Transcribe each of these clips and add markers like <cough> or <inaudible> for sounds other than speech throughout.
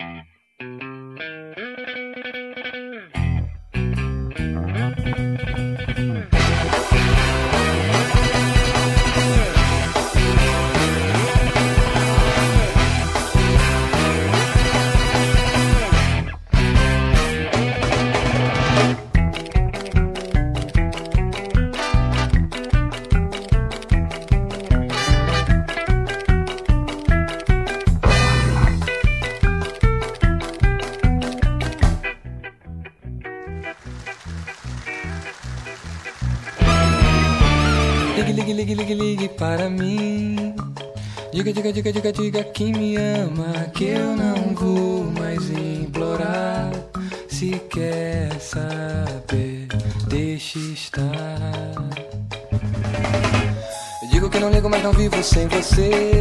Mm-hmm. Diga, diga, diga, que me ama. Que eu não vou mais implorar. Se quer saber, deixe estar. Digo que não ligo, mas não vivo sem você.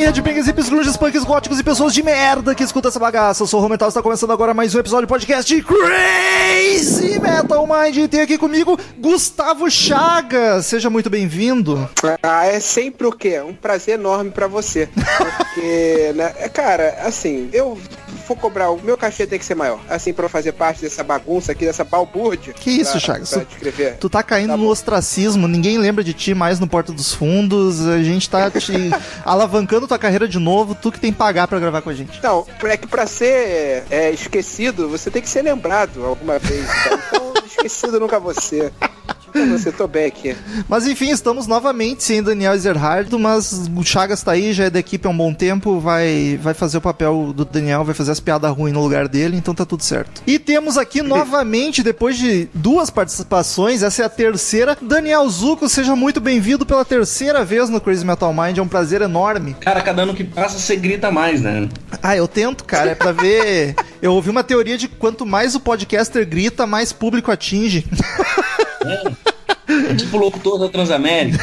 E aí, headbangers, hippies, grunges, punks, góticos e pessoas de merda que escuta essa bagaça. Eu sou o Romental, está começando agora mais um episódio de podcast de Crazy Metal Mind. E tem aqui comigo Gustavo Chagas. Seja muito bem-vindo. Ah, é sempre o quê? Um prazer enorme pra você. <laughs> Porque, né, é, cara, assim, eu for cobrar, o meu cachê tem que ser maior. Assim, pra eu fazer parte dessa bagunça aqui, dessa balbúrdia. Que isso, pra, Chagas? Pra descrever. Tu tá caindo Tá no ostracismo, ninguém lembra de ti mais no Porta dos Fundos. A gente tá te <laughs> alavancando tua carreira de novo, tu que tem que pagar pra gravar com a gente. Não, é que pra ser é, esquecido, você tem que ser lembrado alguma vez. tá? Então, <laughs> esquecido nunca você. Você, tô. Mas enfim, estamos novamente sem Daniel Ezerhard, mas o Chagas tá aí, já é da equipe há um bom tempo, vai, vai fazer o papel do Daniel, vai fazer as piadas ruins no lugar dele, então tá tudo certo. E temos aqui novamente, depois de duas participações, essa é a terceira, Daniel Zuko, seja muito bem-vindo pela terceira vez no Crazy Metal Mind, é um prazer enorme. Cara, cada ano que passa você grita mais, né? Ah, eu tento, cara, é pra ver... <laughs> Eu ouvi uma teoria de que quanto mais o podcaster grita, mais público atinge. <laughs> É tipo o locutor da Transamérica.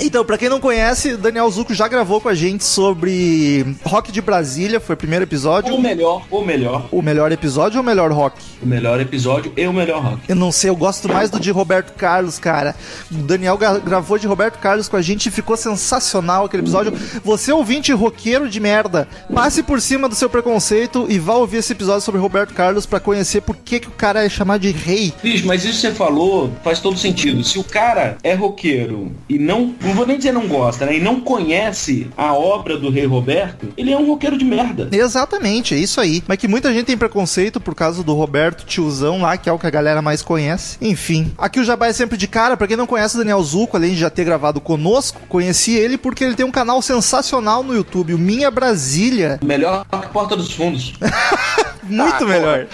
Então, pra quem não conhece, Daniel Zuko já gravou com a gente sobre Rock de Brasília, foi o primeiro episódio. Ou melhor, ou melhor. O melhor episódio ou o melhor rock? O melhor episódio e o melhor rock. Eu não sei, eu gosto mais do de Roberto Carlos, cara. O Daniel gravou de Roberto Carlos com a gente e ficou sensacional aquele episódio. Você, ouvinte roqueiro de merda, passe por cima do seu preconceito e vá ouvir esse episódio sobre Roberto Carlos pra conhecer por que, que o cara é chamado de rei. Bicho, mas isso que você falou faz todo sentido. Se o cara é roqueiro e não, não vou nem dizer não gosta, né? E não conhece a obra do Rei Roberto, ele é um roqueiro de merda. Exatamente, é isso aí. Mas que muita gente tem preconceito por causa do Roberto Tiozão lá, que é o que a galera mais conhece. Enfim, aqui o Jabá é sempre de cara. Pra quem não conhece o Daniel Zuco, além de já ter gravado conosco, conheci ele porque ele tem um canal sensacional no YouTube, o Minha Brasília. Melhor que Porta dos Fundos. <laughs> Muito Ah, melhor.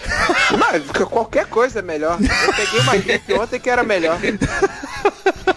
Mas qualquer coisa é melhor. Eu peguei uma gripe ontem que era melhor. <laughs>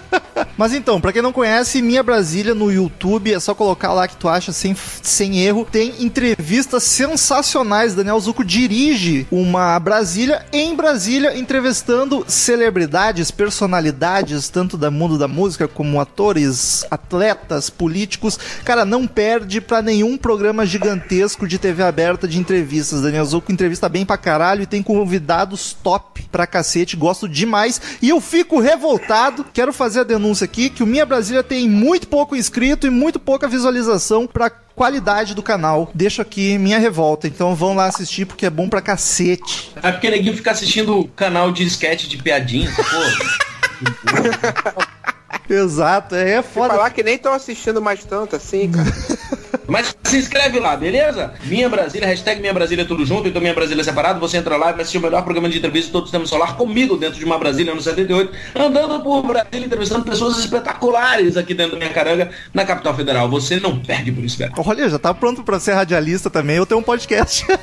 Mas então, pra quem não conhece, Minha Brasília no YouTube, é só colocar lá que tu acha sem, sem erro. Tem entrevistas sensacionais. Daniel Zuco dirige uma Brasília em Brasília, entrevistando celebridades, personalidades, tanto do mundo da música como atores, atletas, políticos. Cara, não perde pra nenhum programa gigantesco de TV aberta de entrevistas. Daniel Zuco entrevista bem pra caralho e tem convidados top pra cacete. Gosto demais. E eu fico revoltado. Quero fazer a denúncia aqui que o Minha Brasília tem muito pouco inscrito e muito pouca visualização pra qualidade do canal. Deixo aqui minha revolta. Então vão lá assistir porque é bom pra cacete. É porque neguinho fica assistindo o canal de sketch de piadinha, pô. <laughs> <laughs> Exato, é, é Se foda. falar que nem estão assistindo mais tanto assim, cara. <laughs> Mas se inscreve lá, beleza? Minha Brasília, hashtag Minha Brasília tudo junto, então Minha Brasília separado, você entra lá e vai assistir o melhor programa de entrevista de todo o sistema solar comigo dentro de uma Brasília no 78, andando por Brasília, entrevistando pessoas espetaculares aqui dentro da minha caranga, na capital federal. Você não perde por isso, velho. Olha, já tá pronto pra ser radialista também. Eu tenho um podcast. <laughs>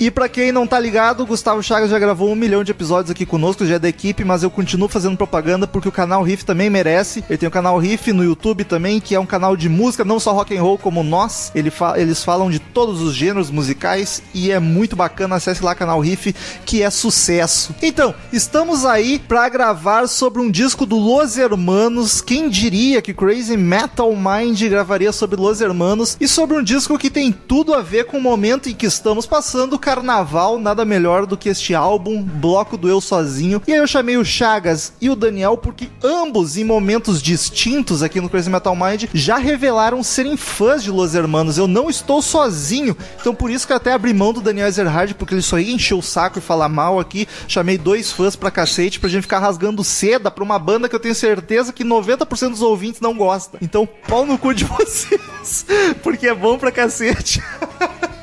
E pra quem não tá ligado, o Gustavo Chagas já gravou um milhão de episódios aqui conosco, já é da equipe, mas eu continuo fazendo propaganda porque o canal Riff também merece. Ele tem o canal Riff no YouTube também, que é um canal de música, não só rock and roll como nós. Ele fa- eles falam de todos os gêneros musicais e é muito bacana. Acesse lá canal Riff, que é sucesso. Então, estamos aí pra gravar sobre um disco do Los Hermanos. Quem diria que Crazy Metal Mind gravaria sobre Los Hermanos e sobre um disco que tem tudo a ver com o momento em que estamos passando, carnaval, nada melhor do que este álbum, Bloco do Eu Sozinho. E aí eu chamei o Chagas e o Daniel porque ambos, em momentos distintos aqui no Crazy Metal Mind, já revelaram serem fãs de Los Hermanos. Eu não estou sozinho, então por isso que eu até abri mão do Daniel Ezerhard, porque ele só ia encher o saco e falar mal aqui. Chamei dois fãs pra cacete pra gente ficar rasgando seda pra uma banda que eu tenho certeza que 90% dos ouvintes não gosta. Então, pau no cu de <laughs> vocês, porque é bom pra cacete.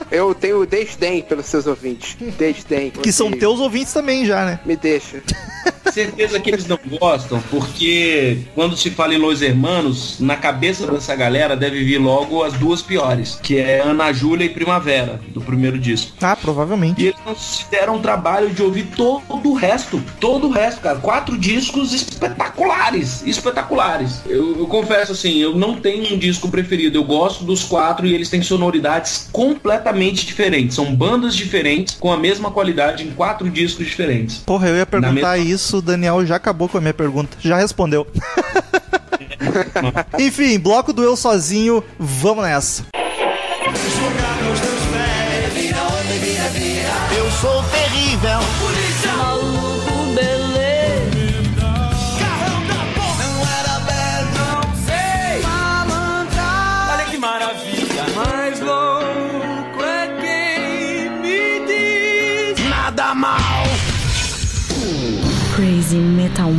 Eu tenho desdém pelos seus ouvintes. <laughs> Desdém. Que são teus ouvintes também já, né? Me deixa. <laughs> Certeza que eles não gostam, porque quando se fala em Los Hermanos, na cabeça dessa galera deve vir logo as duas piores, que é Ana Júlia e Primavera, do primeiro disco. Ah, provavelmente. E eles não se deram o trabalho de ouvir todo o resto. Todo o resto, cara. Quatro discos espetaculares. Espetaculares. Eu, eu confesso assim, eu não tenho um disco preferido. Eu gosto dos quatro e eles têm sonoridades completamente diferentes. São bandas diferentes com a mesma qualidade em quatro discos diferentes. Porra, eu ia perguntar mesma- isso, o Daniel já acabou com a minha pergunta. Já respondeu. <laughs> Enfim, bloco do Eu Sozinho, vamos nessa. Eu sou terrível. Crazy Metal.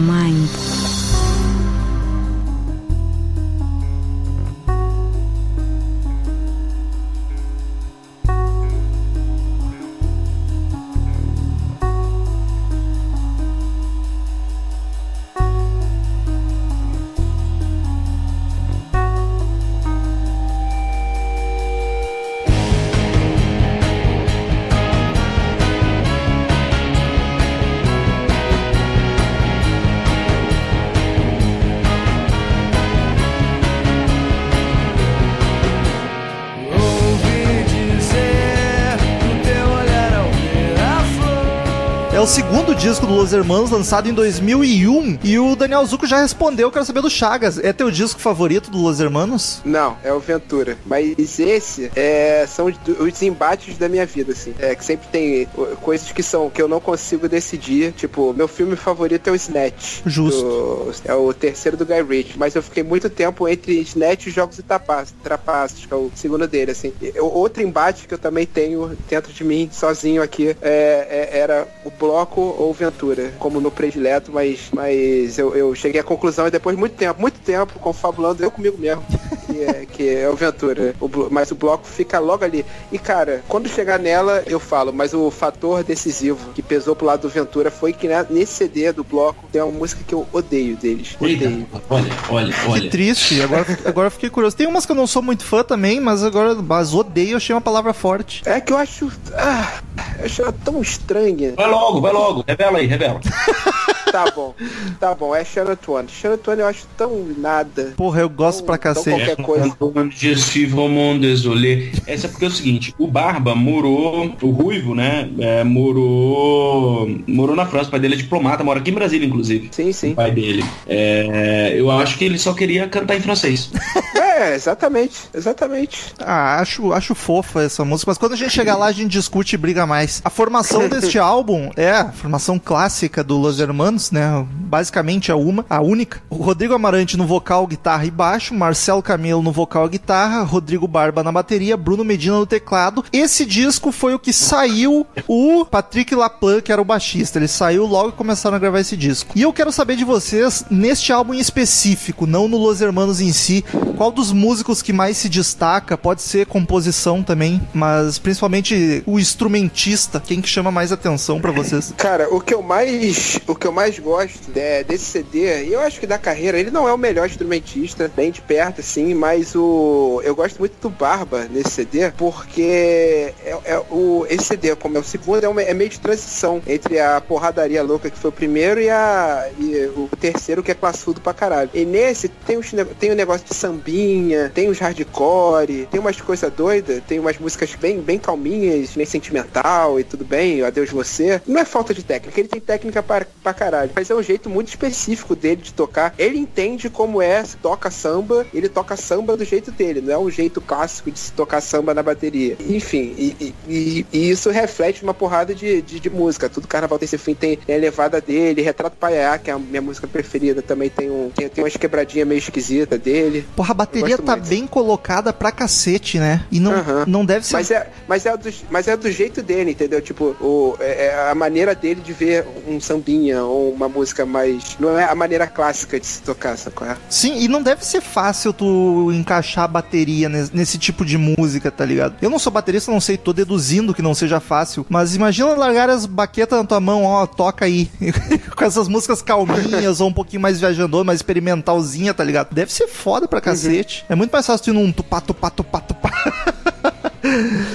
Disco do Los Hermanos, lançado em 2001. E o Daniel Zuko já respondeu, eu quero saber do Chagas. É teu disco favorito do Los Hermanos? Não, é o Ventura. Mas esse é, são os, embates da minha vida, assim. É que sempre tem coisas que são que eu não consigo decidir. Tipo, meu filme favorito é o Snatch. Justo. do- é o terceiro do Guy Ritchie. Mas eu fiquei muito tempo entre Snatch e Jogos e Trapaços, que é o segundo dele, assim. Outro embate que eu também tenho dentro de mim, sozinho aqui, é- é- era o Bloco ou o Ventura, como no predileto, mas, mas eu, eu cheguei à conclusão e depois de muito tempo, muito tempo, confabulando eu comigo mesmo, que é, <laughs> que é o Ventura. O mas o Bloco fica logo ali. E cara, quando chegar nela, eu falo, mas o fator decisivo que pesou pro lado do Ventura foi que né, nesse CD do Bloco tem uma música que eu odeio deles. Odeio. olha, olha, Que olha. triste, agora, agora eu fiquei curioso. Tem umas que eu não sou muito fã também, mas agora, mas odeio, eu achei uma palavra forte. É que eu acho. Ah, eu acho ela tão estranha. Vai logo, vai logo. Revela aí, revela. <laughs> Tá bom, tá bom, é Shannon Twain. Shannon Twain eu acho tão nada. Porra, eu gosto Então- pra cacete. qualquer coisa. Je suis vraiment désolé. Essa é porque é o seguinte, o Barba morou, o Ruivo, né, é, morou morou na França, o pai dele é diplomata, mora aqui em Brasília, inclusive. Sim, sim. O pai dele. É, eu acho que ele só queria cantar em francês. <laughs> É, exatamente, exatamente. Ah, acho, acho fofa essa música, mas quando a gente chegar lá a gente discute e briga mais. A formação <laughs> deste álbum é a formação clássica do Los Hermanos, né? Basicamente a uma, a única. O Rodrigo Amarante no vocal, guitarra e baixo, Marcelo Camelo no vocal e guitarra, Rodrigo Barba na bateria, Bruno Medina no teclado. Esse disco foi o que saiu o Patrick Laplan, que era o baixista. Ele saiu logo e começaram a gravar esse disco. E eu quero saber de vocês, neste álbum em específico, não no Los Hermanos em si, qual dos músicos que mais se destaca? Pode ser composição também, mas principalmente o instrumentista, quem que chama mais atenção pra vocês? Cara, o que eu mais, o que eu mais gosto é, desse CD, e eu acho que da carreira, ele não é o melhor instrumentista, bem de perto, assim, mas o eu gosto muito do Barba nesse CD, porque é, é o, esse CD, como é o segundo, é, uma- é meio de transição entre a porradaria louca que foi o primeiro e, a, e o terceiro que é classudo pra caralho. E nesse tem, ne- tem o negócio de sambinha, tem os hardcore, tem umas coisas doidas, tem umas músicas bem, bem calminhas, bem sentimental e tudo bem, adeus você. Não é falta de técnica, ele tem técnica pra, pra caralho, mas é um jeito muito específico dele de tocar. Ele entende como é, toca samba, ele toca samba do jeito dele, não é um jeito clássico de se tocar samba na bateria. Enfim, e, e, e isso reflete uma porrada de, de, de, música. Tudo Carnaval tem esse fim, tem a levada dele, Retrato Paiá, que é a minha música preferida, também tem um tem, tem umas quebradinhas meio esquisita dele. Porra, a bateria tá muito. bem colocada pra cacete, né? E não, uhum. não deve ser. Mas é, mas, é do, mas é do jeito dele, entendeu? Tipo, o, é, é a maneira dele de ver um sambinha ou uma música mais. Não é a maneira clássica de se tocar, sacou? Sim, e não deve ser fácil tu encaixar a bateria nesse, nesse tipo de música, tá ligado? Eu não sou baterista, não sei, tô deduzindo que não seja fácil, mas imagina largar as baquetas na tua mão, ó, toca aí. <laughs> Com essas músicas calminhas ou um pouquinho mais viajandor, mais experimentalzinha, tá ligado? Deve ser foda pra cacete. Uhum. É muito mais fácil tu ir num tupá, tupá, tupá, tupá. <laughs>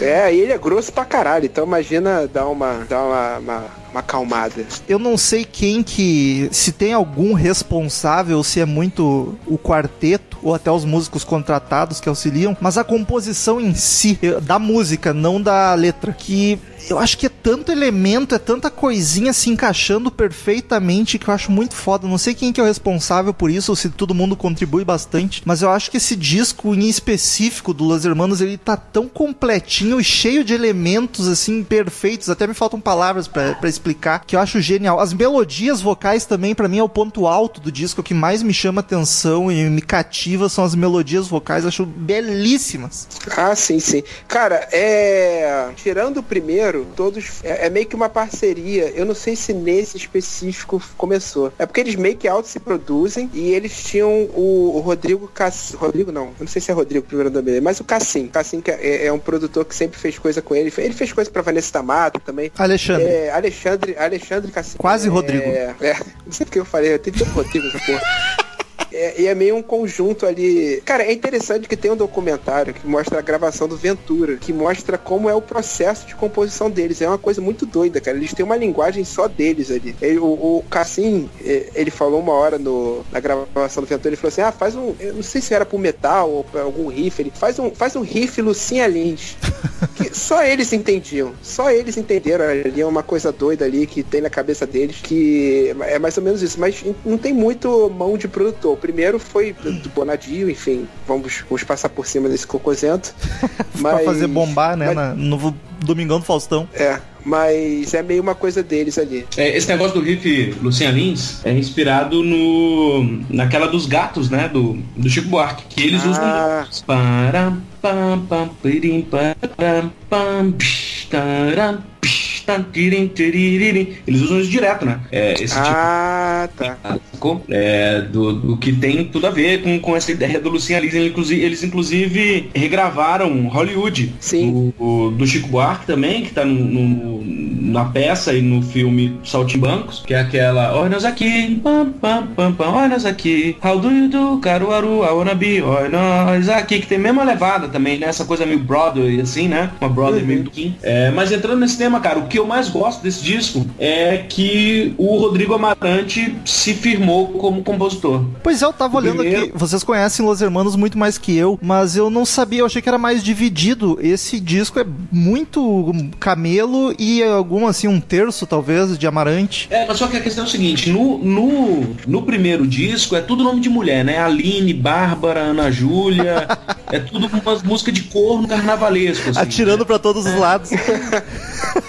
É, e ele é grosso pra caralho, então imagina dar uma, dar uma, uma, uma acalmada. Eu não sei quem que. Se tem algum responsável, se é muito o quarteto ou até os músicos contratados que auxiliam, mas a composição em si, da música, não da letra, que eu acho que é tanto elemento, é tanta coisinha se encaixando perfeitamente que eu acho muito foda. Não sei quem que é o responsável por isso, ou se todo mundo contribui bastante, mas eu acho que esse disco em específico do Los Hermanos, ele tá tão completinho e cheio de elementos assim perfeitos, até me faltam palavras para explicar, que eu acho genial. As melodias vocais também para mim é o ponto alto do disco, o que mais me chama atenção e me cativa são as melodias vocais, acho belíssimas. Ah, sim, sim. Cara, é tirando o primeiro primeiro, todos. É, é, meio que uma parceria. Eu não sei se nesse específico começou. É porque eles meio que auto se produzem e eles tinham o, o Rodrigo Cass... Rodrigo não, eu não sei se é Rodrigo primeiro nome dele, mas o Cassim. Cassim que é, é, um produtor que sempre fez coisa com ele. Ele fez coisa pra Vanessa Tamato também. Alexandre. É, Alexandre, Alexandre Cassim. Quase Rodrigo. É, é, <laughs> não sei porque eu falei, eu tenho tanto Rodrigo essa porra. <laughs> É, e é meio um conjunto ali. Cara, é interessante que tem um documentário que mostra a gravação do Ventura, que mostra como é o processo de composição deles. É uma coisa muito doida, cara. Eles têm uma linguagem só deles ali. Ele, o, o Cassim, é, ele falou uma hora no, na gravação do Ventura, ele falou assim: ah, faz um. Eu não sei se era pro metal ou pra algum riff. Ele faz um, faz um riff Lucinha Lins. <laughs> que só eles entendiam. Só eles entenderam. Ali é uma coisa doida ali que tem na cabeça deles, que é mais ou menos isso. Mas não tem muito mão de produtor primeiro foi do Bonadio, enfim, vamos, vamos passar por cima desse cocôzento. mas... <laughs> pra fazer bombar, né, mas... no Domingão do Faustão. É, mas é meio uma coisa deles ali. É, esse negócio do riff Lucian Lins é inspirado no naquela dos gatos, né, do, do Chico Buarque, que eles ah. usam para pam pam pirim pam pam eles usam isso direto, né? É, esse ah, tipo tá. É, do, do, que tem tudo a ver com, com essa ideia do Lucinha Lins. Eles inclusive, eles, inclusive, regravaram Hollywood. Sim. O, do Chico Buarque também, que tá no, no, na peça e no filme Saltimbancos, que é aquela Olha nós aqui, pam, pam, pam, pam, olha nós aqui, How do you do, Caruaru, I wanna be, olha nós aqui, que tem a mesma levada também, né? Essa coisa meio Broadway, assim, né? Uma Broadway uhum. meio do Kim. É, mas entrando nesse tema, cara, o que eu mais gosto desse disco é que o Rodrigo Amarante se firmou como compositor. Pois é, eu tava o olhando primeiro... aqui. Vocês conhecem Los Hermanos muito mais que eu, mas eu não sabia, eu achei que era mais dividido. Esse disco é muito camelo e algum assim, um terço talvez de Amarante. É, mas só que a questão é o seguinte: no, no, no primeiro disco é tudo nome de mulher, né? Aline, Bárbara, Ana Júlia. <laughs> é tudo umas músicas de corno carnavalesco. Assim, Atirando né? para todos os lados. <laughs>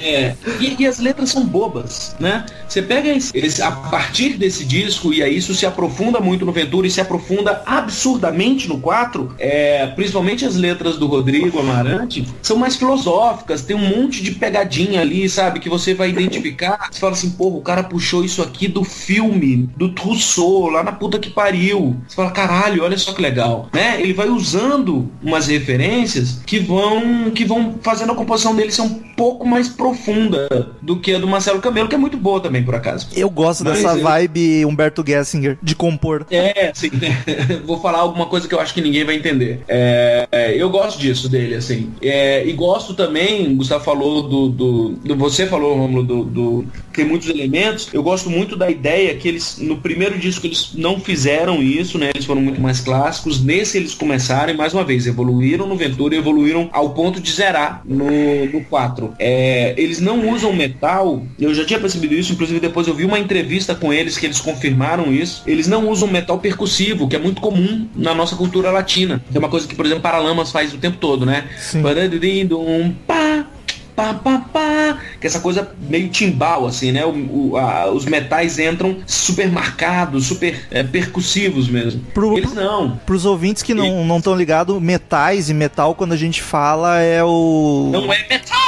É, e, e, as letras são bobas, né? Você pega eles a partir desse disco, e aí isso se aprofunda muito no Ventura e se aprofunda absurdamente no 4, é, principalmente as letras do Rodrigo Amarante, são mais filosóficas, tem um monte de pegadinha ali, sabe? Que você vai identificar. Você fala assim, porra, o cara puxou isso aqui do filme, do Rousseau, lá na puta que pariu. Você fala, caralho, olha só que legal, né? Ele vai usando umas referências que vão, que vão fazendo a composição dele ser um pouco mais profunda do que a do Marcelo Camelo, que é muito boa também também, por acaso. Eu gosto Mas dessa eu- vibe Humberto Gessinger, de compor. É, sim. <laughs> Vou falar alguma coisa que eu acho que ninguém vai entender. É, é, eu gosto disso dele, assim. É, e gosto também, Gustavo falou do. do, do- você falou, Romulo, do, do. Tem muitos elementos. Eu gosto muito da ideia que eles, no primeiro disco, eles não fizeram isso, né? Eles foram muito mais clássicos. Nesse eles começaram e, mais uma vez, evoluíram no Ventura e evoluíram ao ponto de zerar no, no 4. É, eles não usam metal, eu já tinha percebido isso, inclusive depois eu vi uma entrevista com eles que eles confirmaram isso. Eles não usam metal percussivo, que é muito comum na nossa cultura latina. É uma coisa que, por exemplo, Paralamas faz o tempo todo, né? Sim. Pá, pá, pá, que essa coisa meio timbal, assim, né? O, o- a- os metais entram super marcados, super é, percussivos mesmo. Pro- Eles não. Pros ouvintes que não não estão ligados, metais e metal, quando a gente fala, é o. Não é metal!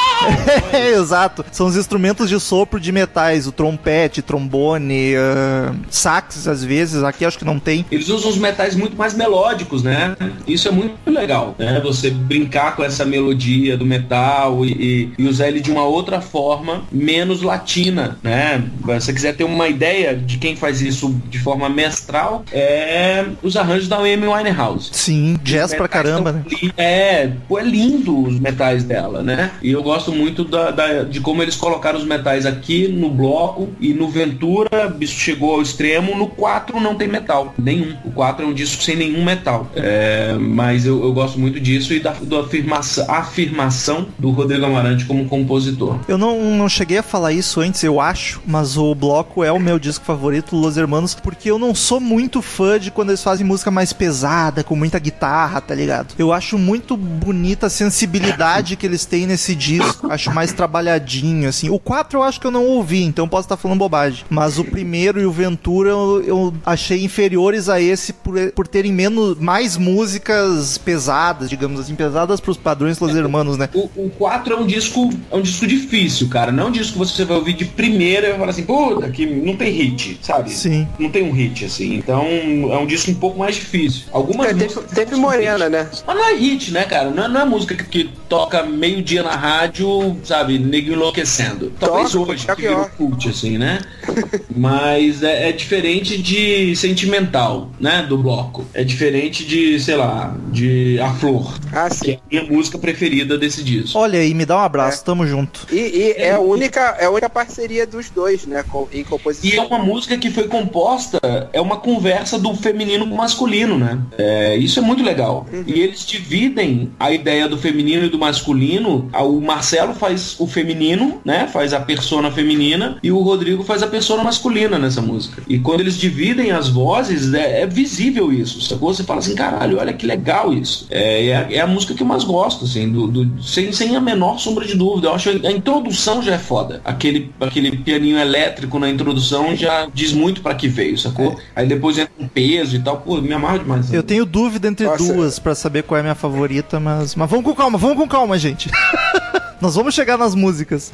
É, <laughs> exato. São os instrumentos de sopro de metais, o trompete, trombone, ah, sax às vezes, aqui acho que não tem. Eles usam os metais muito mais melódicos, né? Isso é muito legal, né? Você brincar com essa melodia do metal e, e- usar ele de uma outra forma, menos latina, né? Se você quiser ter uma ideia de quem faz isso de forma mestral, é os arranjos da Amy Winehouse. Sim, jazz pra caramba, né? É, pô, é lindo os metais dela, né? E eu gosto muito da, da- de como eles colocaram os metais aqui no bloco e no Ventura, isso chegou ao extremo. No 4 não tem metal, nenhum. O 4 é um disco sem nenhum metal. É, mas eu, eu gosto muito disso e da, da afirmação, afirmação do Rodrigo Amarante como compositor. Eu não, não cheguei a falar isso antes, eu acho, mas o bloco é o meu disco favorito, Los Hermanos, porque eu não sou muito fã de quando eles fazem música mais pesada, com muita guitarra, tá ligado? Eu acho muito bonita a sensibilidade que eles têm nesse disco, acho mais trabalhadinho, assim. O 4 eu acho que eu não ouvi, então posso estar falando bobagem. Mas o primeiro e o Ventura eu, eu achei inferiores a esse por, por terem menos, mais músicas pesadas, digamos assim, pesadas pros padrões Los Hermanos, né? O, o 4 é um disco é um disco difícil, cara. Não é um disco que você vai ouvir de primeira e vai falar assim, puta, que não tem hit, sabe? Sim. Não tem um hit, assim. Então é um disco um pouco mais difícil. Algumas É, teve, músicas teve Morena, hit. né? Mas não é hit, né, cara? Não é, não é música que, que toca meio-dia na rádio, sabe? Nego enlouquecendo. Talvez Toca, hoje, que virou cult, assim, né? <laughs> Mas é, é diferente de sentimental, né? Do bloco. É diferente de, sei lá, de A Flor, Ah, que é a minha música preferida desse disco. Olha aí, me dá um abraço, tamo junto. E, e é a única, é a única parceria dos dois, né? com- em composição. E é uma música que foi composta, é uma conversa do feminino com o masculino, né? É, isso é muito legal. E eles dividem a ideia do feminino e do masculino. O Marcelo faz o feminino, né? Faz a persona feminina e o Rodrigo faz a persona masculina nessa música. E quando eles dividem as vozes, é, é visível isso. Sacou? Você fala assim, caralho, olha que legal isso. É, é, a, é a música que eu mais gosto, assim, do, do- sem, sem a menor sombra de dúvida. Eu acho a introdução já é foda. Aquele, aquele pianinho elétrico na introdução já diz muito pra que veio, sacou? Aí depois entra um peso e tal. Pô, me amarro demais. Eu tenho dúvida entre Nossa. duas pra saber qual é a minha favorita, mas, mas vamos com calma, vamos com calma, gente. <laughs> Nós vamos chegar nas músicas.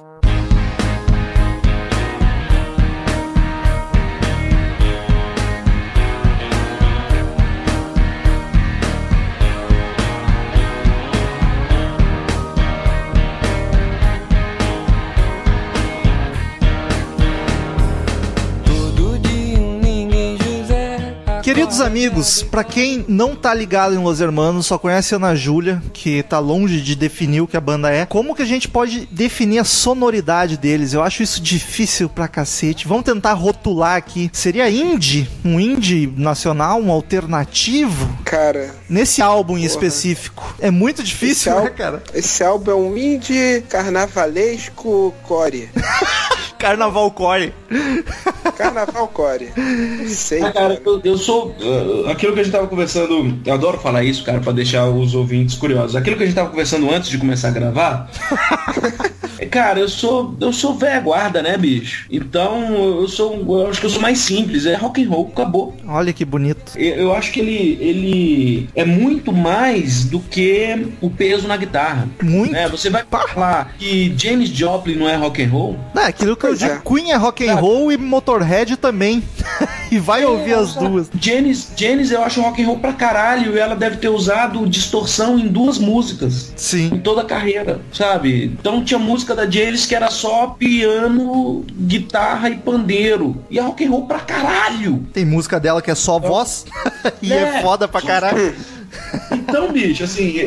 Queridos amigos, pra quem não tá ligado em Los Hermanos, só conhece a Ana Júlia, que tá longe de definir o que a banda é, como que a gente pode definir a sonoridade deles? Eu acho isso difícil pra cacete. Vamos tentar rotular aqui. Seria indie? Um indie nacional? Um alternativo? Cara, Nesse álbum em específico. É muito difícil, Esse né, cara? esse álbum é um indie carnavalesco core. <laughs> Carnaval Core. Carnaval core. Não sei, Ah, cara, cara. eu, eu sou. uh, aquilo que a gente tava conversando. Eu adoro falar isso, cara, pra deixar os ouvintes curiosos. Aquilo que a gente tava conversando antes de começar a gravar. <laughs> é, cara, eu sou. Eu sou velha guarda, né, bicho? Então, eu sou. Eu acho que eu sou mais simples. É rock and roll, acabou. Olha que bonito. Eu, eu acho que ele, ele é muito mais do que o peso na guitarra. Muito. né? Você vai falar que James Joplin não é rock and roll? Não, é aquilo que eu Pois digo, é. Queen é rock and roll e Motorhead também. <laughs> e vai ouvir as duas. Janis, Janis eu acho rock and roll pra caralho e ela deve ter usado distorção em duas músicas. Em Sim. toda a carreira, sabe? Então tinha música da Janis que era só piano, guitarra e pandeiro. E é rock and roll pra caralho. Tem música dela que é só voz <laughs> e é É. foda pra caralho. <laughs> Então, bicho, assim, é-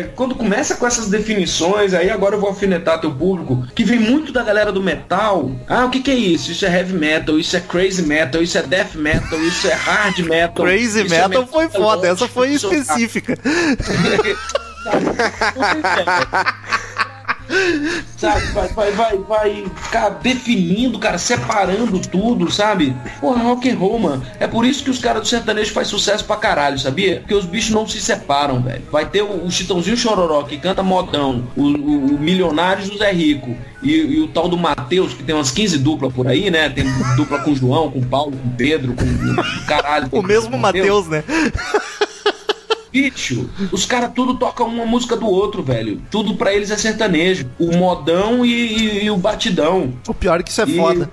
é, quando começa com essas definições, aí agora eu vou alfinetar teu público, que vem muito da galera do metal. Ah, o que, que é isso? Isso é heavy metal, isso é crazy metal, isso é death metal, isso é hard metal. Crazy isso é Metal foi foda, essa foi é- específica. <laughs> sabe, vai, vai, vai, vai ficar definindo, cara, separando tudo, sabe? Porra, rock and roll, mano. É por isso que os caras do sertanejo faz sucesso pra caralho, sabia? Porque os bichos não se separam, velho. Vai ter o, o Chitãozinho Chororó, que canta modão, o, o, o Milionário José Rico, e, e o tal do Matheus, que tem umas 15 duplas por aí, né? Tem dupla com o João, com o Paulo, com o Pedro, com o caralho. <laughs> O mesmo Matheus, né? Bicho, os caras tudo tocam uma música do outro, velho. Tudo pra eles é sertanejo. O modão e, e- e o batidão. O pior é que isso é E foda.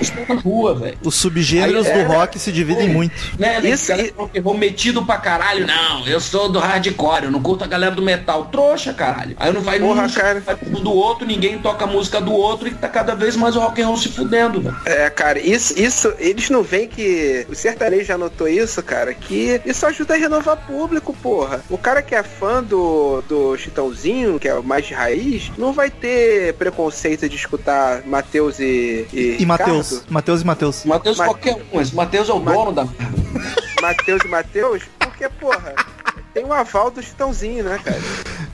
estão na rua, velho. Os subgêneros Aí, é, do rock se dividem muito. Né, né, Isso- cara, rock and roll metido pra caralho. Não, eu sou do hardcore, eu não curto a galera do metal. Trouxa, caralho. Aí não vai Porra, um cara. vai do outro, ninguém toca a música do outro e tá cada vez mais o rock and roll se fudendo, velho. É, cara, isso, isso, eles não veem que o sertanejo já notou isso, cara, que isso ajuda a renovar público, porra. O cara que é fã do, do Chitãozinho, que é o mais de raiz, não vai ter preconceito de escutar Matheus e, e, E Matheus. Matheus e Matheus. Matheus qualquer um, esse Matheus é o dono da Matheus e Matheus, porque, porra, tem o aval do Chitãozinho, né, cara?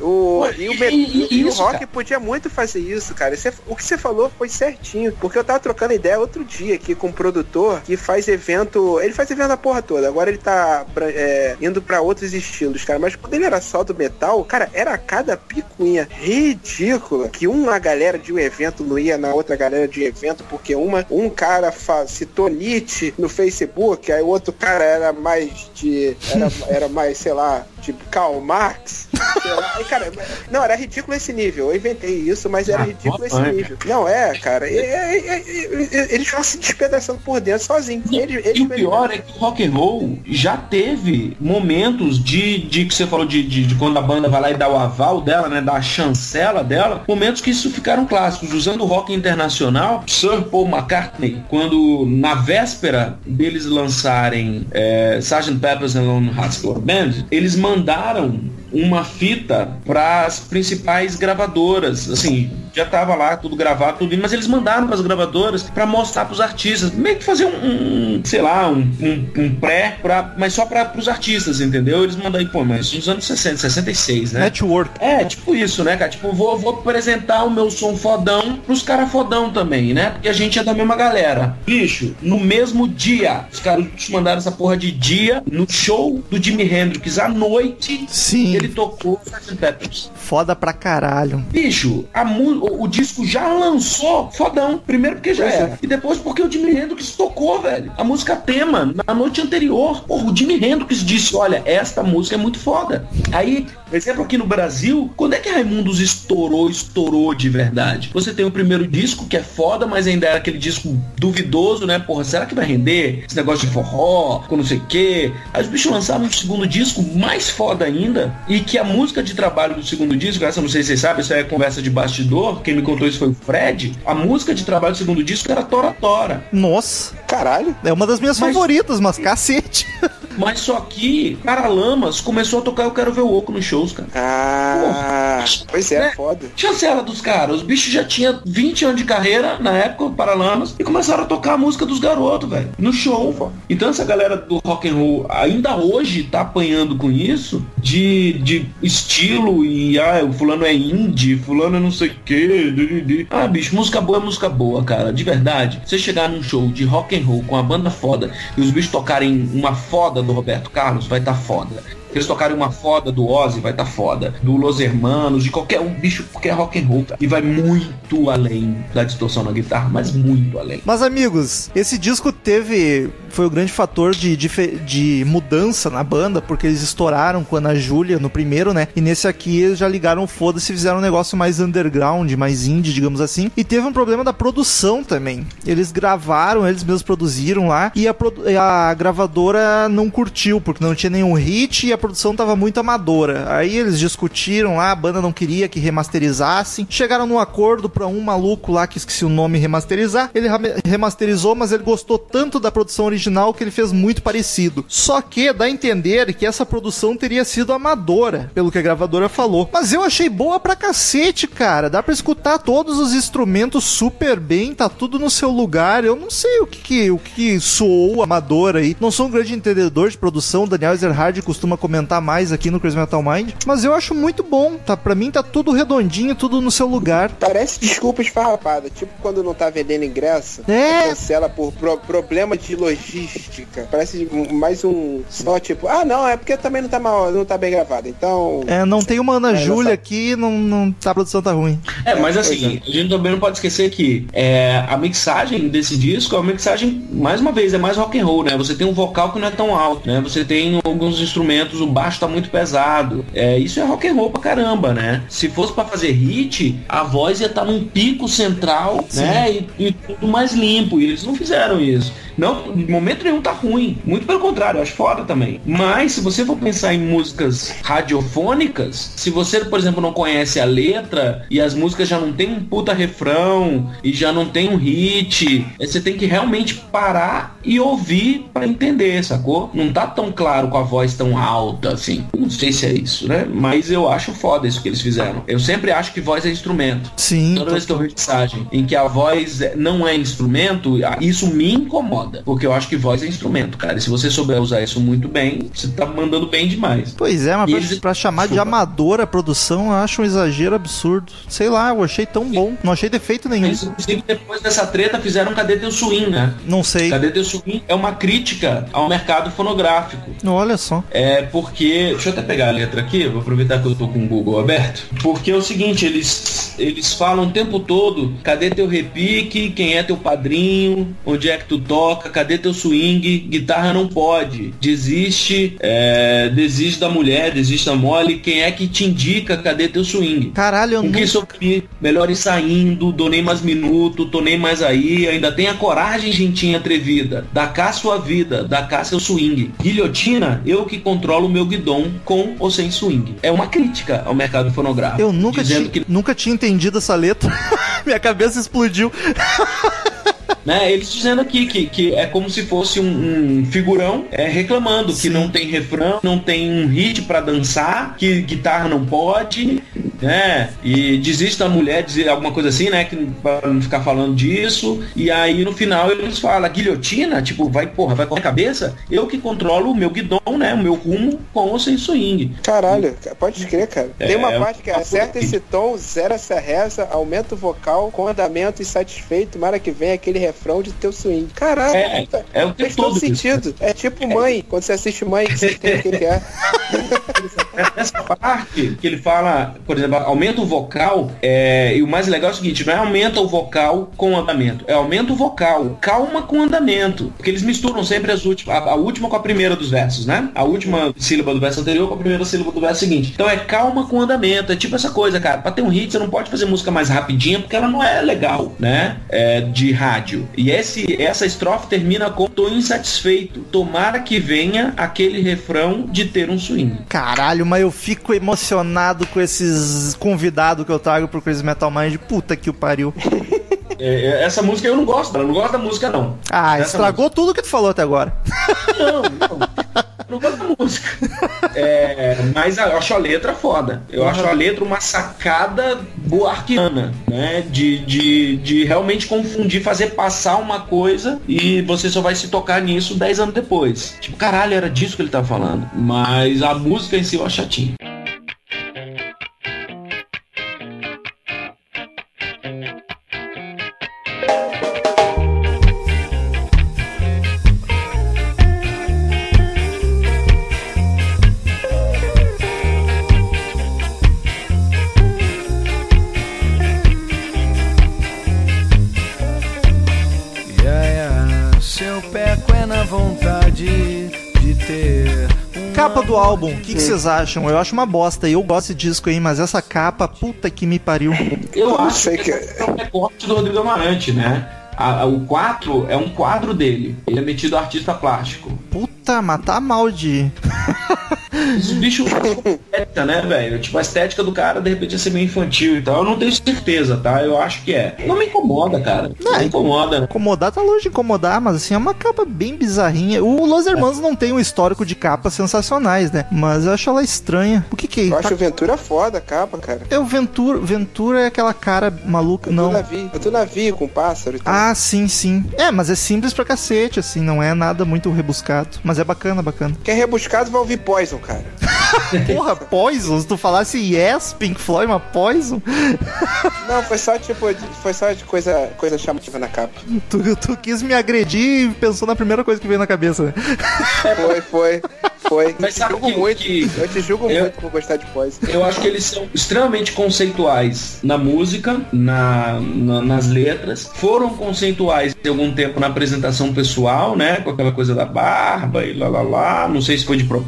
O, e o, e- e- e o isso, rock cara. podia muito fazer isso, cara. Você- o que você falou foi certinho, porque eu tava trocando ideia outro dia aqui com um produtor que faz evento. Ele faz evento na porra toda. Agora ele tá é, indo pra outros estilos, cara. Mas quando ele era só do metal, cara, era cada picuinha ridícula que uma galera de um evento não ia na outra galera de evento porque uma um cara citou Nietzsche no Facebook, aí o outro cara era mais de era, <laughs> era mais, sei lá, tipo Karl Marx. Lá. Cara, não, era ridículo esse nível. Eu inventei isso, mas era Ah, ridículo esse bota, nível. Não, é, cara. e- e- e- e- Eles vão se despedaçando por dentro sozinhos. Ele, ele E o pior é que o rock and roll já teve momentos de, de que você falou de, de, de quando a banda vai lá e dá o aval dela, né? Dá a chancela dela, momentos que isso ficaram clássicos. Usando o rock internacional, Sir Paul McCartney, quando na véspera deles lançarem é, Sgt. Pepper's and Lonely Hearts Club Band, eles mandaram uma fita para as principais gravadoras, assim, já tava lá tudo gravado, tudo, mas eles mandaram para as gravadoras para mostrar para os artistas, meio que fazer um, um, sei lá, um, um, um pré, pra, mas só para os artistas, entendeu? Eles mandaram, pô, mas nos anos 60, 66, né? Network. É, tipo isso, né, cara? Tipo, vou, vou apresentar o meu som fodão pros caras fodão também, né? Porque a gente é da mesma galera. Bicho, no mesmo dia, os caras mandaram essa porra de dia, no show do Jimi Hendrix à noite, Sim. Ele tocou Sgt. Peppers. Foda pra caralho. Bicho, o, o disco já lançou fodão. Primeiro porque já é. era. E depois porque o Jimi Hendrix tocou, velho. A música tema, na noite anterior. Porra, o Jimi Hendrix disse, olha, esta música é muito foda. Aí, por exemplo, aqui no Brasil, quando é que Raimundos estourou, estourou de verdade? Você tem o primeiro disco, que é foda, mas ainda era aquele disco duvidoso, né? Porra, será que vai render? Esse negócio de forró, com não sei o quê. Aí os bichos lançaram um segundo disco mais foda ainda. E que a música de trabalho do segundo disco, essa eu não sei se vocês sabem, isso é conversa de bastidor. Quem me contou isso foi o Fred. A música de trabalho do segundo disco era Tora Tora. Nossa, Caralho. é uma das minhas Mas- favoritas, mas cacete. <laughs> Mas só que Paralamas começou a tocar Eu Quero Ver o Oco nos shows, cara. Ah, pois é, Né? foda. Chancela dos caras. Os bichos já tinham 20 anos de carreira na época, o Paralamas, e começaram a tocar a música dos garotos, velho. No show. Então essa galera do rock and roll ainda hoje tá apanhando com isso de, de estilo e ah, o fulano é indie, fulano é não sei o que. Ah, bicho, música boa é música boa, cara. De verdade. Você chegar num show de rock and roll com a banda foda e os bichos tocarem uma foda do Roberto Carlos, vai tá foda. Se eles tocarem uma foda do Ozzy, vai estar tá foda. Do Los Hermanos, de qualquer um bicho, qualquer rock and roll. E vai muito além da distorção na guitarra, mas muito além. Mas, amigos, esse disco teve. Foi o grande fator de, de, de mudança na banda, porque eles estouraram com a Ana Júlia no primeiro, né? E nesse aqui eles já ligaram foda-se fizeram um negócio mais underground, mais indie, digamos assim. E teve um problema da produção também. Eles gravaram, eles mesmos produziram lá, e a, a gravadora não curtiu, porque não tinha nenhum hit e a produção tava muito amadora. Aí eles discutiram lá, a banda não queria que remasterizassem. Chegaram num acordo para um maluco lá que esqueci o nome remasterizar. Ele remasterizou, mas ele gostou tanto da produção original que ele fez muito parecido. Só que dá a entender que essa produção teria sido amadora, pelo que a gravadora falou. Mas eu achei boa pra cacete, cara. Dá pra escutar todos os instrumentos super bem, tá tudo no seu lugar. Eu não sei o que, que o que soou amador aí. Não sou um grande entendedor de produção. Daniel Ezerhard costuma comentar mais aqui no Crazy Metal Mind, mas eu acho muito bom. Tá, pra mim tá tudo redondinho, tudo no seu lugar. Parece desculpa esfarrapada, tipo quando não tá vendendo ingresso, é. cancela por pro problema de logística. Parece mais um só tipo, ah não, é porque também não tá mal, não tá bem gravado. Então. É, não tem uma Ana é, Júlia aqui, não, não tá, a produção tá ruim. É, mas assim, é. a gente também não pode esquecer que é, a mixagem desse disco é uma mixagem, mais uma vez, é mais rock and roll, né? Você tem um vocal que não é tão alto, né? Você tem alguns instrumentos, o baixo tá muito pesado. É, isso é rock and roll pra caramba, né? Se fosse para fazer hit, a voz ia estar tá num pico central, Sim. né? E, e tudo mais limpo. E eles não fizeram isso. Não, de momento nenhum tá ruim. Muito pelo contrário, eu acho foda também. Mas se você for pensar em músicas radiofônicas, se você, por exemplo, não conhece a letra e as músicas já não tem um puta refrão e já não tem um hit, você tem que realmente parar e ouvir para entender, sacou? Não tá tão claro com a voz tão alta assim. Não sei se é isso, né? Mas eu acho foda isso que eles fizeram. Eu sempre acho que voz é instrumento. Sim. Toda vez que eu vejo mensagem em que a voz não é instrumento, isso me incomoda foda. Porque eu acho que voz é instrumento, cara. E se você souber usar isso muito bem, você tá mandando bem demais. Pois é, mas pra, eles... pra, chamar de amadora a produção, eu acho um exagero absurdo. Sei lá, eu achei tão bom. Não achei defeito nenhum. Eles, inclusive, depois dessa treta, fizeram Cadê Teu Swing, né? Não sei. Cadê Teu Swing é uma crítica ao mercado fonográfico. Olha só. É porque. Deixa eu até pegar a letra aqui, vou aproveitar que eu tô com o Google aberto. Porque é o seguinte, eles, eles falam o tempo todo: cadê teu repique? Quem é teu padrinho? Onde é que tu toca? Toca, cadê teu swing? Guitarra não pode. Desiste, é, desiste da mulher, desiste da mole. Quem é que te indica cadê teu swing? Caralho, eu não... que sofri, melhor ir saindo, donei mais minutos, tonei mais aí, ainda tem a coragem, gentinha atrevida. Da cá sua vida, da cá seu swing. Guilhotina, eu que controlo o meu guidon com ou sem swing. É uma crítica ao mercado fonográfico. Eu nunca, tinha, que... nunca tinha entendido essa letra. <laughs> Minha cabeça explodiu. <laughs> né? Eles dizendo aqui que, que é como se fosse um, um figurão é, reclamando Sim. que não tem refrão, não tem um hit para dançar, que guitarra não pode, né? E desiste da mulher dizer alguma coisa assim, né? Que pra não ficar falando disso. E aí no final eles falam, guilhotina, tipo, vai, porra, vai com a cabeça? Eu que controlo o meu guidão, né? O meu rumo com ou sem swing. Caralho, pode crer, cara. É, Tem uma parte que acerta esse tom, zera essa reza, aumenta o vocal, com andamento insatisfeito, mara que vem aquele refrão de teu swing. Caralho, é, é o faz todo sentido. Isso. É tipo mãe, quando você assiste mãe, que você tem o que é. <laughs> Essa parte que ele fala, por exemplo, aumenta o vocal, é, e o mais legal é o seguinte, não é aumenta o vocal com o andamento, é aumenta o vocal, calma com o andamento. Porque eles misturam sempre as últimas, a, a última com a primeira dos versos, né? A última sílaba do verso anterior com a primeira sílaba do verso seguinte. Então é calma com o andamento, é tipo essa coisa, cara. Pra ter um hit, você não pode fazer música mais rapidinha, porque ela não é legal, né? É, de rádio. E esse, essa estrofe termina com tô insatisfeito. Tomara que venha aquele refrão de ter um swing. Caralho, mas eu fico emocionado com esses convidados que eu trago pro Crazy Metal Mind. Puta que o pariu. <laughs> É, é, essa música eu não gosto, eu não gosto da música, não. Ah, estragou música. tudo que tu falou até agora. Não, não. não gosto da música. É, mas eu acho a letra foda. Eu uhum. acho a letra uma sacada boarquiana, né? De, de, de realmente confundir, fazer passar uma coisa e você só vai se tocar nisso 10 anos depois. Tipo, caralho, era disso que ele tava falando. Mas a música em si eu acho chatinha. Álbum, o que vocês acham? Eu acho uma bosta. Eu gosto desse disco aí, mas essa capa, puta que me pariu. Eu acho que que- é um recorte do Rodrigo Amarante, né? A- a- o 4 é um quadro dele. Ele é metido artista plástico. Puta, matar mal de. Os bichos estética, né, velho? Tipo, a estética do cara, de repente, é ser meio infantil e tal. Eu não tenho certeza, tá? Eu acho que é. Não me incomoda, cara. Não, Não, me incomoda. Incomodar tá longe de incomodar, mas assim, é uma capa bem bizarrinha. O Los Hermanos não tem um histórico de capas sensacionais, né? Mas eu acho ela estranha. O que que é? Eu Tá- acho o Ventura foda a capa, cara. É o Ventura. Ventura é aquela cara maluca. Não. navio. Do navio com pássaro e tal. Ah, sim, sim. É, mas é simples pra cacete, assim, não é nada muito rebuscado. Mas é bacana, bacana. Quem é rebuscado vai ouvir Poison, cara. <laughs> Porra, Poison? Se tu falasse Yes, Pink Floyd, uma Poison, Não, foi só tipo, de- foi só de coisa, coisa chamativa na capa. tu, tu quis me agredir e pensou na primeira coisa que veio na cabeça, né? Foi, foi, foi. Mas eu te sabe julgo que- muito. que- Eu te julgo eu- muito por gostar de Poison. Eu acho que eles são extremamente conceituais na música, na, na- nas letras. Foram conceituais de algum tempo na apresentação pessoal, né? Com aquela coisa da barba e lá lá lá. Não sei se foi de propósito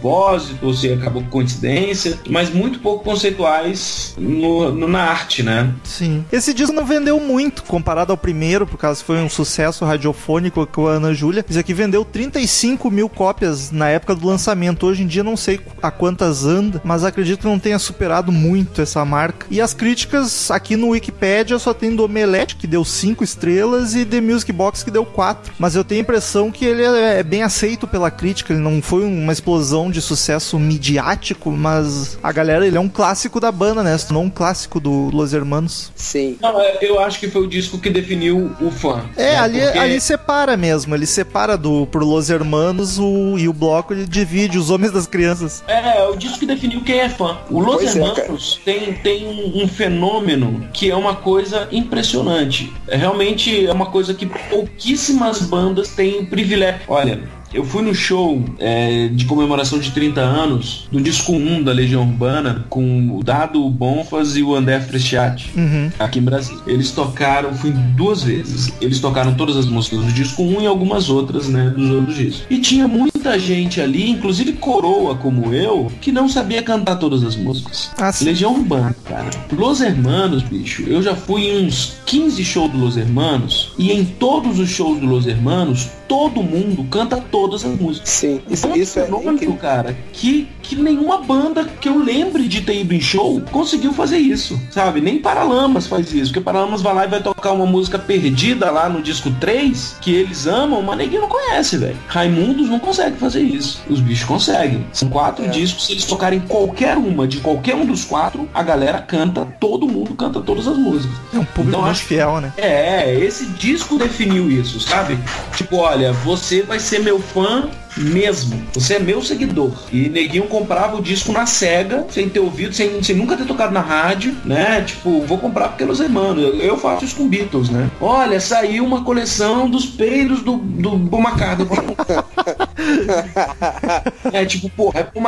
ou se acabou com coincidência. Mas muito pouco conceituais no, no- na arte, né? Sim. Esse disco não vendeu muito comparado ao primeiro, por causa que foi um sucesso radiofônico com a Ana Júlia. Esse aqui vendeu 35 mil cópias na época do lançamento. Hoje em dia não sei a quantas anda, mas acredito que não tenha superado muito essa marca. E as críticas aqui no Wikipedia só tem do Omelete, que deu 5 estrelas, e The Music Box, que deu 4. Mas eu tenho a impressão que ele é é bem aceito pela crítica. Ele não foi uma explosão de sucesso midiático, mas a galera, ele é um clássico da banda, né? Tornou um clássico do Los Hermanos. Sim. Não, é, eu acho que foi o disco que definiu o fã. É, né? ali, Porque- ali separa mesmo. Ele separa do pro Los Hermanos o, e o bloco ele divide os homens das crianças. É, é o disco que definiu quem é fã. O Los Pois é, Hermanos tem, tem um, um fenômeno que é uma coisa impressionante. É, realmente é uma coisa que pouquíssimas bandas têm o privilégio. Olha. Eu fui no show é, de comemoração de 30 anos do disco 1 da Legião Urbana com o Dado Bonfas e o André Frestiati Uhum. aqui em Brasília. Eles tocaram, fui duas vezes. Eles tocaram todas as músicas do disco 1 e algumas outras, né, dos outros discos. E tinha muita gente ali, inclusive coroa como eu, que não sabia cantar todas as músicas. Ah. Legião Urbana, cara. Los Hermanos, bicho, eu já fui em uns 15 shows do Los Hermanos e em todos os shows do Los Hermanos, todo mundo canta todas as músicas. Sim. Isso, um isso é fenômeno, incrível. cara, que, que nenhuma banda que eu lembre de ter ido em show conseguiu fazer isso, sabe? Nem Paralamas faz isso, porque Paralamas vai lá e vai tocar uma música perdida lá no disco 3, que eles amam, mas ninguém não conhece, velho. Raimundos não consegue fazer isso. Os bichos conseguem. São quatro É. discos, se eles tocarem qualquer uma de qualquer um dos quatro, a galera canta, todo mundo canta todas as músicas. É um público Então, acho- fiel, né? É, esse disco definiu isso, sabe? Tipo, olha, você vai ser meu fã mesmo. Você é meu seguidor. E neguinho comprava o disco na SEGA, sem ter ouvido, sem, sem nunca ter tocado na rádio, né? Tipo, vou comprar porque é Los Hermanos. Eu, eu faço isso com Beatles, né? Olha, saiu uma coleção dos peidos do, do Paul <laughs> é tipo, porra, é Paul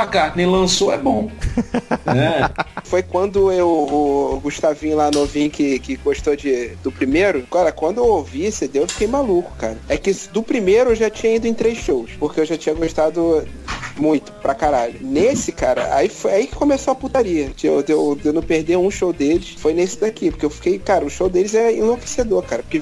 lançou, é bom. É. Foi quando eu, o Gustavinho lá novinho que, que gostou de, do primeiro. Cara, quando eu ouvi esse CD, eu fiquei maluco, cara. É que do primeiro eu já tinha ido em três shows, porque eu já tinha gostado muito, pra caralho. Nesse, cara, aí foi aí que começou a putaria. De eu, de eu, eu não perder um show deles, foi nesse daqui, porque eu fiquei, cara, o show deles é enlouquecedor, cara. Porque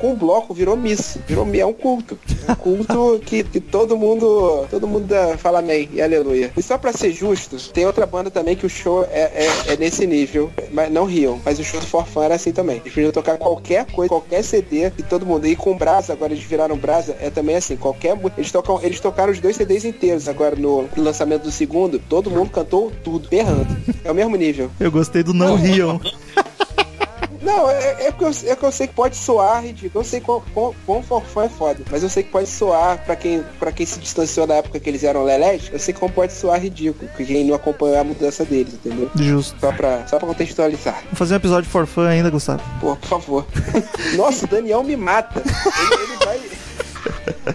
com o bloco virou missa, virou é um culto. Um culto <laughs> que, que todo mundo, todo mundo fala amém e aleluia. E só pra ser justo, tem outra banda também que o show é, é, é nesse nível, mas não riam. Mas o show do Forfã era assim também. Eles podiam tocar qualquer coisa, qualquer CD e todo mundo. E com Brasa, agora eles viraram Brasa, é também assim, qualquer eles tocam, eles tocaram os dois CDs inteiros agora no lançamento do segundo, todo mundo cantou tudo, berrando. É o mesmo nível. Eu gostei do Não Riam. Não, é, é, porque eu, é que eu sei que pode soar ridículo. Eu sei quão, quão, quão forfã é foda. Mas eu sei que pode soar, pra quem, pra quem se distanciou da época que eles eram lelés, eu sei como pode soar ridículo. que Quem não acompanhou a mudança deles, entendeu? Justo. Só pra, só pra contextualizar. Vamos fazer um episódio for fun ainda, Gustavo. Pô, por favor. <laughs> Nossa, o Daniel me mata. Ele, ele vai.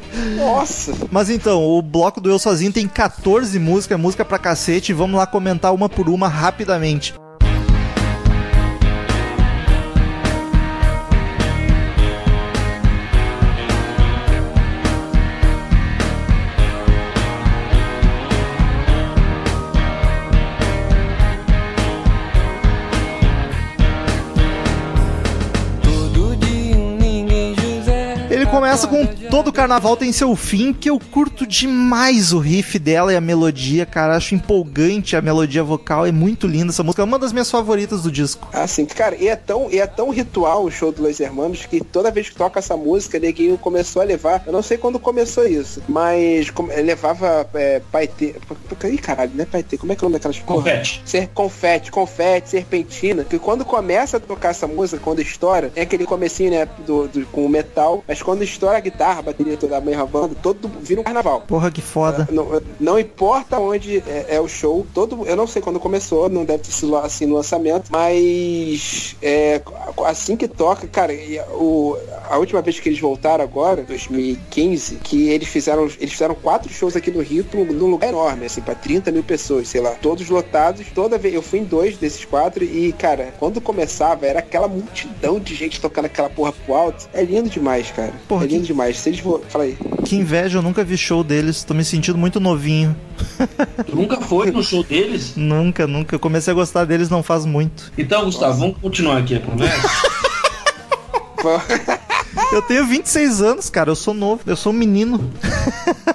<laughs> Nossa. Mas então, o bloco do Eu Sozinho tem 14 músicas, música pra cacete. Vamos lá comentar uma por uma rapidamente. Começa com Todo Carnaval Tem Seu Fim, que eu curto demais o riff dela e a melodia, cara. Acho empolgante a melodia vocal, é muito linda essa música. É uma das minhas favoritas do disco. Ah, sim. Cara, e é tão, e é tão ritual o show do Los Hermanos que toda vez que toca essa música, neguinho começou a levar. Eu não sei quando começou isso, mas como- levava é, paetê. Ih, caralho, não é paetê. Como é que é o nome daquelas? Confete. Ser confete, confete, serpentina. Que quando começa a tocar essa música, quando estoura, é aquele comecinho, né, do, do- com o metal, mas quando estoura a guitarra, a bateria toda meio banda, todo vira um carnaval. Porra, que foda. Não, não importa onde é, é o show, todo, eu não sei quando começou, não deve ter sido assim no lançamento, mas é, assim que toca, cara, e a- o, a última vez que eles voltaram agora, 2015, que eles fizeram, eles fizeram quatro shows aqui no Rio num, num lugar enorme, assim, pra 30 mil pessoas, sei lá, todos lotados, toda vez, eu fui em dois desses quatro e, cara, quando começava, era aquela multidão de gente tocando aquela porra pro alto, é lindo demais, cara, Porra, é lindo que- demais, se eles fala aí. Que inveja, eu nunca vi show deles. Tô me sentindo muito novinho. Tu nunca foi no show deles? <laughs> Nunca, nunca. Eu comecei a gostar deles não faz muito. Então, Gustavo, vamos continuar aqui a conversa. <laughs> Eu tenho 26 anos, cara. Eu sou novo. Eu sou um menino.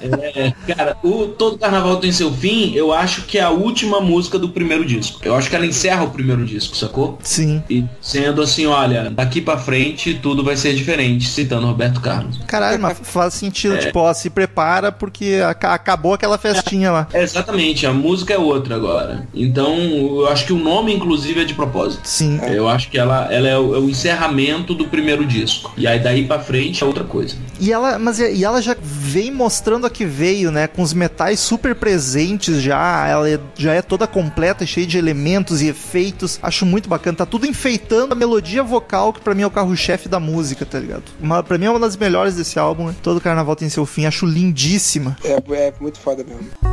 É, cara, o Todo Carnaval Tem Seu Fim, eu acho que é a última música do primeiro disco. Eu acho que ela encerra o primeiro disco, sacou? Sim. E sendo assim, olha, daqui pra frente tudo vai ser diferente, citando Roberto Carlos. Caralho, mas faz sentido. Tipo, ó, se prepara porque aca- acabou aquela festinha lá. É, exatamente, a música é outra agora. Então, eu acho que o nome, inclusive, é de propósito. Sim. Eu acho que ela, ela é, o, é o encerramento do primeiro disco. E aí daí pra frente é outra coisa. E ela, mas e ela já vem mostrando a que veio, né? Com os metais super presentes já. Ela é- já é toda completa, cheia de elementos e efeitos. Acho muito bacana. Tá tudo enfeitando a melodia vocal, que pra mim é o carro-chefe da música, tá ligado? Uma, pra mim é uma das melhores desse álbum. Né? Todo carnaval tem seu fim. Acho lindíssima. É, é muito foda mesmo.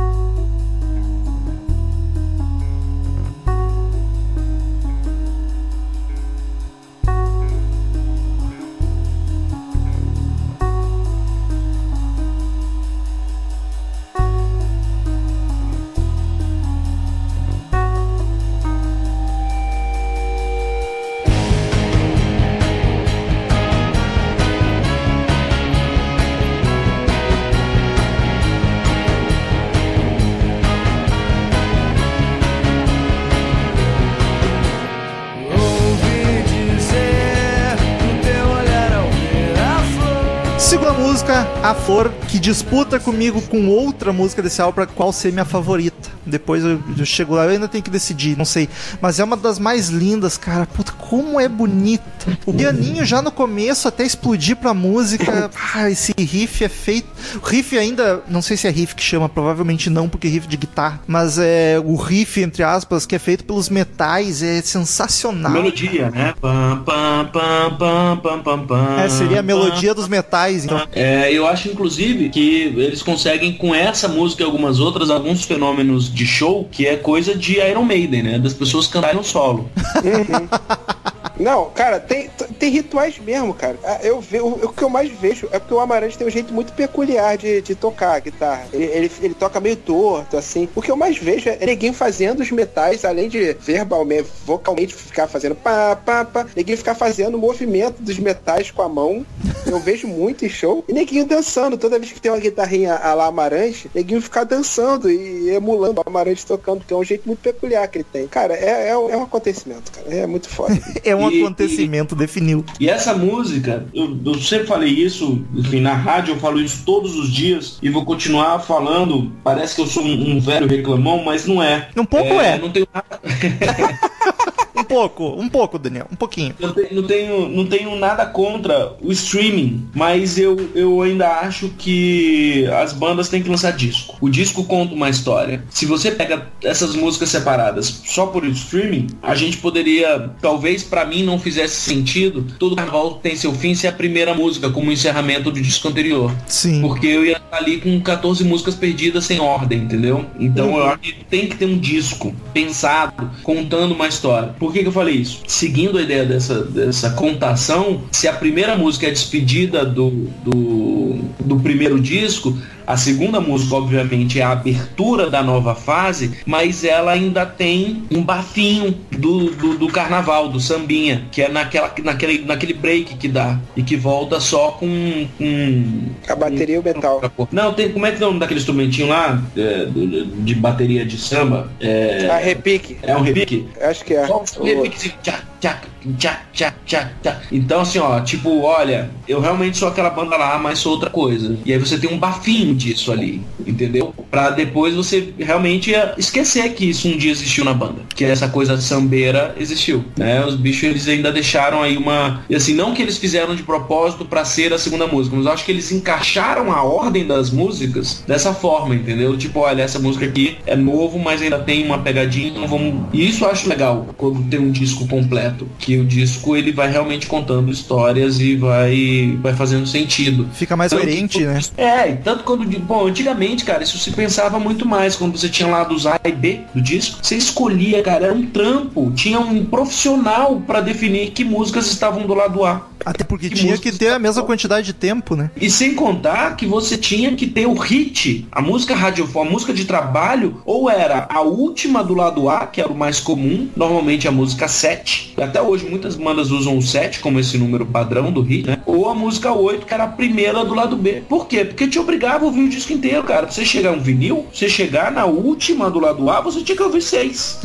Segunda música, A Flor, que disputa comigo com outra música desse álbum, qual ser minha favorita. Depois eu, eu chego lá, eu ainda tenho que decidir, não sei. Mas é uma das mais lindas, cara. Puta, como é bonita. O pianinho já no começo, até explodir pra música. Ah, esse riff é feito. O riff ainda, não sei se é riff que chama, provavelmente não, porque é riff de guitarra. Mas é o riff, entre aspas, que é feito pelos metais, é sensacional. Melodia, né? Pam, pam, pam, pam, pam, pam, pam, É, seria a melodia dos metais, então. É, eu acho inclusive que eles conseguem com essa música e algumas outras alguns fenômenos de show que é coisa de Iron Maiden, né? Das pessoas cantarem no solo. <laughs> Não, cara, tem, tem rituais mesmo, cara. Ah, Eu ve, o, que eu mais vejo é porque o Amarante tem um jeito muito peculiar de, de tocar a guitarra. Ele, ele, ele toca meio torto, assim. O que eu mais vejo é neguinho fazendo os metais, além de verbalmente, vocalmente ficar fazendo pá, pá, pá. Neguinho ficar fazendo o movimento dos metais com a mão. Eu vejo muito em show. E neguinho dançando. Toda vez que tem uma guitarrinha a lá Amarante, neguinho ficar dançando e emulando o Amarante tocando, porque é um jeito muito peculiar que ele tem. Cara, é, é, é um acontecimento, cara. É muito foda. <laughs> É um E- acontecimento, definiu. E essa música, eu, eu sempre falei isso, enfim, na rádio eu falo isso todos os dias e vou continuar falando. Parece que eu sou um, um velho reclamão, mas não é. Um pouco é. Não tenho nada, <laughs> Um pouco, um pouco, Daniel, um pouquinho. não tenho, não tenho, não tenho nada contra o streaming, mas eu, eu ainda acho que as bandas têm que lançar disco. O disco conta uma história. Se você pega essas músicas separadas só por streaming, a gente poderia, talvez pra mim não fizesse sentido, todo carnaval tem seu fim ser a primeira música como encerramento do disco anterior. Sim. Porque eu ia estar ali com 14 músicas perdidas sem ordem, entendeu? Então eu acho que tem que ter um disco pensado, contando uma história. Por que, que eu falei isso? Seguindo a ideia dessa, dessa contação, se a primeira música é a despedida do, do, do primeiro disco, A segunda música, obviamente, é a abertura da nova fase, mas ela ainda tem um bafinho do, do, do carnaval, do sambinha, que é naquela, naquele, naquele break que dá e que volta só com. com A bateria e o metal. não, tem. Como é que é o nome daquele instrumentinho lá? é, de, de bateria de samba? É, A repique. é um repique? Acho que é. Só um repiquezinho. Tchá, tchá, tchá, tchá, tchá, tchá. Então, assim, ó, tipo, olha, eu realmente sou aquela banda lá, mas sou outra coisa. E aí você tem um bafinho disso ali, entendeu? Pra depois você realmente esquecer que isso um dia existiu na banda. Que essa coisa sambeira existiu, né? Os bichos, eles ainda deixaram aí uma... E assim, não que eles fizeram de propósito pra ser a segunda música, mas eu acho que eles encaixaram a ordem das músicas dessa forma, entendeu? Tipo, olha, essa música aqui é novo, mas ainda tem uma pegadinha, então vamos... E isso eu acho legal, quando tem um disco completo. Que o disco, ele vai realmente contando histórias e vai, vai fazendo sentido. Fica mais Tanto coerente, que- né? É, e tanto quando. Bom, antigamente, cara, isso se pensava muito mais. Quando você tinha lá dos A e B do disco, você escolhia, cara, era um trampo. Tinha um profissional pra definir que músicas estavam do lado A. Até porque Que tinha que ter a mesma quantidade de tempo, né? E sem contar que você tinha que ter o hit, a música radiofônica, a música de trabalho, ou era a última do lado A, que era o mais comum, normalmente a música 7. E até hoje muitas bandas usam o 7 como esse número padrão do hit, né? Ou a música 8, que era a primeira do lado B. Por quê? Porque te obrigava ouvir o disco inteiro, cara. Pra você chegar um vinil, você chegar na última do lado A, você tinha que ouvir seis.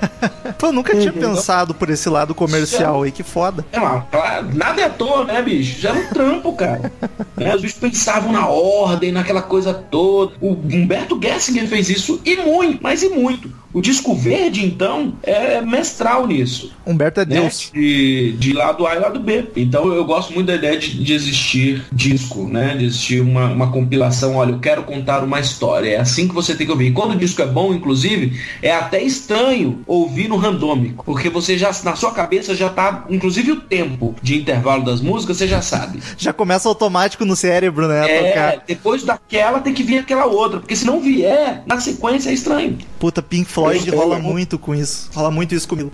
<laughs> Pô, eu nunca tinha pensado por esse lado comercial aí, que foda. É lá, nada é à toa, né, bicho? Já era um trampo, cara. <laughs> Né, Os bichos pensavam na ordem, naquela coisa toda. O Humberto Gessinger fez isso e muito, mas e muito. O disco verde, então, é mestral nisso. Humberto é né? Deus. De, de lado A e lado B. Então eu gosto muito da ideia de, de existir disco, né? De existir uma, uma compilação. Olha, eu quero contar uma história. É assim que você tem que ouvir. E quando o disco é bom, inclusive, é até estranho ouvir no randômico. Porque você já, na sua cabeça, já tá, inclusive o tempo de intervalo das músicas, você já sabe. <laughs> Já começa automático no cérebro, né? É, tocar. depois daquela tem que vir aquela outra. Porque se não vier, na sequência é estranho. Puta, Pink Floyd Eu- rola muito com isso. Rola muito isso comigo.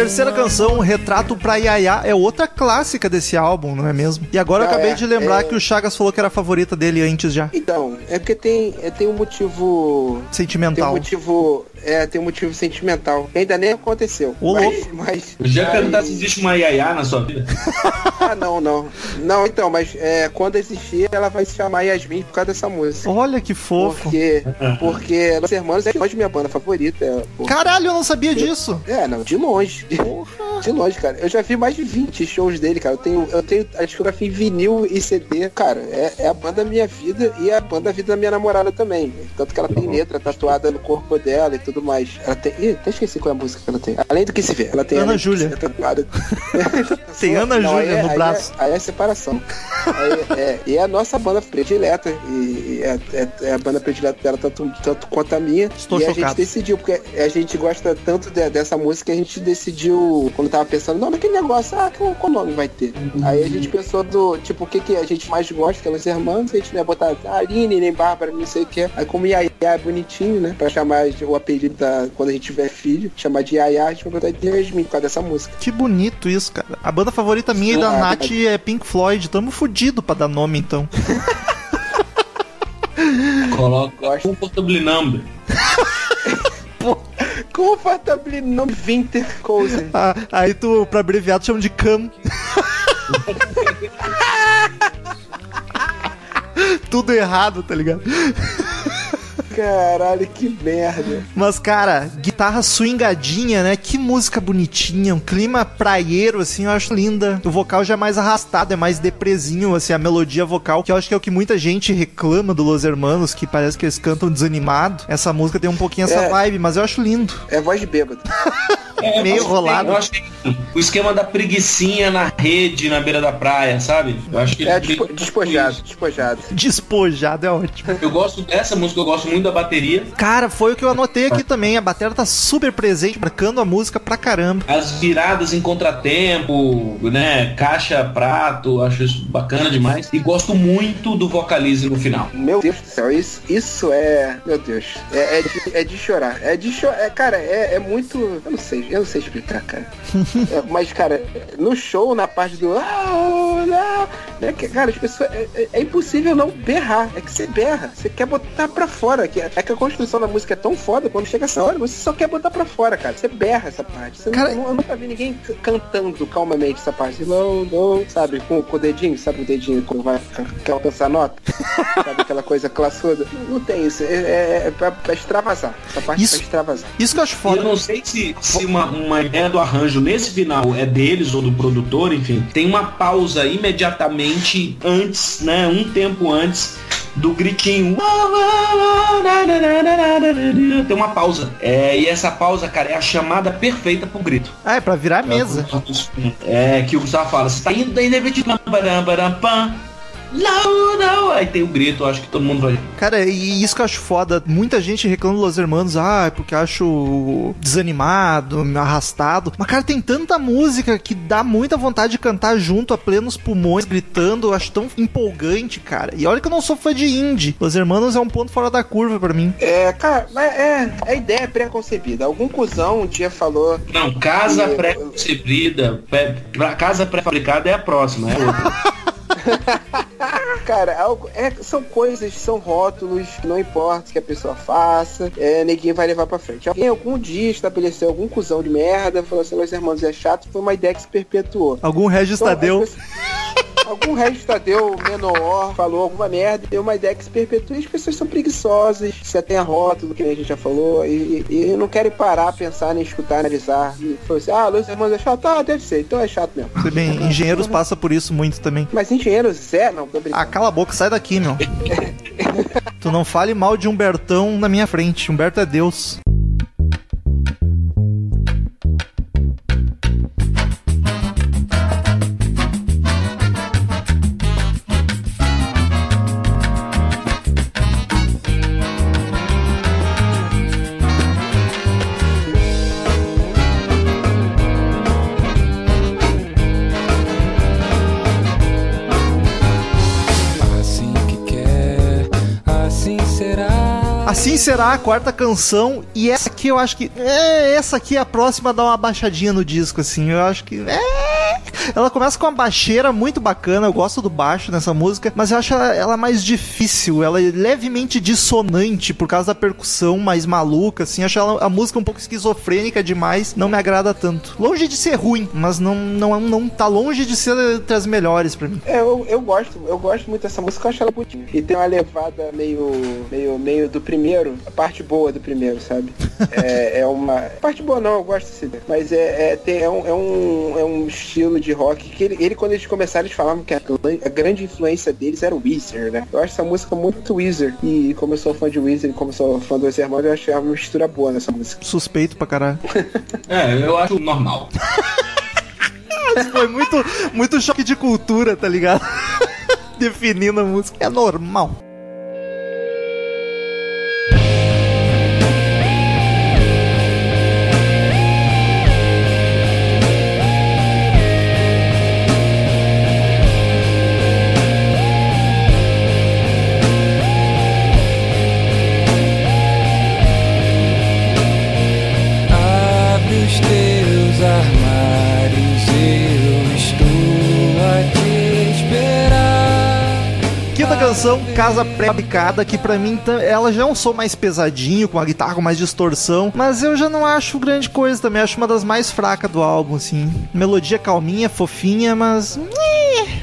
Terceira canção, Retrato pra Yaya, é outra clássica desse álbum, não é mesmo? E agora eu Ah, acabei é, de lembrar é. que o Chagas falou que era a favorita dele antes já. Então, é porque tem, é, tem um motivo. Tem um Sentimental. motivo. É, tem um motivo sentimental. Que ainda nem aconteceu. Ô, mas, louco. mas. Eu já aí- perguntar se existe uma Yaya na sua vida. <laughs> Ah, não, não. Não, então, mas é, quando existir, ela vai se chamar Yasmin por causa dessa música. Olha que fofo. Porque, porque Los Hermanos é de minha banda favorita. É. Caralho, eu não sabia disso. É, não, de longe. De, de longe, cara. Eu já vi mais de 20 shows dele, cara. Eu tenho, eu tenho a discografia em vinil e CD. Cara, é, é a banda da minha vida e é a banda da vida da minha namorada também. Tanto que ela tem letra tatuada no corpo dela e tudo mais. Ela tem. Ih, até esqueci qual é a música que ela tem. Além do que se vê, ela tem. Ana Júlia. <laughs> Tem Ana Não, Júlia é- no aí braço. É, aí é separação. Aí é, e é a nossa banda predileta. E, é, é- é a banda predileta dela tanto, tanto quanto a minha. Estou e a chocado. gente decidiu, porque a gente gosta tanto de- dessa música que a gente decidiu, quando tava pensando, não, naquele negócio, ah, qual, qual nome vai ter? Aí a gente pensou do, tipo, o que, que a gente mais gosta, que é os irmãos, a gente não ia botar Aline, nem Bárbara, não sei o que. Aí como Yaya é bonitinho, né? Pra chamar o apelido da, quando a gente tiver filho, chamar de Yaya, a gente vai botar de Yasmin por causa dessa música. Que bonito isso, cara. A banda favorita minha e da Ah, Nath é Pink Floyd. Tamo fudido pra dar nome, então. <laughs> Coloca Gosto. Comfortable Number. <laughs> Comfortably no Winter Cozy. Ah, aí tu, pra abreviado, chama de Cam. <laughs> Tudo errado, tá ligado? Caralho, que merda. Mas, cara, guitarra swingadinha, né? Que música bonitinha, um clima praieiro, assim, eu acho linda. O vocal já é mais arrastado, é mais depresinho, assim, a melodia vocal, que eu acho que é o que muita gente reclama do Los Hermanos, que parece que eles cantam desanimado. Essa música tem um pouquinho essa É. vibe, mas eu acho lindo. É voz de bêbado. <laughs> É, Meio rolado. Eu acho que o esquema da preguicinha na rede, na beira da praia, sabe? Eu acho que É despo- despojado, despojado. Despojado é ótimo. Eu gosto dessa música, eu gosto muito da bateria. Cara, foi o que eu anotei aqui também. A bateria tá super presente, marcando a música pra caramba. As viradas em contratempo, né? Caixa, prato, acho isso bacana demais. E gosto muito do vocalize no final. Meu Deus do céu, isso, isso é. Meu Deus. É, é, de, é de chorar. É de chorar. É, cara, é, é muito. Eu não sei, eu não sei explicar, cara. É, mas, cara, no show, na parte do. Ah, não, né, que, cara, as pessoas. É, é- é impossível não berrar. É que você berra. Você quer botar pra fora. Que, é que a construção da música é tão foda, quando chega essa hora, você só quer botar pra fora, cara. Você berra essa parte. Você Cara- não, eu nunca vi ninguém cantando calmamente essa parte. Não, não, sabe? Com, com o dedinho, sabe o dedinho quando vai quer alcançar a nota? <laughs> sabe aquela coisa classuda? Não, não tem isso. É, é, é pra, pra extravasar. Essa parte Isso- é pra extravasar. Isso que eu acho E eu foda. não sei se, se uma, uma ideia do arranjo nesse final é deles ou do produtor, enfim. Tem uma pausa imediatamente antes, né? Um tempo antes do gritinho. Tem uma pausa. É, e essa pausa, cara, é a chamada perfeita pro grito. Ah, é pra virar a mesa. É, que o Gustavo fala, você tá indo daí deve de não, não. Aí tem o grito, eu acho que todo mundo vai. Cara, e isso que eu acho foda. Muita gente reclama dos Los Hermanos, ah, é porque acho desanimado, arrastado. Mas, cara, tem tanta música que dá muita vontade de cantar junto a plenos pulmões, gritando. Eu acho tão empolgante, cara. E olha que eu não sou fã de indie. Los Hermanos é um ponto fora da curva pra mim. É, cara, mas é, a ideia é pré-concebida. Algum cuzão um dia falou. Não, casa pré-concebida, pré- casa pré-fabricada é a próxima, é outra. <laughs> <laughs> Cara, algo- é- são coisas, são rótulos, que não importa o que a pessoa faça, é, ninguém vai levar pra frente. Alguém algum dia estabeleceu algum cuzão de merda, falou assim, Los Hermanos é chato, foi uma ideia que se perpetuou. Algum Regis Então, Tadeu. <laughs> Algum Regis Tadeu menor falou alguma merda, deu uma ideia que se perpetua e as pessoas são preguiçosas, se tem a rótulo, que a gente já falou, e, e- e não querem parar, pensar, nem escutar, analisar. E falou assim, ah, Los Hermanos é chato, ah, deve ser, então é chato mesmo. Você bem, engenheiros passa por isso muito também. Mas engenheiros é, não, tô brincando. Ah, cala a boca, sai daqui, meu. <laughs> tu não fale mal de Humbertão na minha frente. Humberto é Deus. Será. A quarta canção. E essa aqui eu acho que. É, essa aqui é a próxima a dar uma baixadinha no disco, assim. Eu acho que. É. Ela começa com uma baixeira muito bacana. Eu gosto do baixo nessa música. Mas eu acho ela, ela mais difícil. Ela é levemente dissonante por causa da percussão mais maluca, assim. Acho ela, a música um pouco esquizofrênica demais. Não me agrada tanto. Longe de ser ruim, mas não, não, não tá longe de ser entre as melhores pra mim. É, eu, eu gosto, eu gosto muito dessa música, eu acho ela bonitinha. E tem uma levada meio, meio, meio do primeiro, a parte boa do primeiro, sabe? É, é uma. Parte boa não, eu gosto desse. Mas é, é, tem, é, um, é, um, é um estilo de rock que ele, ele, quando eles começaram, eles falavam que a, a grande influência deles era o Weezer, né? Eu acho essa música muito Weezer. E como eu sou fã de Weezer e como eu sou fã dos irmãos, eu achei uma mistura boa nessa música. Suspeito pra caralho. <laughs> É, eu acho normal. <laughs> Foi muito, muito choque de cultura, tá ligado? <laughs> Definindo a música. É normal. Casa Pré-Fabricada, que pra mim ela já é um som mais pesadinho, com a guitarra com mais distorção, mas eu já não acho grande coisa também, acho uma das mais fracas do álbum, assim. Melodia calminha, fofinha, mas.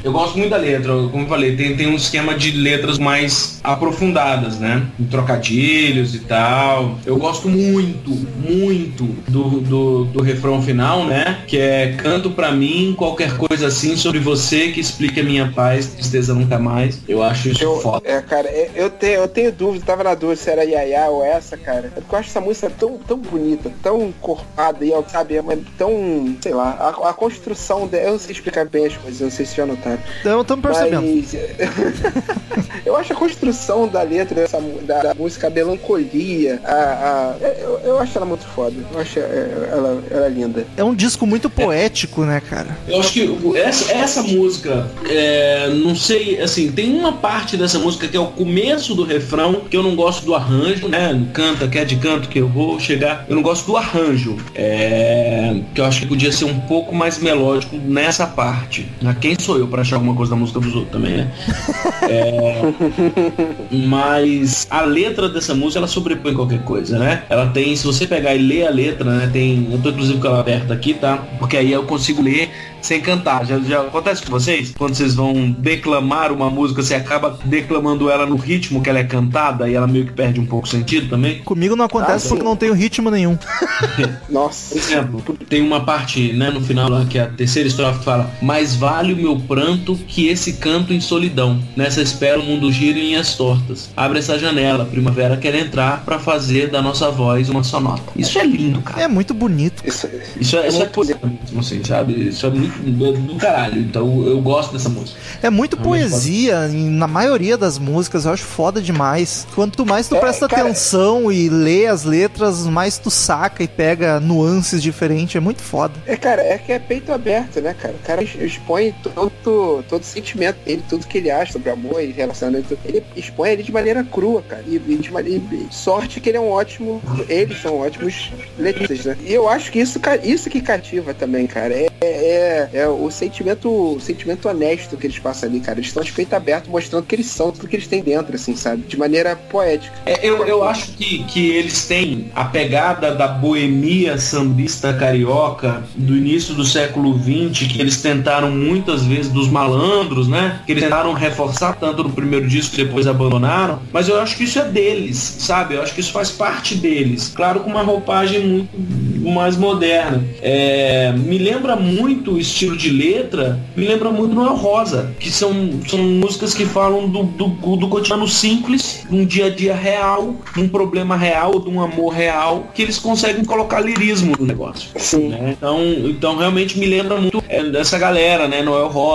Eu gosto muito da letra, como eu falei, tem, tem um esquema de letras mais aprofundadas, né? Em trocadilhos e tal. Eu gosto muito, muito do, do, do refrão final, né? Que é canto pra mim qualquer coisa assim sobre você que explique a minha paz, tristeza nunca mais. Eu acho isso Eu, foda. é, cara, é, eu tenho, eu tenho dúvida, tava na dúvida se era Yaya ou essa, cara. É porque eu acho essa música tão, tão bonita, tão encorpada e, sabe, é tão, sei lá, a, a construção dela, eu não sei explicar bem as coisas, eu não sei se já notaram. Então estamos percebendo. Mas, <laughs> eu acho a construção da letra dessa, da, da música, a melancolia, a, a- eu, eu acho ela muito foda. Eu acho é, ela, ela é linda. É um disco muito poético, né, cara? Eu acho que essa, essa música, é, não sei, assim, tem uma parte dessa música que é o começo do refrão, que eu não gosto do arranjo, né? Canta, quer de canto, que eu vou chegar. Eu não gosto do arranjo. É, que eu acho que podia ser um pouco mais melódico nessa parte. Ah, Quem sou eu para achar alguma coisa da música dos outros também, né? É, <laughs> mas a letra dessa música ela sobrepõe qualquer coisa, né? Ela tem, se você pegar e ler a letra, né? Tem, eu tô inclusive com ela aberta aqui, tá? Porque aí eu consigo ler sem cantar. Já, já acontece com vocês? Quando vocês vão declamar uma música, você acaba declamando ela no ritmo que ela é cantada e ela meio que perde um pouco o sentido também? Comigo não acontece Ah, porque não tenho ritmo nenhum. <laughs> Nossa. Por exemplo, tem uma parte, né, no final, lá, que é a terceira estrofe fala Mais vale o meu pranto que esse canto em solidão. Nessa espera o mundo gira em as tortas. Abre essa janela, a primavera quer entrar pra fazer da nossa voz uma só nota. Isso é lindo, cara. É muito bonito. Isso, Isso é, isso é muito poesia mesmo, assim, sabe? Isso é muito do, do caralho. Então eu gosto dessa música. É muito poesia em- na maioria das músicas, eu acho foda demais. Quanto mais tu É, presta cara- atenção e lê as letras, mais tu saca e pega nuances diferentes. É muito foda. É, cara, é que é peito aberto, né, cara? O cara expõe todo, todo o sentimento dele, tudo que ele acha sobre amor e relacionamento. Ele expõe ele de maneira crua, cara. E, de e sorte que ele é um ótimo. Eles são ótimos letristas, né? E eu acho que isso, isso que cativa também, cara. É, é, é o sentimento o sentimento honesto que eles passam ali, cara. Eles estão de peito aberto, mostrando que eles são, tudo que eles têm dentro, assim, sabe? De maneira poética. É, eu, eu acho que, que eles têm a pegada da boemia sambista carioca do início do século XX, que eles tentaram muitas vezes dos malandros, né? Que eles tentaram reforçar tanto no primeiro disco e depois abandonaram. Mas eu acho que isso é deles, sabe? Eu acho que isso faz parte deles. Claro, com uma roupagem muito mais moderna. É, me lembra muito o estilo de letra, me lembra muito Noel Rosa, que são, são músicas que falam do, do, do cotidiano simples, de um dia a dia real, de um problema real, de um amor real, que eles conseguem colocar lirismo no negócio. Sim. né? Então, então realmente me lembra muito é, dessa galera, né? Noel Rosa,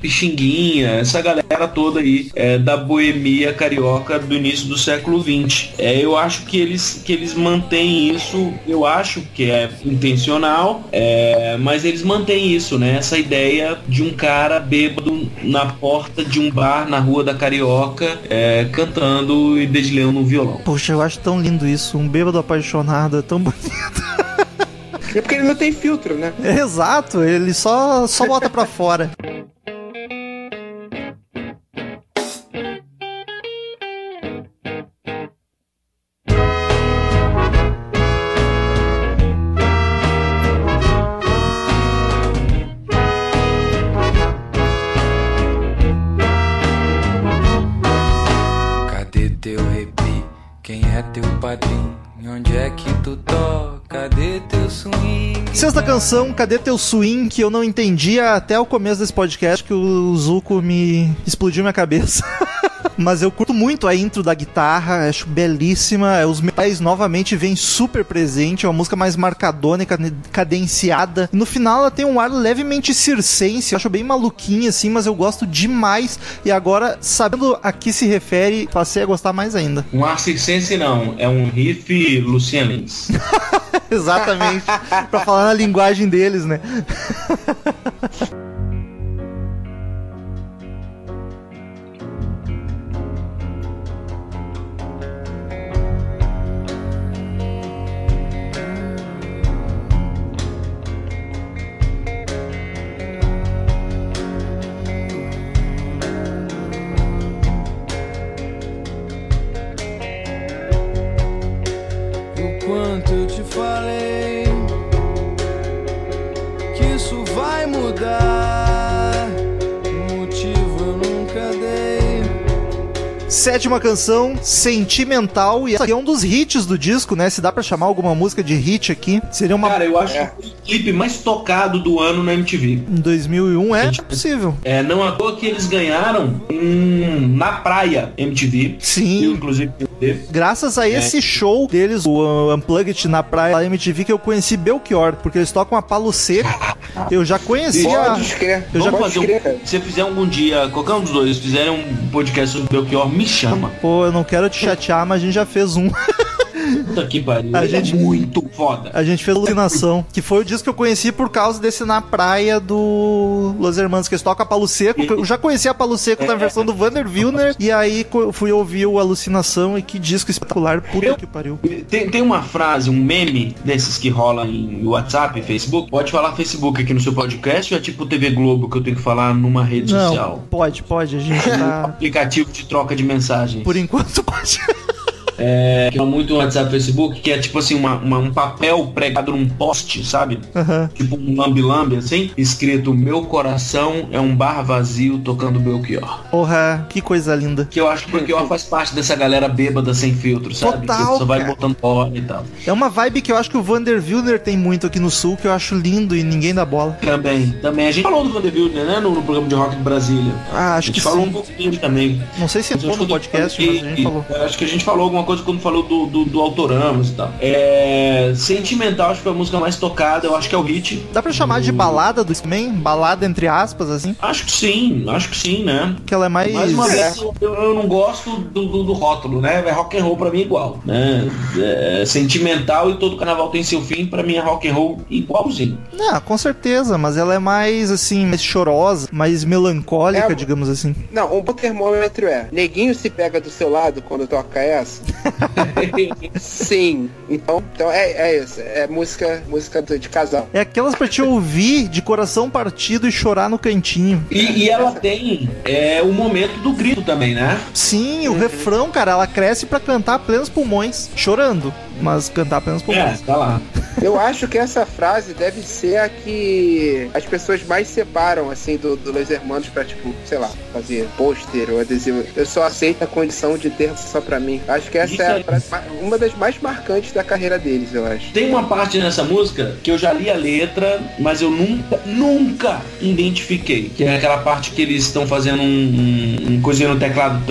Pixinguinha, essa galera toda aí é, da boemia carioca do início do século XX. É, eu acho que eles, que eles mantêm isso, eu acho que é intencional, é, mas eles mantêm isso, né? Essa ideia de um cara bêbado na porta de um bar na rua da Carioca, é, cantando e dedilhando um violão. Poxa, eu acho tão lindo isso. Um bêbado apaixonado é tão bonito. <laughs> É porque ele não tem filtro, né? <laughs> Exato, ele só, só bota pra fora. <laughs> swing? Sexta canção, Cadê Teu Swing? Que eu não entendia até o começo desse podcast, que o Zuko me explodiu minha cabeça. <laughs> Mas eu curto muito a intro da guitarra, acho belíssima. Os metais novamente vêm super presente, é uma música mais marcadona e cade- cadenciada. No final ela tem um ar levemente circense, eu acho bem maluquinha assim, mas eu gosto demais. E agora, sabendo a que se refere, passei a gostar mais ainda. Um ar circense não, é um riff Lucian Lins. <laughs> Exatamente. pra falar na linguagem deles, né? <laughs> Sétima canção, Sentimental. E essa aqui é um dos hits do disco, né? Se dá pra chamar alguma música de hit aqui, seria uma. Cara, eu acho que foi o clipe mais tocado do ano na MTV. Em 2001 é Gente, possível. É, não à toa que eles ganharam um, na praia MTV. Sim. Eu, inclusive. Graças a esse show deles, o uh, Unplugged na praia da MTV, que eu conheci Belchior, porque eles tocam a palo seco. <laughs> Eu já conhecia. Pode. Eu já Vamos pode fazer um, se você fizer algum dia, qualquer um dos dois, fizerem um podcast sobre Belchior, me chama. Pô, eu não quero te chatear, mas a gente já fez um. <laughs> Puta que pariu. A Ele gente- é muito foda. A gente fez Alucinação, que foi o disco que eu conheci por causa desse Na Praia do Los Hermanos, que eles tocam a Palo Seco. Eu já conhecia a Palo Seco na versão do Vander Wilner, e aí fui ouvir o Alucinação, e que disco espetacular, puta Eu- que pariu. Tem, tem uma frase, um meme desses que rola em WhatsApp, Facebook. Pode falar Facebook aqui no seu podcast ou é tipo TV Globo que eu tenho que falar numa rede Não, social? pode, pode, a gente tá... <laughs> Aplicativo de troca de mensagens. Por enquanto pode. É, que é muito WhatsApp Facebook, que é tipo assim, uma, uma- um papel pregado num poste, sabe? Aham. Tipo um lambe-lambe assim, escrito Meu coração é um bar vazio tocando Belchior. Porra, que coisa linda. Que eu acho que Belchior faz parte dessa galera bêbada sem filtro, sabe? Total, que só vai cara. botando hora e tal. É uma vibe que eu acho que o Vander Wilner tem muito aqui no sul, que eu acho lindo e ninguém dá bola. Também, também. A gente falou do Vanderbilt, né? No, no programa de rock de Brasília. Ah, A acho gente que falou sim. um pouquinho também. Não sei se entrou no que podcast, eu- mas a gente e- falou. Acho que a gente falou alguma coisa quando falou do, do, do Autoramos e tal. É, Sentimental, acho que foi a música mais tocada, eu acho que é o hit. Dá pra chamar de balada do X-Men? Balada entre aspas, assim? Acho que sim, acho que sim, né? Que ela é mais. Mais uma vez, eu, eu não gosto do, do, do rótulo, né? É rock and roll pra mim igual, né? É, sentimental e todo carnaval tem seu fim, pra mim é rock and roll igualzinho. Ah, com certeza, mas ela é mais assim, mais chorosa, mais melancólica, É, digamos assim. Não, um bom termômetro é. Neguinho se pega do seu lado quando toca essa? <laughs> Sim. Então, então é, é isso. É música, música de casal. É aquelas pra te ouvir de coração partido e chorar no cantinho. E, e ela tem é, o momento do grito também, né? Sim, o refrão, cara, ela cresce pra cantar plenos pulmões, chorando, mas cantar plenos É, pulmões. tá lá. Eu acho que essa frase deve ser a que as pessoas mais separam, assim, do, do Los Hermanos pra, tipo, sei lá, fazer pôster ou adesivo. Eu só aceito a condição de ter só pra mim. Acho que essa é uma das mais marcantes da carreira deles, eu acho. Tem uma parte nessa música que eu já li a letra, mas eu nunca, nunca identifiquei. Que é aquela parte que eles estão fazendo um, um, um coisinha no teclado.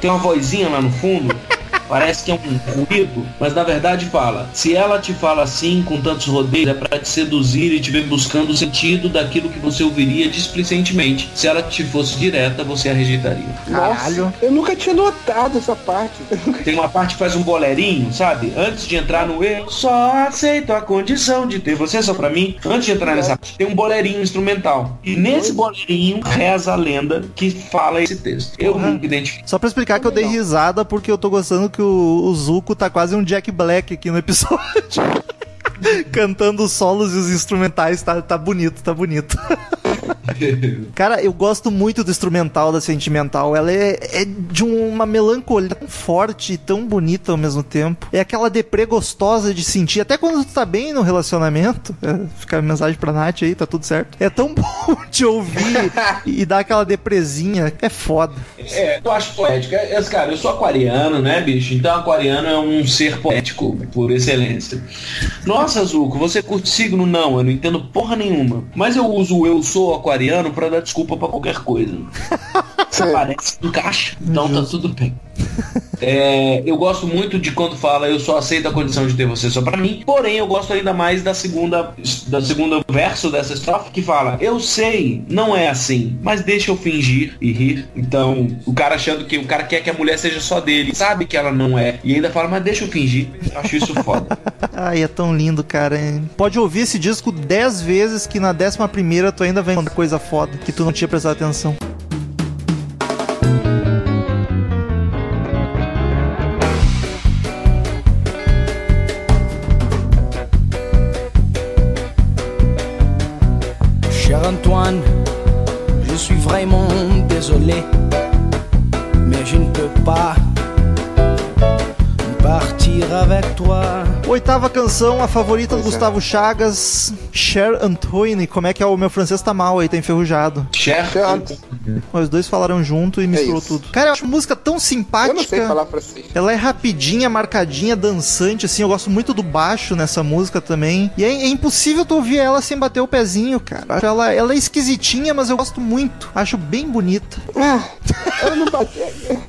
Tem uma vozinha lá no fundo. Parece que é um ruído, mas na verdade fala: se ela te fala assim, com tantos rodeios, é pra te seduzir e te ver buscando o sentido daquilo que você ouviria displicentemente. Se ela te fosse direta, você a rejeitaria. Caralho. Nossa, eu nunca tinha notado essa parte. Tem uma parte que faz um bolerinho, sabe? Antes de entrar no eu só aceito a condição de ter você só pra mim. Antes de entrar nessa parte, tem um bolerinho instrumental. E nesse bolerinho reza a lenda que fala esse texto. Eu Porra. nunca identifiquei. Só pra explicar que eu dei risada porque eu tô gostando que o, o Zuko tá quase um Jack Black aqui no episódio. <laughs> Cantando os solos e os instrumentais, tá, tá bonito, tá bonito. <laughs> <laughs> Cara, eu gosto muito do instrumental da Sentimental. Ela é, é de uma melancolia tão forte e tão bonita ao mesmo tempo. É aquela deprê gostosa de sentir. Até quando tu tá bem no relacionamento. É, fica a mensagem pra Nath aí, tá tudo certo. É tão <laughs> bom te ouvir e dar aquela depresinha. É foda. É, eu acho poética. É, é, cara, eu sou aquariano, né, bicho? Então aquariano é um ser poético por excelência. Nossa, Zuko, você curte signo? Não, eu não entendo porra nenhuma. Mas eu uso o eu sou aquariano pra dar desculpa pra qualquer coisa. <laughs> Parece que encaixa, então tá tudo bem. É, eu gosto muito de quando fala eu só aceito a condição de ter você só pra mim. Porém, eu gosto ainda mais da segunda da segunda verso dessa estrofe que fala eu sei, não é assim, mas deixa eu fingir e rir. Então, o cara achando que o cara quer que a mulher seja só dele, sabe que ela não é e ainda fala mas deixa eu fingir. Eu acho isso foda. <laughs> Ai, é tão lindo, cara. Pode ouvir esse disco 10 vezes que na décima primeira tu ainda encontrar coisa foda que tu não tinha prestado atenção. Oitava canção, a favorita do Pois é. Gustavo Chagas. Cher Antoine, como é que é? O meu francês tá mal aí, tá enferrujado. Cher. Certo. Os dois falaram junto e misturou isso. tudo. Cara, eu acho música tão Eu simpática. não sei falar francês. Ela é rapidinha, marcadinha, dançante, assim. Eu gosto muito do baixo nessa música também. E é, é impossível tu ouvir ela sem bater o pezinho, cara. Ela, ela é esquisitinha, mas eu gosto muito. Acho bem bonita. Ah, ela não bate.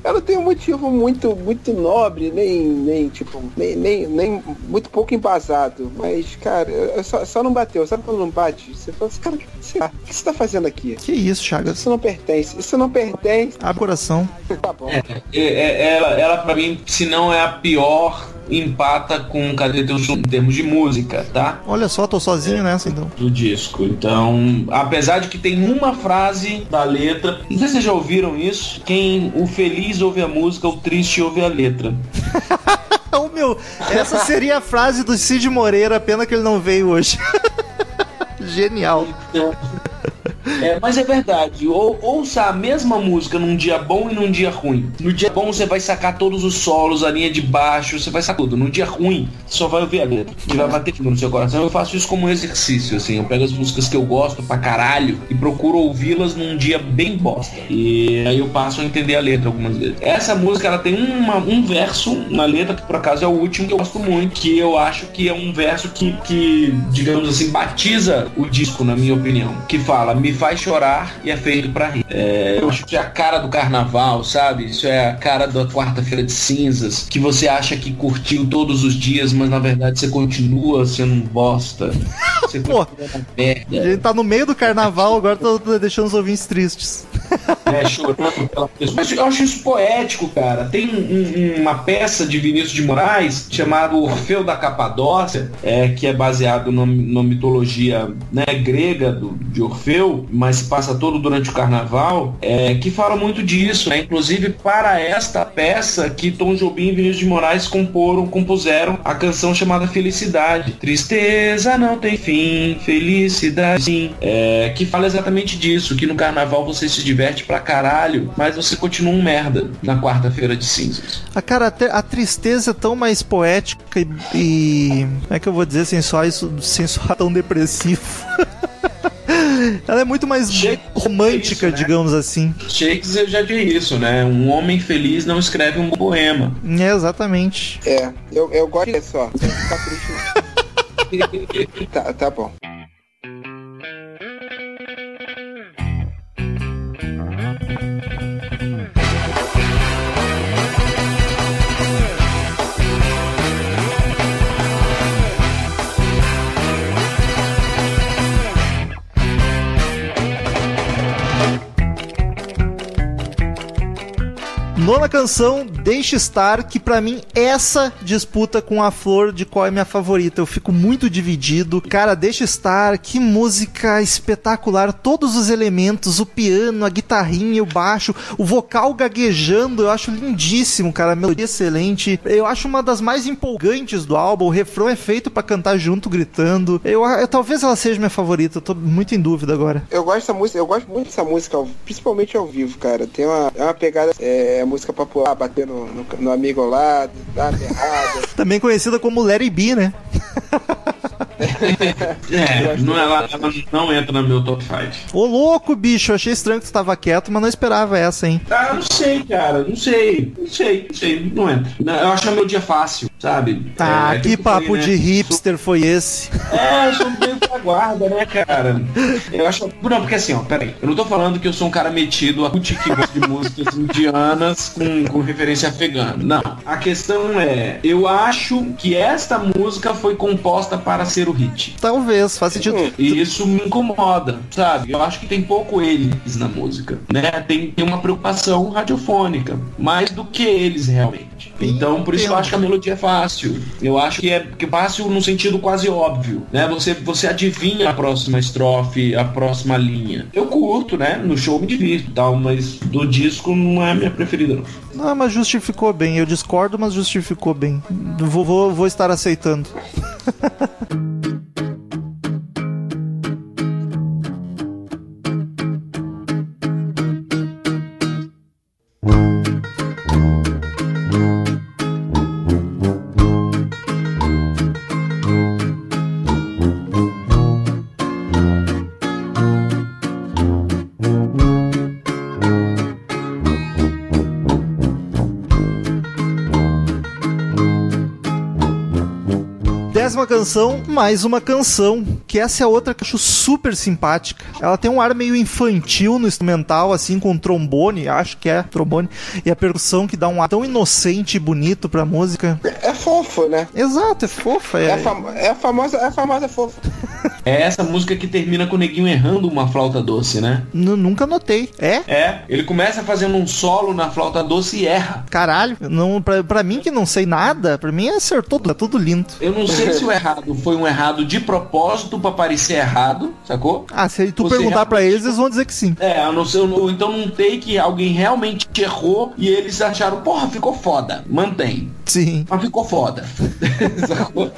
Ela tem um motivo muito, muito nobre, nem, nem tipo, nem, nem, nem muito pouco embasado. Mas, cara, eu só, só não bateu. Sabe quando não bate? Você fala assim, cara, o que você, o que você tá fazendo aqui? Que isso, Chagas. Isso não pertence. Isso não pertence. Abre coração. <laughs> Tá bom. É, é, ela, ela pra mim, se não é a pior, empata com Cadê Teu Som em termos de música, tá? Olha só, tô sozinho nessa então. Do disco. Então, apesar de que tem uma frase da letra, não sei se vocês já ouviram isso, quem o feliz ouve a música, o triste ouve a letra. <laughs> Então, meu, essa seria a frase do Cid Moreira, pena que ele não veio hoje. <laughs> Genial. É, mas é verdade. Ou, ouça a mesma música num dia bom e num dia ruim. No dia bom você vai sacar todos os solos, a linha de baixo, você vai sacar tudo. No dia ruim, você só vai ouvir a letra. Que vai bater fundo no seu coração. Eu faço isso como um exercício, assim. Eu pego as músicas que eu gosto pra caralho e procuro ouvi-las num dia bem bosta. E aí eu passo a entender a letra algumas vezes. Essa música, ela tem uma- um verso na letra, que por acaso é o último que eu gosto muito, que eu acho que é um verso que, que digamos assim, batiza o disco, na minha opinião. Que fala, me faz chorar e é feito pra rir. É, eu acho que é a cara do carnaval, sabe? Isso é a cara da quarta-feira de cinzas, que você acha que curtiu todos os dias, mas na verdade você continua sendo um bosta. <laughs> Você Pô. uma A merda. gente tá no meio do carnaval, agora tô deixando os ouvintes tristes. <laughs> É, chorando pela pessoa. Mas eu acho isso poético, cara. Tem um- um- uma peça de Vinícius de Moraes chamada Orfeu da Capadócia, é, que é baseado numa mitologia né, grega do, de Orfeu, mas se passa todo durante o carnaval, é, que fala muito disso. Né? Inclusive, para esta peça que Tom Jobim e Vinícius de Moraes comporam, compuseram a canção chamada Felicidade. Tristeza não tem fim, felicidade sim. É, que fala exatamente disso, que no carnaval você se diverte pra caralho, mas você continua um merda na quarta-feira de cinzas. A cara, a tristeza é tão mais poética e, e- Como é que eu vou dizer sem soar isso, sem soar tão depressivo? <laughs> Ela é muito mais Shakespeare romântica, é isso, né? digamos assim. Shakespeare já diz isso, né? Um homem feliz não escreve um poema. É, exatamente. É, eu, eu gosto disso, só. Tá triste. <laughs> tá, tá bom. Nona canção, Deixe Estar, que pra mim essa disputa com a Flor de qual é minha favorita. Eu fico muito dividido. Cara, Deixe Estar, que música espetacular. Todos os elementos, o piano, a guitarrinha, o baixo, o vocal gaguejando, eu acho lindíssimo, cara. A melodia excelente. Eu acho uma das mais empolgantes do álbum. O refrão é feito pra cantar junto, gritando. Eu, eu- talvez ela seja minha favorita. Eu tô muito em dúvida agora. Eu gosto dessa música, eu gosto muito dessa música, principalmente ao vivo, cara. Tem uma, é uma pegada, é, música pra pular, bater no, no, no amigo ao lado, dar uma berrada. Também conhecida como Larry B, né? <laughs> É, não, ela, ela não entra no meu top 5. Ô louco, bicho, achei estranho que tu tava quieto, mas não esperava essa, hein? Ah, não sei, cara, não sei, não sei, não sei, não entra. Não, Eu acho a melodia fácil, sabe? Ah, É, que eu falei, papo né? de hipster foi esse? É, eu sou meio da guarda, né, cara? Eu acho. Não, porque assim, ó, peraí. Eu não tô falando que eu sou um cara metido a que gosta de músicas indianas com, com referência afegana. Não. A questão é, eu acho que esta música foi composta para ser o hit. Talvez, faz sentido. E isso me incomoda, sabe? Eu acho que tem pouco eles na música, né? Tem, tem uma preocupação radiofônica, mais do que eles realmente. Então, por isso eu acho que a melodia é fácil. Eu acho que é que é fácil no sentido quase óbvio, né? Você, você adivinha a próxima estrofe, a próxima linha. Eu curto, né? No show me divirto e tal, mas do disco não é a minha preferida, não. Não, mas justificou bem. Eu discordo, mas justificou bem. Vou, vou, vou estar aceitando. <laughs> Próxima canção, mais uma canção, que essa é outra que eu acho super simpática. Ela tem um ar meio infantil no instrumental, assim, com trombone, acho que é trombone, e a percussão que dá um ar tão inocente e bonito pra música. É fofo, né? Exato, é fofa. É, É, a, fam- é a famosa, é a famosa fofa. <laughs> É essa música que termina com o neguinho errando uma flauta doce, né? N- Nunca notei. É? É, ele começa fazendo um solo na flauta doce e erra. Caralho, não, pra, pra mim que não sei nada, pra mim acertou, tá tudo lindo. Eu não sei se o <laughs> errado foi um errado de propósito pra parecer errado, sacou? Ah, se tu Você perguntar pra realmente- eles, eles vão dizer que sim. É, eu não não- então não tem que alguém realmente errou e eles acharam, porra, ficou foda. Mantém. Sim. Mas ficou foda. <laughs> Sacou?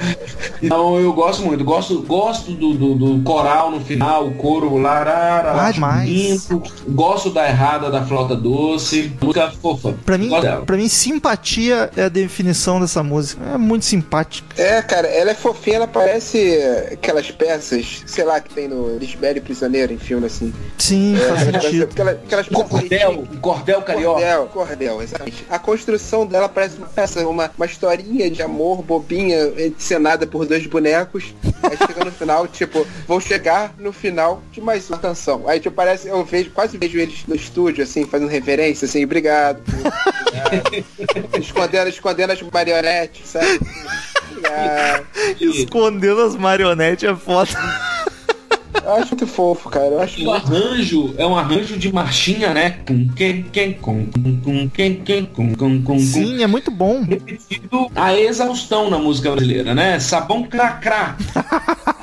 então eu gosto muito. Gosto, gosto do, do, do coral no final, o coro larara, Ah, demais. bonito. Gosto da errada da flauta doce. Música fofa. Pra mim, pra mim, simpatia é a definição dessa música. É muito simpática. É, cara, ela é fofinha, ela parece aquelas peças, sei lá, que tem no Lisbelo e Prisioneiro, em filme assim. Sim, faz Aquelas, sentido. aquelas, aquelas cordel, um cordel carioca. Cordel, cordel, exatamente. A construção dela parece uma peça, uma, uma historinha de amor bobinha, encenada por dois bonecos. Aí chega no final, tipo, vou chegar no final de mais uma canção. Aí tipo, parece, eu vejo, quase vejo eles no estúdio, assim, fazendo reverência, assim, obrigado. obrigado. <laughs> escondendo, escondendo as marionetes, sabe? <laughs> Escondendo as marionetes é foda. Eu acho muito fofo, cara. Eu acho o muito. arranjo é um arranjo de marchinha, né? Com quem, quem, com, com, com, quem, quem, com, com, com, com. Sim, é muito bom. repetido a exaustão na música brasileira, né? Sabão cracrá. <laughs>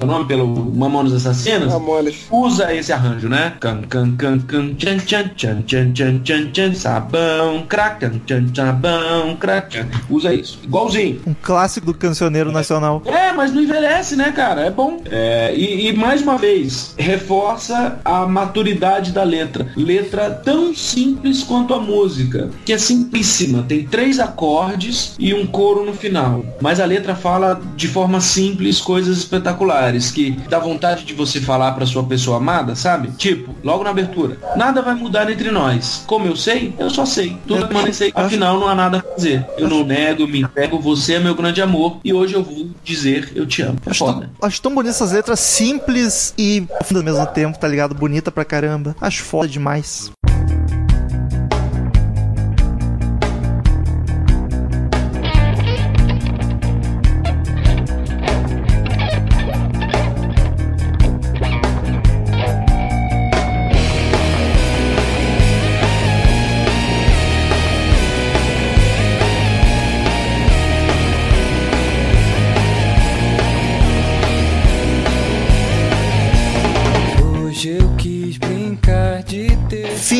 O nome pelo Mamonos Assassinos. Ramones. Usa esse arranjo, né? Can, can, can, can, tchan, tchan, tchan, tchan, tchan, tchan, tchan, sabão, crack, tchan, tchan, sabão, crack. tchan. Usa isso. Igualzinho. Um clássico do cancioneiro nacional. É, mas não envelhece, né, cara? É bom. É, e, e, mais uma vez, reforça a maturidade da letra. Letra tão simples quanto a música, que é simplíssima. Tem três acordes e um coro no final. Mas a letra fala de forma simples coisas espetaculares, que dá vontade de você falar pra sua pessoa amada, sabe? Tipo, logo na abertura, nada vai mudar entre nós. Como eu sei, eu só sei. Tudo permanecer, afinal não há nada a fazer. Eu não nego, me entrego, você é meu grande amor e hoje eu vou dizer eu te amo. É Acho tão, foda. acho tão bonitas essas letras simples e ao mesmo tempo, tá ligado? Bonita pra caramba. Acho foda demais.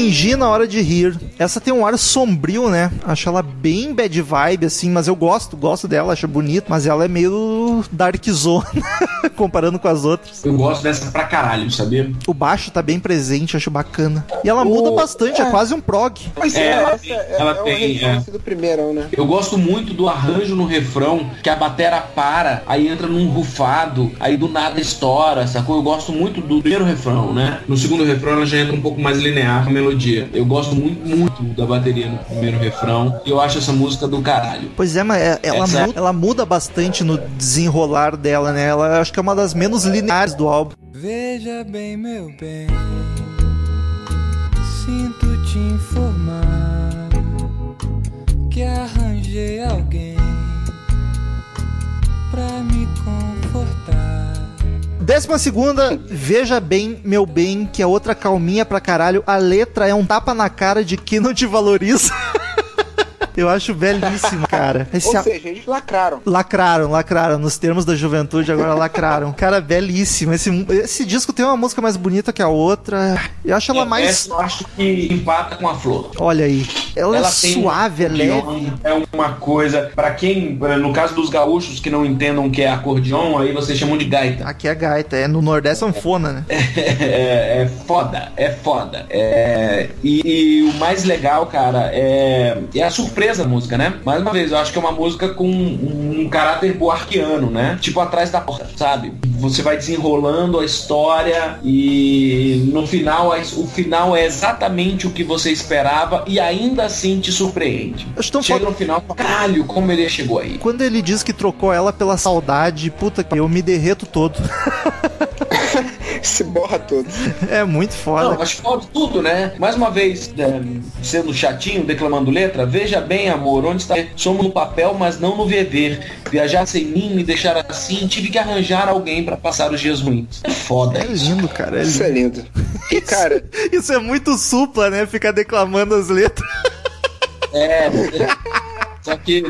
Fingir na hora de rir. Essa tem um ar sombrio, né? Acho ela bem bad vibe, assim, mas eu gosto, gosto dela, acho bonito, mas ela é meio dark zone, <laughs> comparando com as outras. Eu gosto dessa pra caralho, sabia? O baixo tá bem presente, acho bacana. E ela muda O- bastante, é. é. quase um prog. Mas É, é, ela tem- é, ela é o tem, reflexo do primeiro, né? Eu gosto muito do arranjo no refrão, que a batera para, aí entra num rufado, aí do nada estoura, sacou? Eu gosto muito do primeiro refrão, né? No segundo refrão ela já entra um pouco mais linear com a melodia. Eu gosto muito, muito da bateria no primeiro refrão. E eu acho essa música do caralho. Pois é, mas é- ela, Essa- mu- ela muda bastante no desenrolar dela, né? Ela acho que é uma das menos lineares do álbum. Veja bem, meu bem. Sinto te informar que arranjei alguém Décima segunda, veja bem, meu bem, que é outra calminha pra caralho. A letra é um tapa na cara de quem não te valoriza. <laughs> Eu acho belíssimo, cara. <laughs> Esse Ou a- seja, eles lacraram. Lacraram, lacraram. Nos termos da juventude, agora <laughs> lacraram. Cara, belíssimo. Esse, esse disco tem uma música mais bonita que a outra. Eu acho ela mais. Essa eu acho que empata com a flor. Olha aí. Ela, é tem um suave, é leve. acordeon, É uma coisa. Pra quem, no caso dos gaúchos que não entendam o que é acordeon, aí vocês chamam de gaita. Aqui é gaita, é no Nordeste é sanfona, né? <laughs> É, é foda, é foda. É, e, e o mais legal, cara, é, é a surpresa da música, né? Mais uma vez, eu acho que é uma música com um, caráter boarquiano, né? Tipo atrás da porta, sabe? Você vai desenrolando a história e no final o final é exatamente o que você esperava e ainda assim te surpreende. Acho tão Chega foda- no final, caralho, como ele chegou aí. Quando ele diz que trocou ela pela saudade, puta que eu me derreto todo. <laughs> Se borra todo. É muito foda. Não, mas pode tudo, né? Mais uma vez, é, sendo chatinho, declamando letra, veja bem, amor, onde está? Somos no papel, mas não no viver. Viajar sem mim, me deixar assim, tive que arranjar alguém pra passar os dias ruins. É foda É isso. lindo, cara. É Isso lindo. é lindo. E, cara, Isso é muito supla, né? Ficar declamando as letras. É. Só que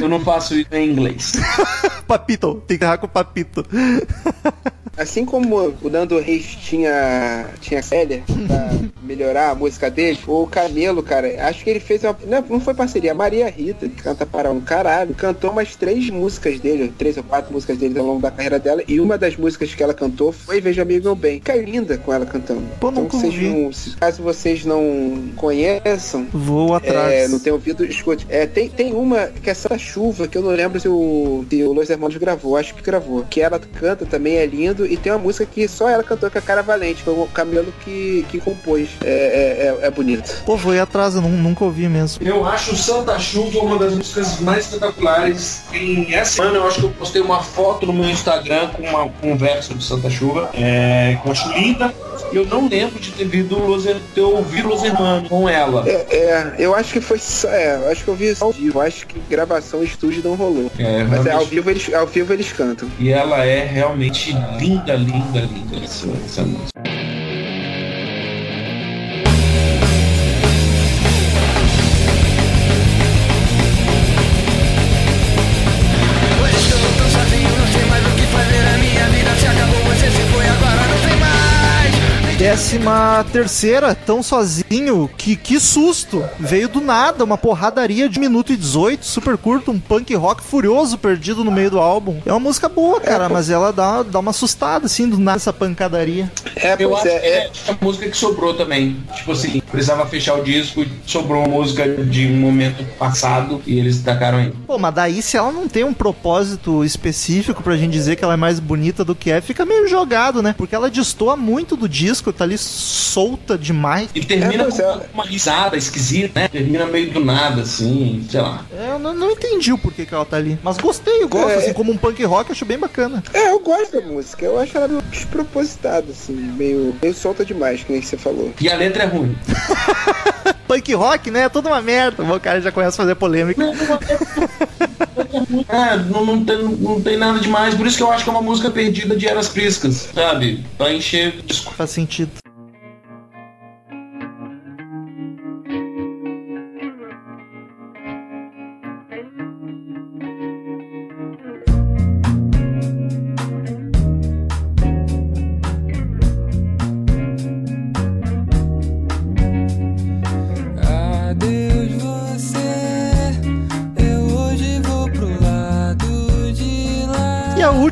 eu não faço isso em inglês. <laughs> Papito. Tem que errar com o papito. Assim como o Nando Reis tinha, tinha Célia pra <laughs> melhorar a música dele, o Camelo, cara, acho que ele fez uma. Não, não foi parceria, a Maria Rita, que canta para um caralho, cantou umas três músicas dele, três ou quatro músicas dele ao longo da carreira dela, e uma das músicas que ela cantou foi Veja Amigo Meu Bem. Fica linda com ela cantando. Pô, então, vocês não, se- caso vocês não conheçam, Vou atrás. é, não tem ouvido, escute. É, tem, tem uma que é Santa Chuva, que eu não lembro se o, se o Los Hermanos gravou, acho que gravou. Que ela canta também, é lindo. E tem uma música que só ela cantou, que é Cara Valente, foi o Camelo que, que compôs. É, é, é, é bonito. Pô, vou ir atrás, eu nu- nunca ouvi mesmo. Eu acho Santa Chuva uma das músicas mais espetaculares. Em essa semana eu acho que eu postei uma foto no meu Instagram com, uma, com um verso de Santa Chuva, é, que eu acho linda. Eu não lembro de ter, visto Los, ter ouvido Los Hermanos com ela. É, é, eu acho que foi só. É, eu acho que eu vi só ao vivo. Eu acho que gravação estúdio não rolou. É, Mas é, ao, realmente. vivo eles, ao vivo eles cantam. E ela é realmente linda, linda, linda música. Décima terceira, tão sozinho, que, que susto. Veio do nada, uma porradaria de minuto e 18, super curto, um punk rock furioso perdido no meio do álbum. É uma música boa, cara, mas ela dá, dá uma assustada, assim, do nada, essa pancadaria. É, Eu acho é, que é, é a música que sobrou também. Tipo assim, precisava fechar o disco e sobrou uma música de um momento passado e eles tacaram aí. Pô, mas daí se ela não tem um propósito específico pra gente dizer que ela é mais bonita do que é, fica meio jogado, né? Porque ela destoa muito do disco, tá ali solta demais. E termina É, com é. uma, uma risada esquisita, né? Termina meio do nada, assim, sei lá. É, Eu não, não entendi o porquê que ela tá ali. Mas gostei, eu gosto, É. assim, como um punk rock, acho bem bacana. é, eu gosto da música. Eu acho ela meio despropositada, assim, meio, meio solta demais, que nem você falou. E a letra é ruim. <laughs> Punk rock, né? É toda uma merda. O cara já começa a fazer polêmica. <laughs> É, não, não, tem, não tem nada demais. Por isso que eu acho que é uma música perdida de eras priscas, sabe? Pra encher. Faz sentido.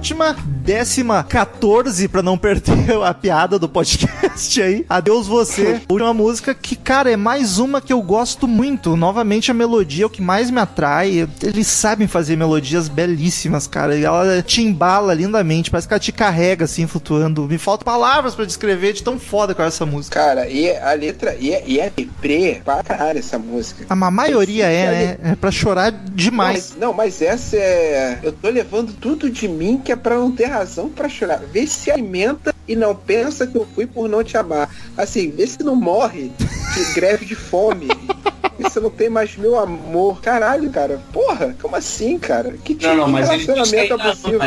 Última, décima 14, pra não perder <laughs> a piada do podcast aí. Adeus você. <laughs> Última música que, cara, é mais uma que eu gosto muito. Novamente a melodia é o que mais me atrai. Eles sabem fazer melodias belíssimas, cara. E ela te embala lindamente, parece que ela te carrega assim, flutuando. Me faltam palavras pra descrever de tão foda que é essa música. Cara, e a letra, e é, e é deprê pra caralho essa música. A ma- maioria é, né? É pra chorar demais. Mas, não, mas essa é. Eu tô levando tudo de mim que é pra não ter razão pra chorar. Vê se alimenta e não pensa que eu fui por não te amar. Assim, vê se não morre de greve de fome. <laughs> Se não tem mais meu amor. Caralho, cara. Porra, como assim, cara? Que tipo Não, não, de mas ele relacionamento tem, abusivo?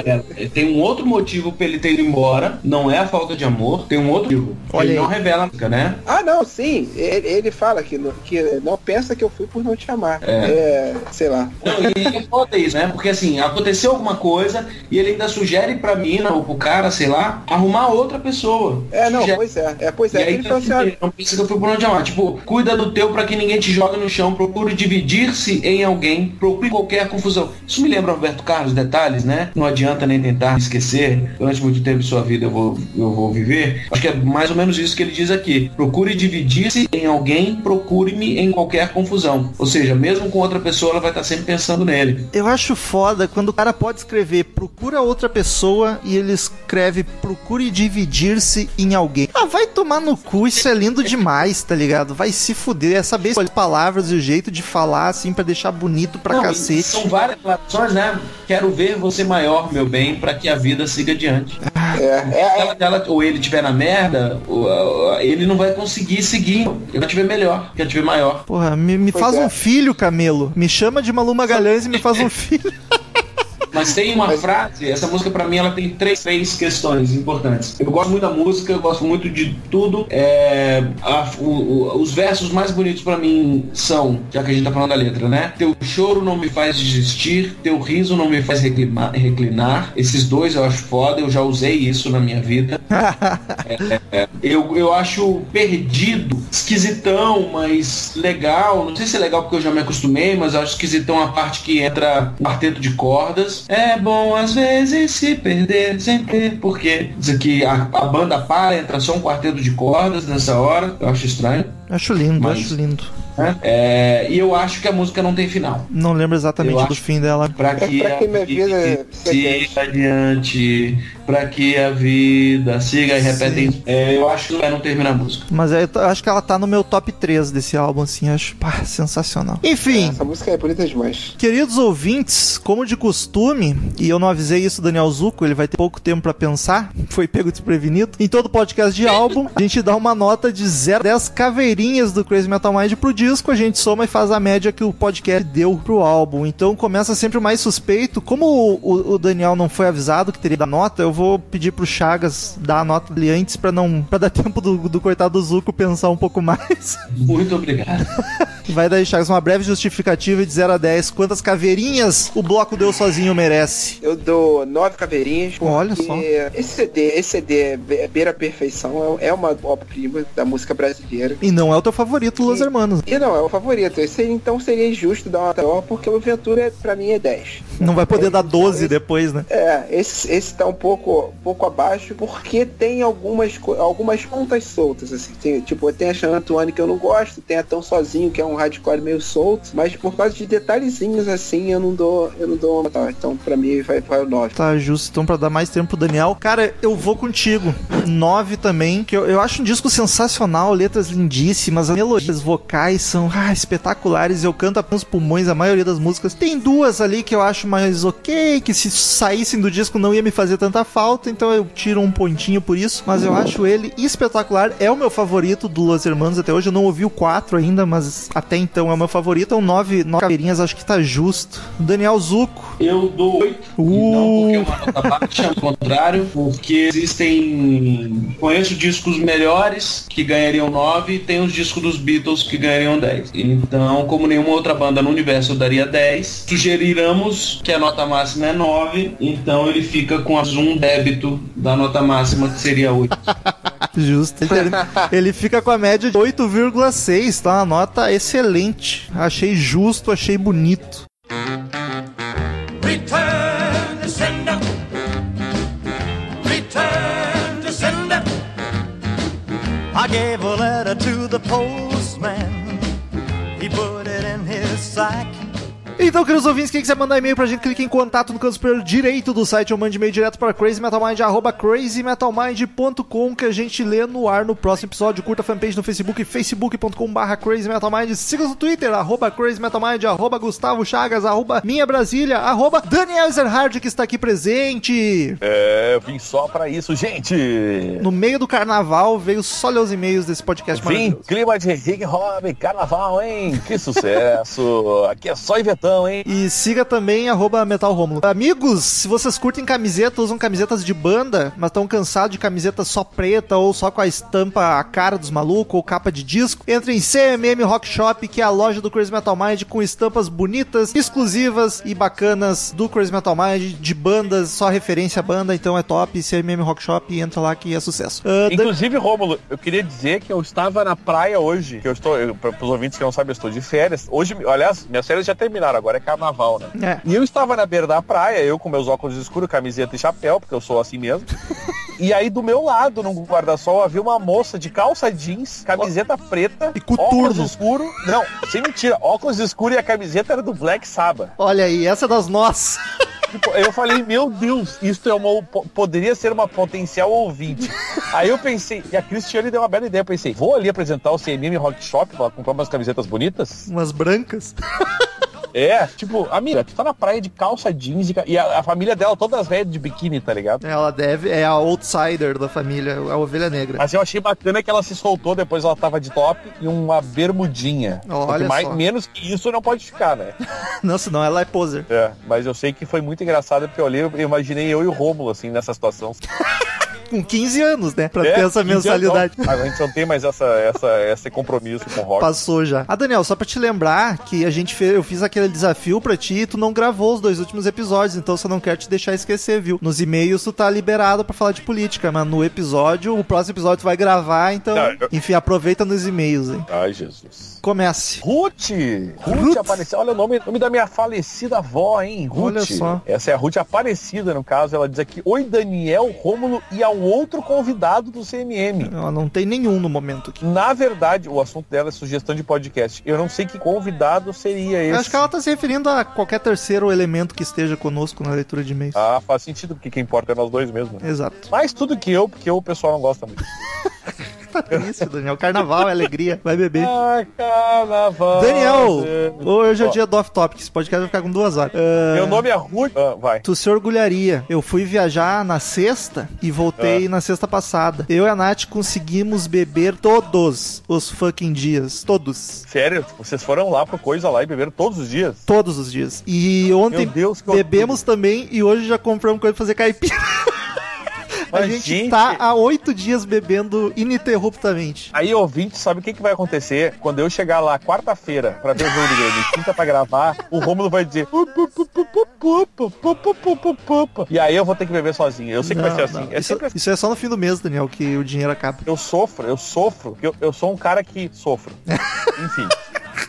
não, tem um outro motivo pra ele ter ido embora. Não é a falta de amor, tem um outro motivo. Olha ele aí. não revela né? Ah, não, sim. Ele, ele fala que, não- que não pensa que eu fui por não te amar. É, sei lá. Não, e é foda isso, né? Porque assim, aconteceu alguma coisa e ele ainda sugere pra mina ou pro cara, sei lá, arrumar outra pessoa. É, não, Sugere. pois é. É, pois E é. aí Ele falou assim, não pensa que eu fui por onde amar. Tipo, cuida do teu pra que ninguém te jogue no no chão, procure dividir-se em alguém, procure qualquer confusão. Isso me lembra Roberto Carlos, detalhes, né? Não adianta nem tentar esquecer, durante muito tempo sua vida eu vou, eu vou viver. Acho que é mais ou menos isso que ele diz aqui. Procure dividir-se em alguém, procure-me em qualquer confusão. Ou seja, mesmo com outra pessoa, ela vai estar sempre pensando nele. Eu acho foda quando o cara pode escrever procura outra pessoa e ele escreve procure dividir-se em alguém. Ah, vai tomar no cu, isso é lindo demais, tá ligado? Vai se fuder, é saber escolher palavras e o jeito de falar assim pra deixar bonito pra Não, cacete. São várias relações, né? Quero ver você maior, meu bem, pra que a vida siga adiante. É, é, Se ela, ela- ou ele tiver na merda, ou- ou- ele não vai conseguir seguir. Ele vai te ver melhor, quer te ver maior. Porra, me, me faz é. um filho, Camelo. Me chama de Malu Magalhães e me faz um <laughs> filho. Mas tem uma frase, essa música pra mim ela tem três, três questões importantes. Eu gosto muito da música, eu gosto muito de tudo. É, a- o- o- os versos mais bonitos pra mim são, já que a gente tá falando da letra, né? Teu choro não me faz desistir, teu riso não me faz reclima- reclinar. Esses dois eu acho foda, eu já usei isso na minha vida. <laughs> Eu, eu acho perdido, esquisitão, mas legal. Não sei se é legal porque eu já me acostumei, mas eu acho esquisitão a parte que entra um quarteto de cordas. É bom às vezes se perder sempre, porque isso aqui a, a banda para, entra só um quarteto de cordas nessa hora. Eu acho estranho. acho lindo, Mas- acho lindo. né? É, e eu acho que a música não tem final. Não lembro exatamente Eu do fim dela. Pra que, pra que a minha vida siga adiante, pra que a vida siga e repetem. É, eu acho que vai não terminar a música. Mas eu acho que ela tá no meu top 3 desse álbum, assim, acho pá, sensacional. Enfim, essa música é bonita demais. queridos ouvintes, como de costume, e eu não avisei isso do Daniel Zuco, ele vai ter pouco tempo pra pensar, <laughs> foi pego desprevenido. Em todo podcast de álbum, a gente dá uma nota de 0 a 10 caveirinhas do Crazy Metal Mind pro disco, a gente soma e faz a média que o podcast deu pro álbum. Então começa sempre o mais suspeito. Como o, o- o Daniel não foi avisado que teria da nota, eu vou pedir pro Chagas dar a nota dele antes pra não para dar <laughs> tempo do, do coitado do Zuco pensar um pouco mais. Muito obrigado. <laughs> Vai daí, Chagas, uma breve justificativa de 0 a 10. Quantas caveirinhas o bloco deu sozinho merece? Eu dou nove caveirinhas. porque Olha só. Esse CD, esse CD é be- beira perfeição, é é uma obra-prima da música brasileira. E não é o teu favorito, Los Hermanos. E não, é o favorito. Esse, então seria injusto dar uma maior, porque o Ventura, pra mim, é 10. Não vai poder dar 12 depois, né? É, esse, esse tá um pouco, pouco abaixo, porque tem algumas, algumas pontas soltas, assim. Tem, tipo, tem a Xana que eu não gosto, tem a Tão Sozinho, que é um hardcore meio solto, mas por causa de detalhezinhos, assim, eu não dou, eu não dou uma nota. Então, pra mim, vai, vai o 9. Tá justo, então pra dar mais tempo pro Daniel. Cara, eu vou contigo. 9 também, que eu, eu acho um disco sensacional, letras lindíssimas, as melodias vocais são ah, espetaculares. Eu canto apenas pulmões a maioria das músicas. Tem duas ali que eu acho mais ok, que se saíssem do disco não ia me fazer tanta falta, então eu tiro um pontinho por isso. Mas eu acho ele espetacular, é o meu favorito do Los Hermanos até hoje. Eu não ouvi o 4 ainda, mas até então é o meu favorito. Então 9, 9 caveirinhas acho que tá justo. Daniel Zuco. Eu dou 8. Uh. Não porque é uma nota baixa, ao contrário, porque existem. Conheço discos melhores que ganhariam 9 e tem os discos dos Beatles que ganhariam 10. Então, como nenhuma outra banda no universo eu daria 10, sugeriramos que a nota máxima é 9, então ele fica com um débito da nota máxima que seria 8. <laughs> Justo. Ele, ele fica com a média de 8,6, tá? Uma nota excelente. Achei justo, achei bonito. Return sender. Return sender. Gave a letter to the postman. He put it in his sack. Então, queridos ouvintes, quem quiser mandar e-mail pra gente, clique em contato no canto superior direito do site ou mande e-mail direto para crazymetalmind, arroba crazymetalmind.com que a gente lê no ar no próximo episódio. Curta a fanpage no Facebook, facebook.com barra crazymetalmind. Siga no Twitter, arroba crazymetalmind, arroba Gustavo Chagas, arroba Minha Brasília, arroba Daniel que está aqui presente. É, eu vim só pra isso, gente. No meio do carnaval, veio só ler os e-mails desse podcast Vim, clima de Rick Robin, carnaval, hein? Que sucesso. <laughs> Aqui é só inventando. Hein? E siga também arroba Metal Rômulo. Amigos, se vocês curtem camiseta, usam camisetas de banda, mas estão cansados de camiseta só preta ou só com a estampa a cara dos malucos ou capa de disco, entre em CMM Rock Shop, que é a loja do Crazy Metal Mind com estampas bonitas, exclusivas e bacanas do Crazy Metal Mind, de bandas, só referência a banda, então é top. CMM Rock Shop, entra lá que é sucesso. Dan- Inclusive, Rômulo, eu queria dizer que eu estava na praia hoje, que eu estou, para os ouvintes que não sabem, eu estou de férias. Hoje, aliás, minhas férias já terminaram, agora é carnaval, né? É. E eu estava na beira da praia, eu com meus óculos escuros, camiseta e chapéu, porque eu sou assim mesmo. <laughs> E aí do meu lado, no guarda-sol, havia uma moça de calça jeans, camiseta preta, E coturno. óculos escuro. Não, sem mentira, óculos escuro e a camiseta era do Black Sabbath. Olha aí, essa é das nossas. Tipo, eu falei, meu Deus, isso é uma, po- poderia ser uma potencial ouvinte. Aí eu pensei, e a Cristiane deu uma bela ideia, eu pensei, vou ali apresentar o CMM Rock Shop pra comprar umas camisetas bonitas? Umas brancas. <laughs> É, tipo, amiga, tu tá na praia de calça jeans e, a, a família dela todas velhas de biquíni, tá ligado? Ela deve, é a outsider da família, a ovelha negra. Mas eu achei bacana que ela se soltou, depois ela tava de top e uma bermudinha. Olha mais, só. menos que isso não pode ficar, né? <laughs> Não, senão ela é poser. É, mas eu sei que foi muito engraçado porque eu olhei, eu imaginei eu e o Rômulo, assim, nessa situação. <laughs> Com 15 anos, né? Pra É, ter essa 15 anos, mensalidade. A gente não tem mais essa, essa, esse compromisso com o rock. Passou já. Ah, Daniel, só pra te lembrar que a gente fez, eu fiz aquele desafio pra ti e tu não gravou os dois últimos episódios, então você não quer te deixar esquecer, viu? Nos e-mails tu tá liberado pra falar de política, mas no episódio, o próximo episódio tu vai gravar, então, Não, eu- enfim, aproveita nos e-mails, hein? Ai, Jesus. Comece. Ruth! Ruth, Ruth. apareceu. Olha o nome, nome da minha falecida avó, hein? Ruth. Olha só. Essa é a Ruth Aparecida, no caso. Ela diz aqui: Oi, Daniel, Rômulo e ao outro convidado do CMM. Ela não tem nenhum no momento aqui. Na verdade, o assunto dela é sugestão de podcast. Eu não sei que convidado seria esse. Eu acho que ela tá se referindo a qualquer terceiro elemento que esteja conosco na leitura de e-mails. Ah, faz sentido, porque quem importa é nós dois mesmo. né? Exato. Mais tudo que eu, porque o pessoal não gosta muito. <laughs> Tá triste, Daniel. Carnaval é alegria. Vai beber. Ah, carnaval. Daniel, hoje é o dia do off-topic. Esse podcast vai ficar com duas horas. Ah, Meu nome é Ruth. Ah, vai. Tu se orgulharia. Eu fui viajar na sexta e voltei na sexta passada. Eu e a Nath conseguimos beber todos os fucking dias. Todos. Sério, vocês foram lá pro Coisa lá e beberam todos os dias? Todos os dias. E ontem Deus, bebemos também e hoje já compramos coisa pra fazer caipira. <laughs> A gente, gente tá há oito dias bebendo ininterruptamente. Aí, ouvinte, sabe o que, que vai acontecer? Quando eu chegar lá quarta-feira pra ver o jogo do Grêmio quinta pra gravar, o Rômulo vai dizer. E aí eu vou ter que beber sozinho. Eu sei que não, vai ser assim. É isso, sempre... isso, é só no fim do mês, Daniel, que o dinheiro acaba. Eu sofro, eu sofro, eu, eu sou um cara que sofro. Enfim.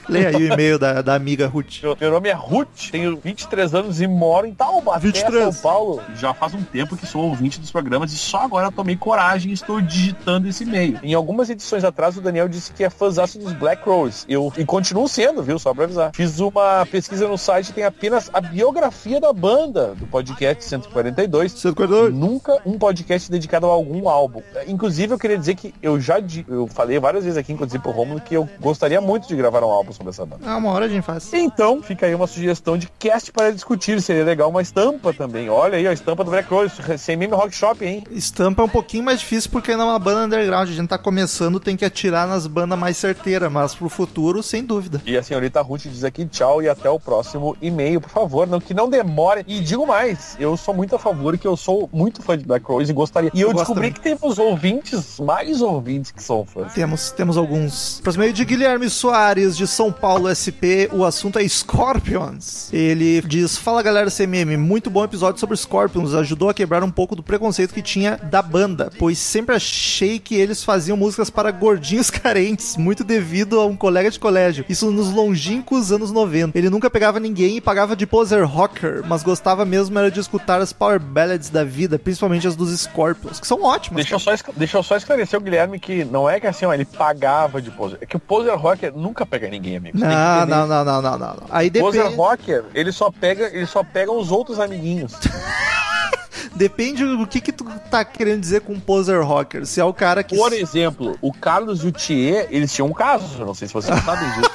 Leia aí o e-mail da, da amiga Ruth. Meu, meu nome é Ruth, tenho 23 anos e moro em Taubaté, 23. São Paulo. Já faz um tempo que sou ouvinte dos programas e só agora tomei coragem e estou digitando esse e-mail. Em algumas edições atrás, o Daniel disse que é fãzaço dos Black Rose. Eu, e continuo sendo, viu? Só pra avisar. Fiz uma pesquisa no site, tem apenas a biografia da banda, do podcast 142. 142. Nunca um podcast dedicado a algum álbum. Inclusive, eu queria dizer que eu já eu falei várias vezes aqui, inclusive pro Romulo, que eu gostaria muito de gravar um álbum sobre essa banda. Ah, uma hora a gente faz. Então, fica aí uma sugestão de cast para discutir. Seria legal uma estampa também. Olha aí, a estampa do Black Rose, sem meme rock shop, hein? Estampa é um pouquinho mais difícil porque não é uma banda underground. A gente tá começando, tem que atirar nas bandas mais certeiras, mas pro futuro, sem dúvida. E a senhorita Ruth diz aqui tchau e até o próximo e-mail, por favor. Não, que não demore. E digo mais, eu sou muito a favor que eu sou muito fã de Black Rose e gostaria. E eu, Eu descobri que temos ouvintes, mais ouvintes que são fãs. Temos, temos alguns. Próximo e-mail de Guilherme Soares, de São Paulo SP. O assunto é Scorpions. Ele diz: Fala galera CMM, muito bom episódio sobre Scorpions. Ajudou a quebrar um pouco do preconceito que tinha da banda, pois sempre achei que eles faziam músicas para gordinhos <laughs> carentes, muito devido a um colega de colégio. Isso nos longínquos anos 90. Ele nunca pegava ninguém e pagava de poser rocker, mas gostava mesmo era de escutar as power ballads da vida, principalmente as dos Scorpions, que são ótimas. Deixa eu, só, deixa eu só esclarecer o Guilherme que não é que assim, ó, ele pagava de poser. É que o poser rocker nunca pega ninguém, amigo. Tem que Não, não, não, não, não, não. não. Aí Poser depende, rocker, ele só pega, ele só pega os outros amiguinhos. <laughs> depende do que que tu tá querendo dizer com poser rocker. Se é o cara que... Por exemplo, o Carlos e o Thier, eles tinham um caso, eu não sei se vocês <laughs> sabem disso.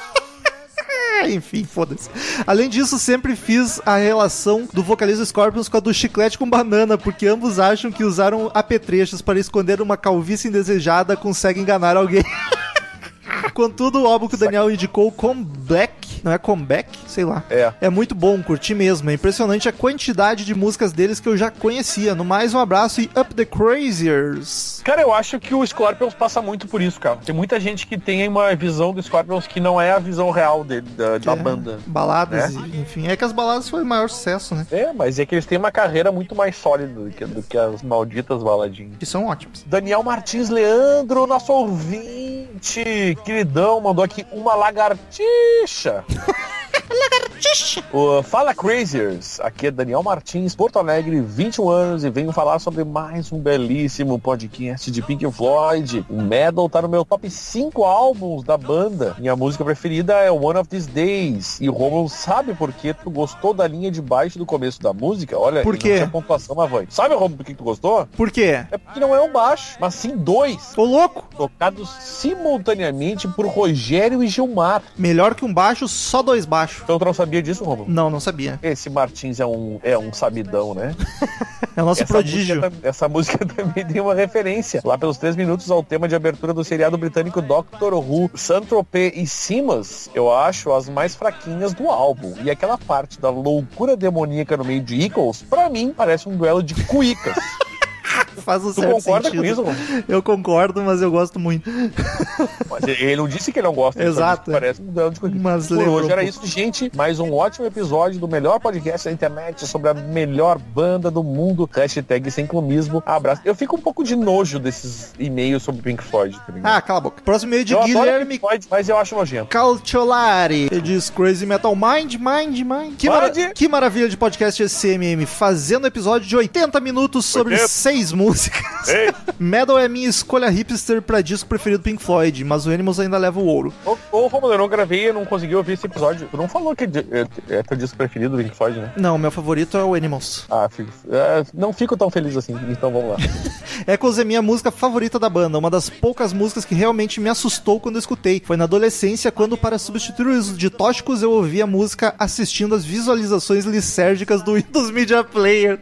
É, enfim, foda-se. Além disso, sempre fiz a relação do vocalista Scorpions com a do chiclete com banana, porque ambos acham que usaram apetrechos para esconder uma calvície indesejada consegue enganar alguém. <laughs> Contudo, o álbum que o Daniel indicou, Comeback, não é Comeback? Sei lá. É. É muito bom, curti mesmo. É impressionante a quantidade de músicas deles que eu já conhecia. No mais, um abraço e Up the Craziers. Cara, eu acho que o Scorpions passa muito por isso, cara. Tem muita gente que tem uma visão do Scorpions que não é a visão real dele, da, da É, banda. Baladas, né? e- enfim. É que as baladas foi o maior sucesso, né? É, mas é que eles têm uma carreira muito mais sólida do que, do que as malditas baladinhas. Que são ótimos. Daniel Martins Leandro, nosso ouvinte, queridão, mandou aqui uma lagartixa. <laughs> O Fala Craziers, aqui é Daniel Martins, Porto Alegre, 21 anos e venho falar sobre mais um belíssimo podcast de Pink Floyd. O Metal tá no meu top 5 álbuns da banda. Minha música preferida é One of These Days. E o Romulo sabe por que tu gostou da linha de baixo do começo da música? Olha, Por não quê? tinha pontuação, vai. Sabe, Romulo, por que tu gostou? Por quê? É porque não é um baixo, mas sim dois. Ô, louco! Tocados simultaneamente por Rogério e Gilmar. Melhor que um baixo, só dois baixos. Então tu não sabia disso, Romulo? Não, não sabia. Esse Martins é um, é um sabidão, né? É o nosso essa prodígio. Música, essa música <laughs> também tem uma referência. Lá pelos três minutos ao tema de abertura do seriado britânico Doctor Who, Saint-Tropez e Simas, eu acho as mais fraquinhas do álbum. E aquela parte da loucura demoníaca no meio de Eagles, pra mim, parece um duelo de cuicas. <laughs> Faz um tu certo concorda sentido. com isso, Romulo? Eu concordo, mas eu gosto muito. Mas ele não disse que ele não gosta. Exato. que Parece um de. Mas Por hoje um era isso, gente. Mais um ótimo episódio do melhor podcast da internet sobre a melhor banda do mundo. Hashtag sem clumismo. Abraço. Eu fico um pouco de nojo desses e-mails sobre Pink Floyd. Tá? Ah, cala a boca. Próximo e-mail de eu Guilherme Pink Floyd, mas eu acho nojento. Calciolari. Ele diz Crazy Metal Mind, Mind, Mind. Que, mara- que maravilha de podcast esse CMM. Fazendo episódio de 80 minutos sobre 80. seis músicas. Ei, Metal é minha escolha hipster pra disco preferido do Pink Floyd, mas o Animals ainda leva o ouro. ô, ô Romulo, eu não gravei, eu não consegui ouvir esse episódio. Tu não falou que é, é, é teu disco preferido do Pink Floyd, né? Não, meu favorito é o Animals. Ah, fico, é, não fico tão feliz assim, então vamos lá. <laughs> Echoes é minha música favorita da banda, uma das poucas músicas que realmente me assustou quando eu escutei. Foi na adolescência, quando para substituir o uso de tóxicos eu ouvi a música assistindo as visualizações lisérgicas do <laughs> Windows Media Player.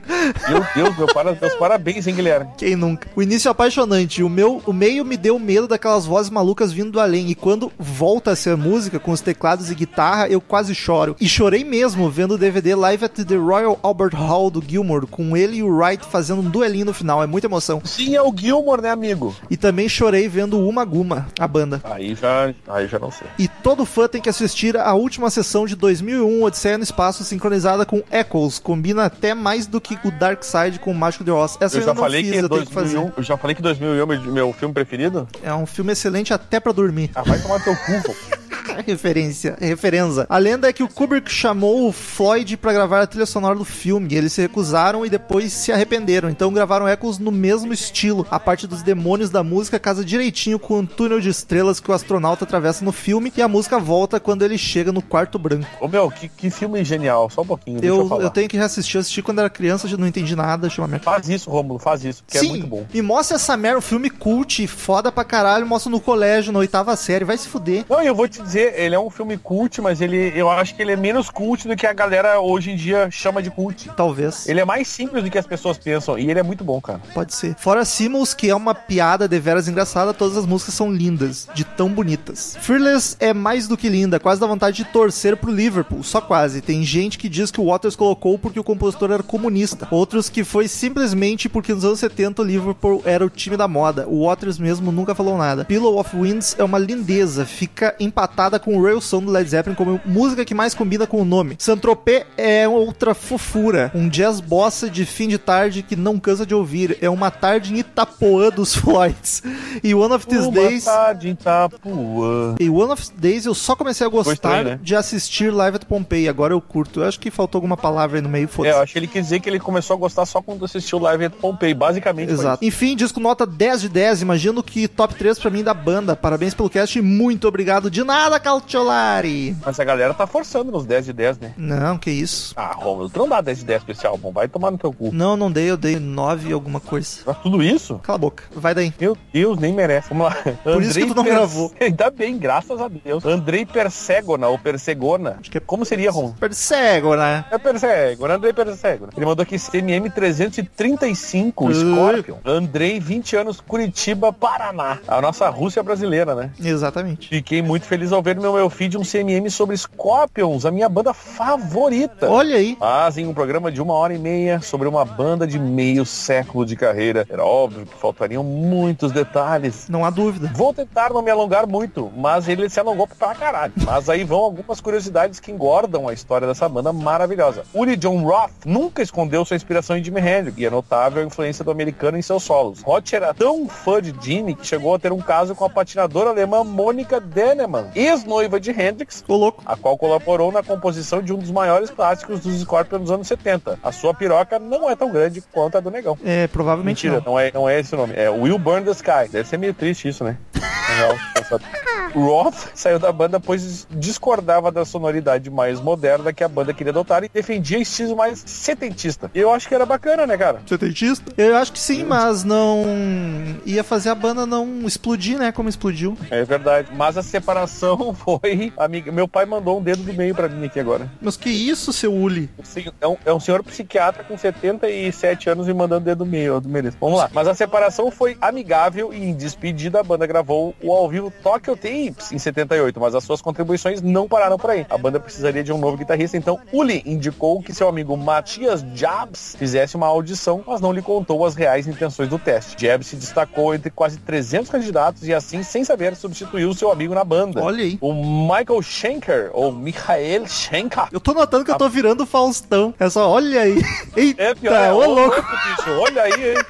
Meu Deus, meu para, meus parabéns, hein, Guilherme? Quem nunca? O início é apaixonante, o meu, o meio me deu medo daquelas vozes malucas vindo do além, e quando volta a ser música com os teclados e guitarra, eu quase choro. E chorei mesmo vendo o DVD Live at the Royal Albert Hall do Gilmour, com ele e o Wright fazendo um duelinho no final, é muita emoção. Sim, é o Gilmore, né, amigo? E também chorei vendo Uma Guma, a banda. Aí já, aí já não sei. E todo fã tem que assistir a última sessão de 2001, Odisseia no Espaço, sincronizada com Echoes. Combina até mais do que o Dark Side com o Mágico de Oz. Essa eu, Eu já falei fiz, que eu tenho que 2001, fazer. eu já falei que 2001 é meu, meu filme preferido. É um filme excelente até pra dormir. Ah, vai tomar teu cu, pô. <laughs> <laughs> Referência, referenza. A lenda é que o Kubrick chamou o Floyd pra gravar a trilha sonora do filme. e Eles se recusaram e depois se arrependeram. Então gravaram Echoes no mesmo estilo. A parte dos demônios da música casa direitinho com o túnel de estrelas que o astronauta atravessa no filme. E a música volta quando ele chega no quarto branco. Ô meu, que, que filme genial, só um pouquinho, eu, Eu, eu tenho que reassistir. Eu assisti quando era criança, já não entendi nada. Chama minha Faz isso, Romulo, faz isso, porque é Sim, muito bom. me mostra essa merda, um filme cult, foda pra caralho, mostra no colégio, na oitava série, vai se fuder. Não, e eu vou te dizer, ele é um filme cult, mas ele, eu acho que ele é menos cult do que a galera hoje em dia chama de cult. Talvez. Ele é mais simples do que as pessoas pensam, e ele é muito bom, cara. Pode ser. Fora Simmons, que é uma piada deveras engraçada, todas as músicas são lindas, de tão bonitas. Fearless é mais do que linda, quase dá vontade de torcer pro Liverpool, só quase. Tem gente que diz que o Waters colocou porque o compositor era comunista, outros que foi simplesmente porque nos anos 70 o Liverpool era o time da moda. O Waters mesmo nunca falou nada. Pillow of Winds é uma lindeza, fica empatada com o Rail Song do Led Zeppelin como música que mais combina com o nome. Saint-Tropez é outra fofura, um jazz bossa de fim de tarde que não cansa de ouvir. É uma tarde em Itapoã dos <laughs> Floyds. E One of These Uma Days... tarde em Itapuã. E One of Days eu só comecei a gostar estranho, né? de assistir Live at Pompeii. Agora eu curto. Eu acho que faltou alguma palavra aí no meio, É, eu acho que ele quis dizer que ele começou a gostar só quando assistiu Live at Pompeii, basicamente Exato. Enfim, disco nota 10 de 10. Imagino que top 3 pra mim da banda. Parabéns pelo cast e muito obrigado. De nada, Calciolari. Mas a galera tá forçando nos 10 de 10, né? Não, que isso. Ah, Romulo, tu não dá 10 de 10 pra esse álbum. Vai tomar no teu cu. Não, não dei, eu dei 9 alguma coisa. Pra tudo isso? Cala a boca, vai daí. Meu Deus, nem merece. Vamos lá. Por isso que tu não gravou. <laughs> Ainda bem, graças a Deus. Andrei Persegona, ou Persegona. Acho que é Como seria, Rom? Persego, né? É Persegona, Andrei Persegona. Ele mandou aqui CMM 335, Ui. Scorpion. Andrei, 20 anos, Curitiba, Paraná. A nossa Rússia brasileira, né? Exatamente. Fiquei muito feliz ao ver no meu feed um CMM sobre Scorpions, a minha banda favorita. Olha aí. Fazem um programa de uma hora e meia sobre uma banda de meio século de carreira. Era óbvio que faltariam muitos detalhes. Não há dúvida. Vou tentar não me alongar muito, mas ele se alongou pra caralho. Mas aí vão algumas curiosidades que engordam a história dessa banda maravilhosa. Uli John Roth nunca escondeu sua inspiração em Jimi Hendrix e é notável a influência do americano em seus solos. Roth era tão fã de Jimi que chegou a ter um caso com a patinadora alemã Monika Dennemann, ex-noiva de Hendrix, a qual colaborou na composição de um dos maiores clássicos dos Scorpions dos anos 70. A sua piroca não é tão grande quanto a do Negão. É, provavelmente Mentira, não. não é, não é esse o nome. É Will Burn the Sky. Deve ser meio triste isso, né? Roth saiu da banda pois discordava da sonoridade mais moderna que a banda queria adotar e defendia estilo mais setentista. Eu acho que era bacana, né, cara? Setentista? Eu acho que sim, mas não ia fazer a banda não explodir, né? Como explodiu. É verdade. Mas a separação foi. Amiga, meu pai mandou um dedo do meio pra mim aqui agora. Mas que isso, seu Uli? É um, é um senhor psiquiatra com 77 anos me mandando dedo do meio, eu mereço. Vamos lá. Mas a separação foi amigável e em despedida a banda gravou o ao vivo Tokyo Tapes em 78, mas as suas contribuições não pararam por aí. A banda precisaria de um novo guitarrista, então Uli indicou que seu amigo Matias Jabs fizesse uma audição, mas não lhe contou as reais intenções do teste. Jabs se destacou entre quase 300 candidatos e assim, sem saber, substituiu seu amigo na banda. Olha aí. O Michael Schenker, ou Michael Schenker, Eu tô notando que eu tô virando Faustão. É só, olha aí. <laughs> Eita, é pior, é, ô louco. bicho. Olha aí, hein?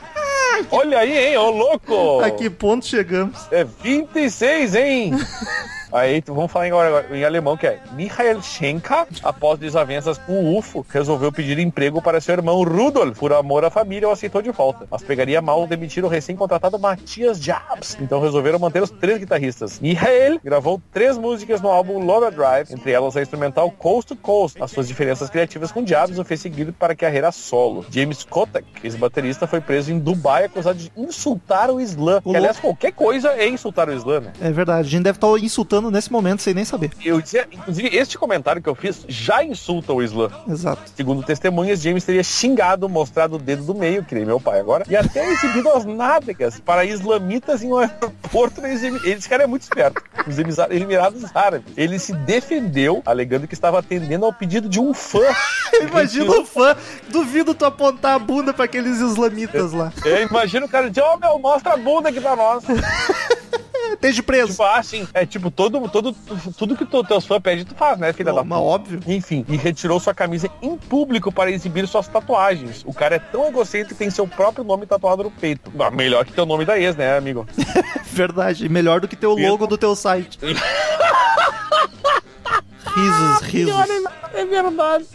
Olha aí, hein, ô louco! A que ponto chegamos? É 26, hein? <laughs> Aí vamos falar agora, em alemão que é Michael Schenker, após desavenças com o UFO, resolveu pedir emprego para seu irmão Rudolf. Por amor à família, o aceitou de volta. Mas pegaria mal demitir o recém-contratado Matias Jabs. Então resolveram manter os três guitarristas. Michael gravou três músicas no álbum Lover Drive, entre elas a instrumental Coast to Coast. As suas diferenças criativas com Jabs o fez seguir para a carreira solo. James Kotak, ex-baterista, foi preso em Dubai acusado de insultar o Islã. Que, aliás, qualquer coisa é insultar o Islã, né? É verdade, a gente deve estar insultando nesse momento sem nem saber. Eu dizia, inclusive, este comentário que eu fiz já insulta o Islã. Exato. Segundo testemunhas, James teria xingado, mostrado o dedo do meio, que nem meu pai agora, e até exibido as nádegas para islamitas em um aeroporto. Eles, esse cara é muito esperto. Os Emirados Árabes. Ele se defendeu, alegando que estava atendendo ao pedido de um fã. <laughs> Imagina o fã, duvido tu apontar a bunda pra aqueles islamitas lá. É, imagina o cara dizer, ó meu, mostra a bunda aqui pra nós. <laughs> Esteja preso. Tipo, assim, é tipo, todo, todo, tudo que tu, teus fãs pedem, tu faz, né, filha da Mas óbvio. Enfim, e retirou sua camisa em público para exibir suas tatuagens. O cara é tão egocêntrico que tem seu próprio nome tatuado no peito. Ah, melhor que teu nome da ex, né, amigo? <laughs> Verdade. Melhor do que ter o logo do teu site. <laughs> risos, risos. É verdade.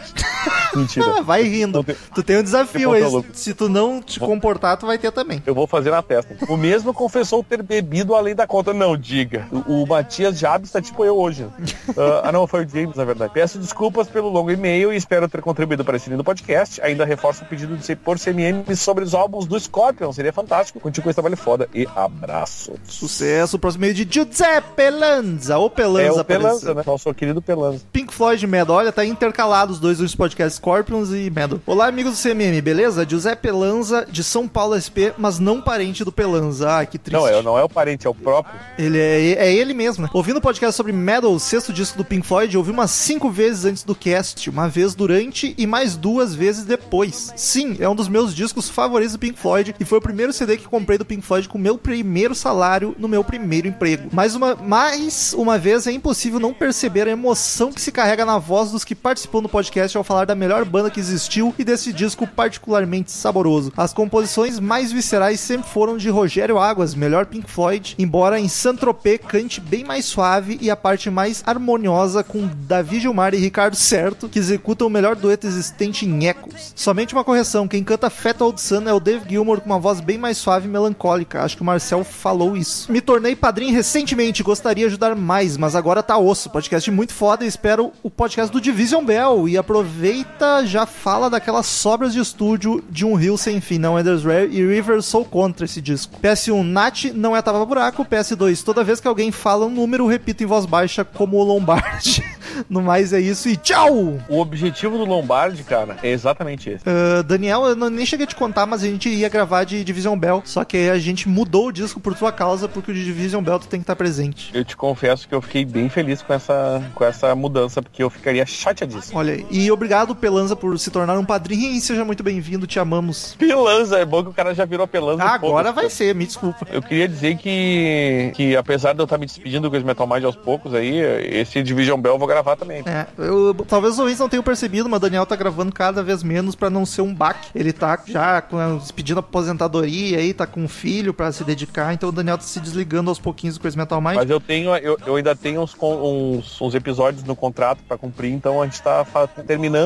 <laughs> Mentira. Ah, vai rindo. Tem- Tu tem um desafio Tem aí. Se tu não te comportar, tu vai ter também. Eu vou fazer na testa. O mesmo confessou ter bebido além da conta. Não, diga. O, o Matias Jabs tá tipo eu hoje. <laughs> Ah, ah, não, foi o James, na verdade. Peço desculpas pelo longo e-mail e espero ter contribuído para esse lindo podcast. Ainda reforço o pedido de ser por CMM sobre os álbuns do Scorpion. Seria fantástico. Continue com esse trabalho foda. E abraço. Sucesso. O próximo meio de Giuseppe Lanza. Ou Pelanza. É o apareceu. Pelanza, né? Nosso querido Pelanza. Pink Floyd e Metal. Olha, tá intercalado os dois últimos podcasts, Scorpions e Metal. Olá, amigos do CMM, beleza? Giuseppe Lanza, de São Paulo SP, mas não parente do Pelanza. Ah, que triste. Não, é, não é o parente, é o próprio. Ele é, é ele mesmo, né? Ouvindo o podcast sobre Metal, o sexto disco do Pink Floyd, eu ouvi umas cinco vezes antes do cast, uma vez durante e mais duas vezes depois. Sim, é um dos meus discos favoritos do Pink Floyd e foi o primeiro CD que comprei do Pink Floyd com o meu primeiro salário no meu primeiro emprego. Mais uma, mais uma vez é impossível não perceber a emoção que se carrega na voz dos que participam do podcast ao falar falar da melhor banda que existiu e desse disco particularmente saboroso. As composições mais viscerais sempre foram de Rogério Águas, melhor Pink Floyd, embora em Saint-Tropez cante bem mais suave e a parte mais harmoniosa com Davi Gilmar e Ricardo Certo, que executam o melhor dueto existente em Echoes. Somente uma correção, quem canta Fat Old Sun é o Dave Gilmour com uma voz bem mais suave e melancólica. Acho que o Marcel falou isso. Me tornei padrinho recentemente, gostaria de ajudar mais, mas agora tá osso. Podcast muito foda e espero o podcast do Division Bell. E aproveita, já fala daquelas sobras de estúdio de um Rio sem fim, não Ender's Rare e River sou contra esse disco. PS1, Nat não é tava buraco. PS2, toda vez que alguém fala um número, repito em voz baixa como o Lombardi. <laughs> no mais é isso e tchau! O objetivo do Lombardi, cara, é exatamente esse. Uh, Daniel, eu não, nem cheguei a te contar, mas a gente ia gravar de Division Bell, só que a gente mudou o disco por tua causa, porque o de Division Bell tu tem que estar presente. Eu te confesso que eu fiquei bem feliz com essa, com essa mudança, porque eu ficaria chateadíssimo. Olha. E obrigado, Pelanza, por se tornar um padrinho e seja muito bem-vindo, te amamos. Pelanza, é bom que o cara já virou Pelanza. Ah, agora vai ser, me desculpa. Eu queria dizer que, que apesar de eu estar me despedindo do Crazy Metal Mind aos poucos aí, esse Division Bell eu vou gravar também. É, eu, talvez os ouvintes não tenham percebido, mas o Daniel tá gravando cada vez menos pra não ser um baque. Ele tá já com, pedindo aposentadoria aí, tá com um filho pra se dedicar, então o Daniel tá se desligando aos pouquinhos do Crazy Metal Mind. Mas eu tenho, eu, eu ainda tenho uns, uns, uns episódios no contrato pra cumprir, então a gente tá fa-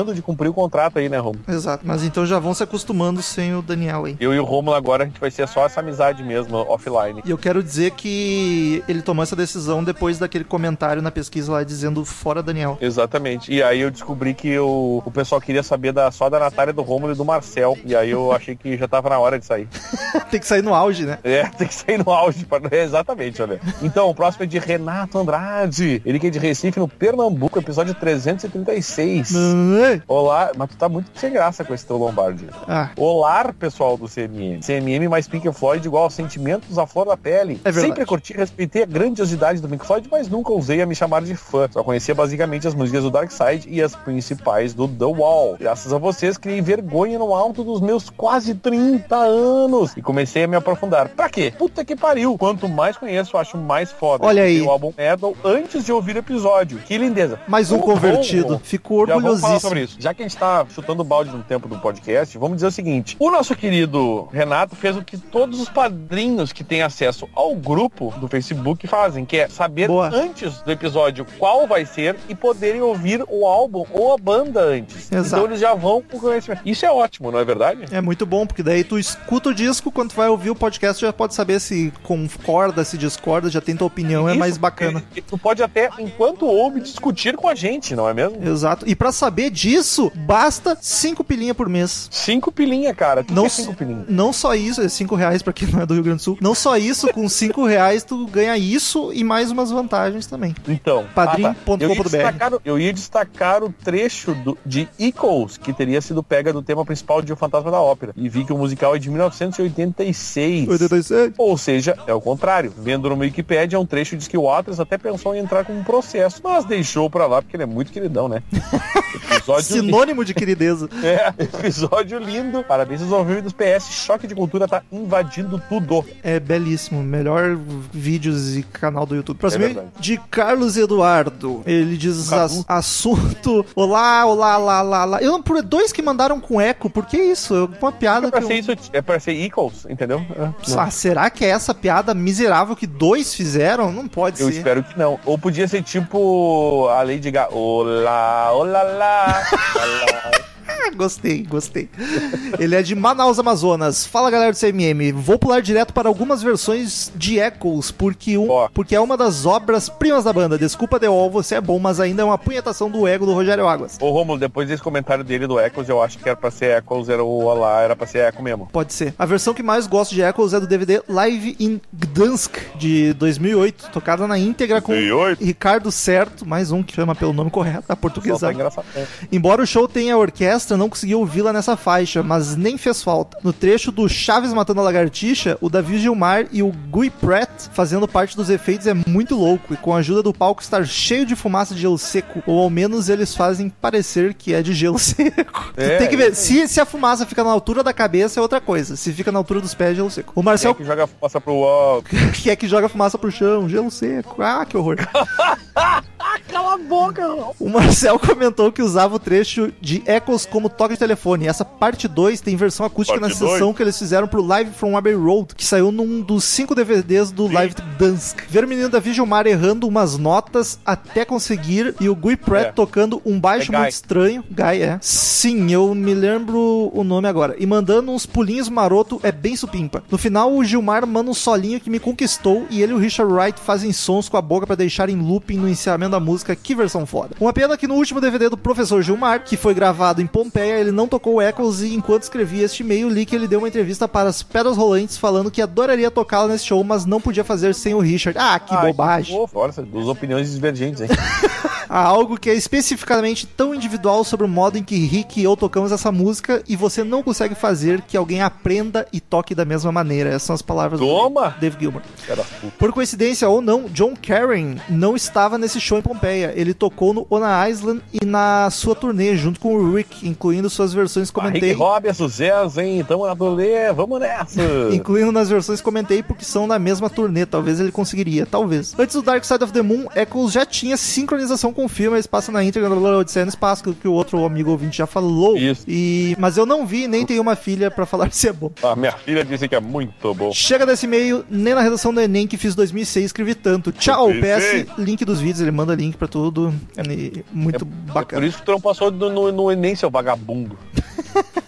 de cumprir o contrato aí, né, Romulo? Exato, mas então já vão se acostumando sem o Daniel aí. Eu e o Romulo agora a gente vai ser só essa amizade mesmo, offline. E eu quero dizer que ele tomou essa decisão depois daquele comentário na pesquisa lá dizendo fora Daniel. Exatamente. E aí eu descobri que o, o pessoal queria saber da, só da Natália, do Romulo e do Marcel. E aí eu achei que já tava na hora de sair. <laughs> Tem que sair no auge, né? É, tem que sair no auge. Pra... É, <laughs> exatamente, olha. Então, o próximo é de Renato Andrade. Ele que é de Recife, no Pernambuco, episódio 336. Olá, mas tu tá muito sem graça com esse teu Lombardi. Ah, Olá, pessoal do CMM. CMM mais Pink Floyd igual aos sentimentos à flor da pele. É. Sempre curti e respeitei a grandiosidade do Pink Floyd, mas nunca usei a me chamar de fã. Só conhecia basicamente as músicas do Dark Side e as principais do The Wall. Graças a vocês, criei vergonha no alto dos meus quase 30 anos e comecei a me aprofundar. Pra quê? Puta que pariu. Quanto mais conheço, acho mais foda. Olha aí. O álbum Metal antes de ouvir o episódio. Que lindeza. mais um O convertido. Romulo- Fico já vamos falar sobre orgulhosíssimo. Isso. Já que a gente tá chutando o balde no tempo do podcast, vamos dizer o seguinte. O nosso querido Renato fez o que todos os padrinhos que têm acesso ao grupo do Facebook fazem, que é saber Boa. antes do episódio qual vai ser e poderem ouvir o álbum ou a banda antes. Exato. Então eles já vão com conhecimento. Isso é ótimo, não é verdade? É muito bom, porque daí tu escuta o disco, quando tu vai ouvir o podcast, já pode saber se concorda, se discorda, já tem tua opinião, é Isso, mais bacana. Tu pode até, enquanto ouve, discutir com a gente, não é mesmo? Exato. E pra saber disso, basta 5 pilinha por mês. Cinco pilinha, cara. Não, quer cinco pilinha. não só isso, é 5 reais pra quem não é do Rio Grande do Sul. Não só isso, com 5 reais tu ganha isso e mais umas vantagens também. Então, Padrim.com.br. Eu, ia destacar o- eu ia destacar o trecho do- de Equals, que teria sido pega do tema principal de O Fantasma da Ópera. E vi que o musical é de 1986. 86. Ou seja, é o contrário. Vendo no Wikipedia, um trecho diz que o Waters até pensou em entrar com um processo, mas deixou pra lá porque ele é muito queridão, né? <laughs> Episódio Sinônimo de querideza. <laughs> É, episódio lindo. Parabéns aos ouvintes PS. Choque de cultura tá invadindo tudo. É belíssimo. Melhor vídeos e canal do YouTube. Próximo É de Carlos Eduardo. Ele diz assunto. Olá, olá, lá, lá, lá. Eu não por dois que mandaram com eco. Por que isso? Eu- Uma piada É pra ser eu... isso, é pra ser Equals, entendeu? É. Ah, será que é essa piada miserável que dois fizeram? Não pode Eu ser. espero que não. Ou podia ser tipo a Lady Gaga. Olá, olá, lá. Bye. Gostei, gostei. Ele é de Manaus, Amazonas. Fala galera do CMM. Vou pular direto para algumas versões de Echoes, porque, um, porque é uma das obras primas da banda. Desculpa, The Wall, você é bom, mas ainda é uma punhetação do ego do Rogério Águas. Ô Romulo, depois desse comentário dele do Echoes, eu acho que era pra ser Echoes, era o Olá, era pra ser Echo mesmo. Pode ser. A versão que mais gosto de Echoes é do DVD Live in Gdansk, de 2008, tocada na íntegra com 2008? Ricardo Certo, mais um que chama pelo nome correto, a tá portuguesa. engraçado. É. Embora o show tenha orquestra, não consegui ouvi-la nessa faixa, mas nem fez falta. No trecho do Chaves matando a lagartixa, o Davi Gilmar e o Guy Pratt fazendo parte dos efeitos é muito louco, e com a ajuda do palco estar cheio de fumaça de gelo seco, ou ao menos eles fazem parecer que é de gelo <laughs> seco. É, tem que ver, isso se, se a fumaça fica na altura da cabeça é outra coisa, se fica na altura dos pés é gelo seco. O Quem Marcel é que joga fumaça pro UOL? <laughs> que é que joga fumaça pro chão, gelo seco. Ah, que horror. <laughs> Cala a boca. O Marcel comentou que usava o trecho de Echoes como toque de telefone. Essa parte 2 tem versão acústica Parte na sessão que eles fizeram pro Live from Abbey Road, que saiu num dos cinco DVDs do Live Dansk. Ver o menino da Gilmar errando umas notas até conseguir e o Gui Pratt É. tocando um baixo É muito estranho. Guy, é. Sim, eu me lembro o nome agora. E mandando uns pulinhos maroto é bem supimpa. No final, o Gilmar manda um solinho que me conquistou e ele e o Richard Wright fazem sons com a boca pra deixar em looping no encerramento da música. Que versão foda. Uma pena que no último DVD do Professor Gilmar, que foi gravado em Pompeia, ele não tocou Echoes e enquanto escrevia este e-mail, li que ele deu uma entrevista para as Pedras Rolantes falando que adoraria tocá-la nesse show, mas não podia fazer sem o Richard. Ah, que Ai, bobagem. fofo. Olha, duas opiniões divergentes, hein? <laughs> Há algo que é especificamente tão individual sobre o modo em que Rick e eu tocamos essa música e você não consegue fazer que alguém aprenda e toque da mesma maneira. Essas são as palavras Toma! do Dave puta. Por coincidência ou não, John Karen não estava nesse show em Pompeia. Ele tocou no Ona Island e na sua turnê junto com o Rick, incluindo suas versões Ah, comentei. Rick Robbie, sucesso, hein? Tamo na turnê, vamos nessa! Incluindo nas versões comentei porque são na mesma turnê, talvez ele conseguiria, talvez. Antes do Dark Side of the Moon, Echoes já tinha sincronização com o filme, eles passam na íntegra do Odisseia no Espaço, que o outro amigo ouvinte já falou. Isso. E... Mas eu não vi, nem tenho uma filha pra falar <laughs> se é bom. A minha filha disse que é muito bom. Chega desse e-mail, nem na redação do Enem que fiz 2006 escrevi tanto. Tchau, 2006. PS, link dos vídeos, ele manda link pra tudo. E muito É por bacana. isso que tu não passou no, no, no Enem, seu vagabundo. <laughs>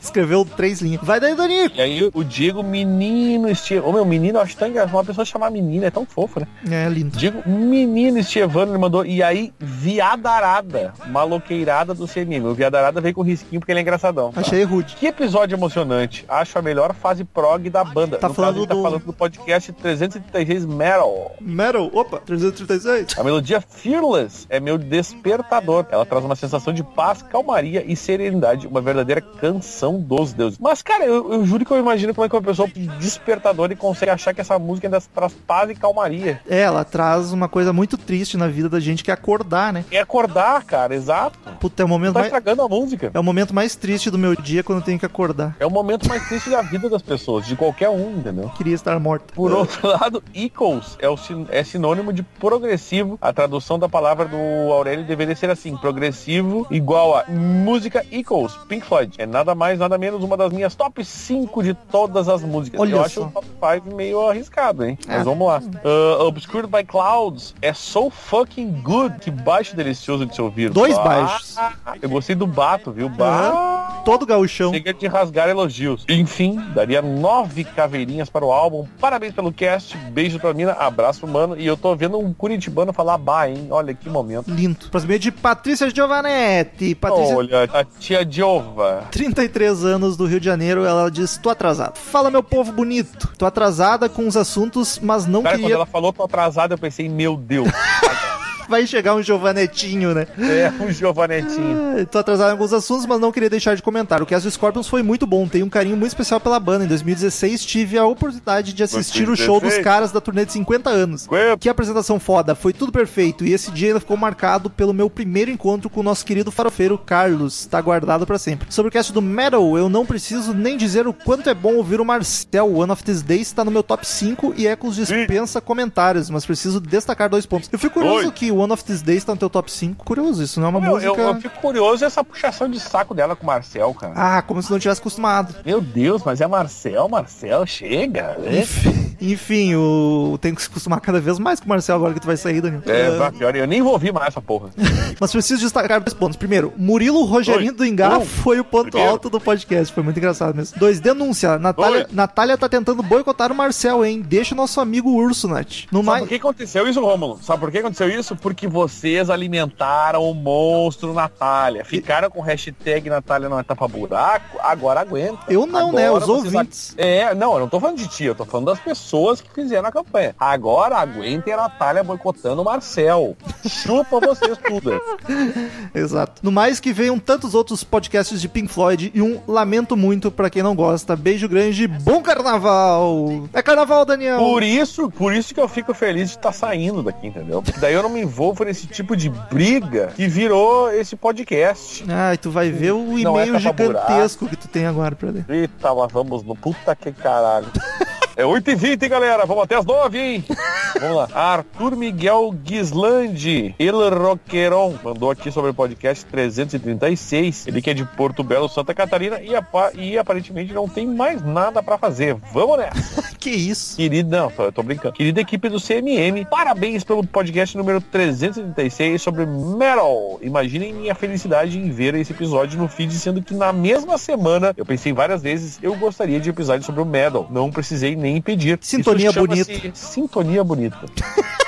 Escreveu três linhas. Vai daí, Danico. E aí o Diego, menino Estevano. Ô meu, menino, acho tão engraçado. Uma pessoa chamar menina é tão fofo, né? É lindo. Diego, menino Estevano, ele mandou. E aí, viadarada, maloqueirada do CNM. O viadarada veio com risquinho porque ele é engraçadão. tá? Achei rude. Que episódio emocionante. Acho a melhor fase prog da banda. Tá no falando caso, ele tá do- falando do podcast 336 Metal. Metal, opa, 336. A melodia Fearless é meu despertador. Ela traz uma sensação de paz, calmaria e serenidade. Uma verdadeira canção dos deuses. Mas, cara, eu, eu juro que eu imagino como é que uma pessoa despertador e consegue achar que essa música ainda traz paz e calmaria. É, ela traz uma coisa muito triste na vida da gente que é acordar, né? É acordar, cara, exato. Puta, é o momento Tá mais, estragando a música. é o momento mais triste do meu dia quando eu tenho que acordar. É o momento mais triste da vida das pessoas, de qualquer um, entendeu? Queria estar morta. Por outro lado, equals é, o sin- é sinônimo de progressivo. A tradução da palavra do Aurélio deveria ser assim: progressivo igual a música equals, Pink Floyd. É nada mais, nada menos uma das minhas top 5 de todas as músicas. Olha Eu acho só. o top 5 meio arriscado, hein? É. Mas vamos lá. Uh, Obscured by Clouds é so fucking good. Que baixo delicioso de se ouvir. Dois Bah, baixos. Eu gostei do bato, viu? Bah. Todo gauchão. Chega de rasgar elogios. Enfim, daria nove caveirinhas para o álbum. Parabéns pelo cast. Beijo pra mina. Abraço, mano. E eu tô vendo um curitibano falar bah, hein? Olha que momento. Lindo. Próximo de Patrícia Giovanetti. Patrícia, Olha, a tia Diova. 33 anos do Rio de Janeiro, ela diz: tô atrasada. Fala, meu povo bonito. Tô atrasada com os assuntos, mas não Cara, quando queria. ela falou tô atrasado, eu pensei, meu Deus. <laughs> Vai chegar um Giovanetinho, né? é um Giovanetinho. Ah, Tô atrasado em alguns assuntos, mas não queria deixar de comentar. O Cast do Scorpions foi muito bom, tenho um carinho muito especial pela banda. Em 2016 tive a oportunidade de assistir o show dos 2016? caras da turnê de 50 anos. Ué, Que apresentação foda, foi tudo perfeito. E esse dia ainda ficou marcado pelo meu primeiro encontro com o nosso querido farofeiro Carlos. Tá guardado pra sempre. Sobre o cast do Metal, eu não preciso nem dizer o quanto é bom ouvir o Marcel. One of These Days tá no meu top 5 e Ecos dispensa comentários, mas preciso destacar dois pontos. Eu fico curioso Oi. que o One of These Days tá no teu top 5. Curioso, isso não é uma Meu, música. eu, eu fico curioso essa puxação de saco dela com o Marcel, cara. Ah, como se não tivesse acostumado. Meu Deus, mas é Marcel, Marcel, chega. Enfim, enfim, o... tenho que se acostumar cada vez mais com o Marcel agora que tu vai sair, Daniel. É, Ah, vai, pior, eu nem vou ouvir mais essa porra. <laughs> Mas preciso destacar dois pontos. Primeiro, Murilo Rogerinho Oi. do Engar Um. foi o ponto Primeiro. alto do podcast. Foi muito engraçado mesmo. Dois, denúncia. Natália, Oi. Natália tá tentando boicotar o Marcel, hein? Deixa o nosso amigo Urso, Nath. No Sabe mais. por que aconteceu isso, Rômulo? Sabe por que aconteceu isso? Porque vocês alimentaram o monstro Natália. Ficaram com hashtag Natália não é tapa buraco. Agora aguenta. Eu não, Agora né? Os ouvintes. É, não, eu não tô falando de ti, eu tô falando das pessoas que fizeram a campanha. Agora aguentem a Natália boicotando o Marcel. Chupa vocês tudo. <laughs> Exato. No mais que venham tantos outros podcasts de Pink Floyd e um lamento muito pra quem não gosta. Beijo grande, bom carnaval! É carnaval, Daniel! Por isso, por isso que eu fico feliz de estar saindo daqui, entendeu? Porque daí eu não me envolvo nesse tipo de briga que virou esse podcast. Ai, tu vai ver o é e-mail tapa-buraco. gigantesco que tu tem agora pra ler. Eita, mas vamos no puta que caralho. <laughs> É 8h20, galera. Vamos até as 9, hein? <laughs> Vamos lá. Arthur Miguel Gislandi, El Roqueron, mandou aqui sobre o podcast 336. Ele que é de Porto Belo, Santa Catarina, e, apa- e aparentemente não tem mais nada pra fazer. Vamos nessa. <laughs> que isso? Querida, não, tô, eu tô brincando. Querida equipe do CMM, parabéns pelo podcast número 336 sobre metal. Imaginem minha felicidade em ver esse episódio no feed, sendo que na mesma semana, eu pensei várias vezes, eu gostaria de episódio sobre o metal. Não precisei nem pedir. Sintonia bonita. Sintonia bonita. <laughs>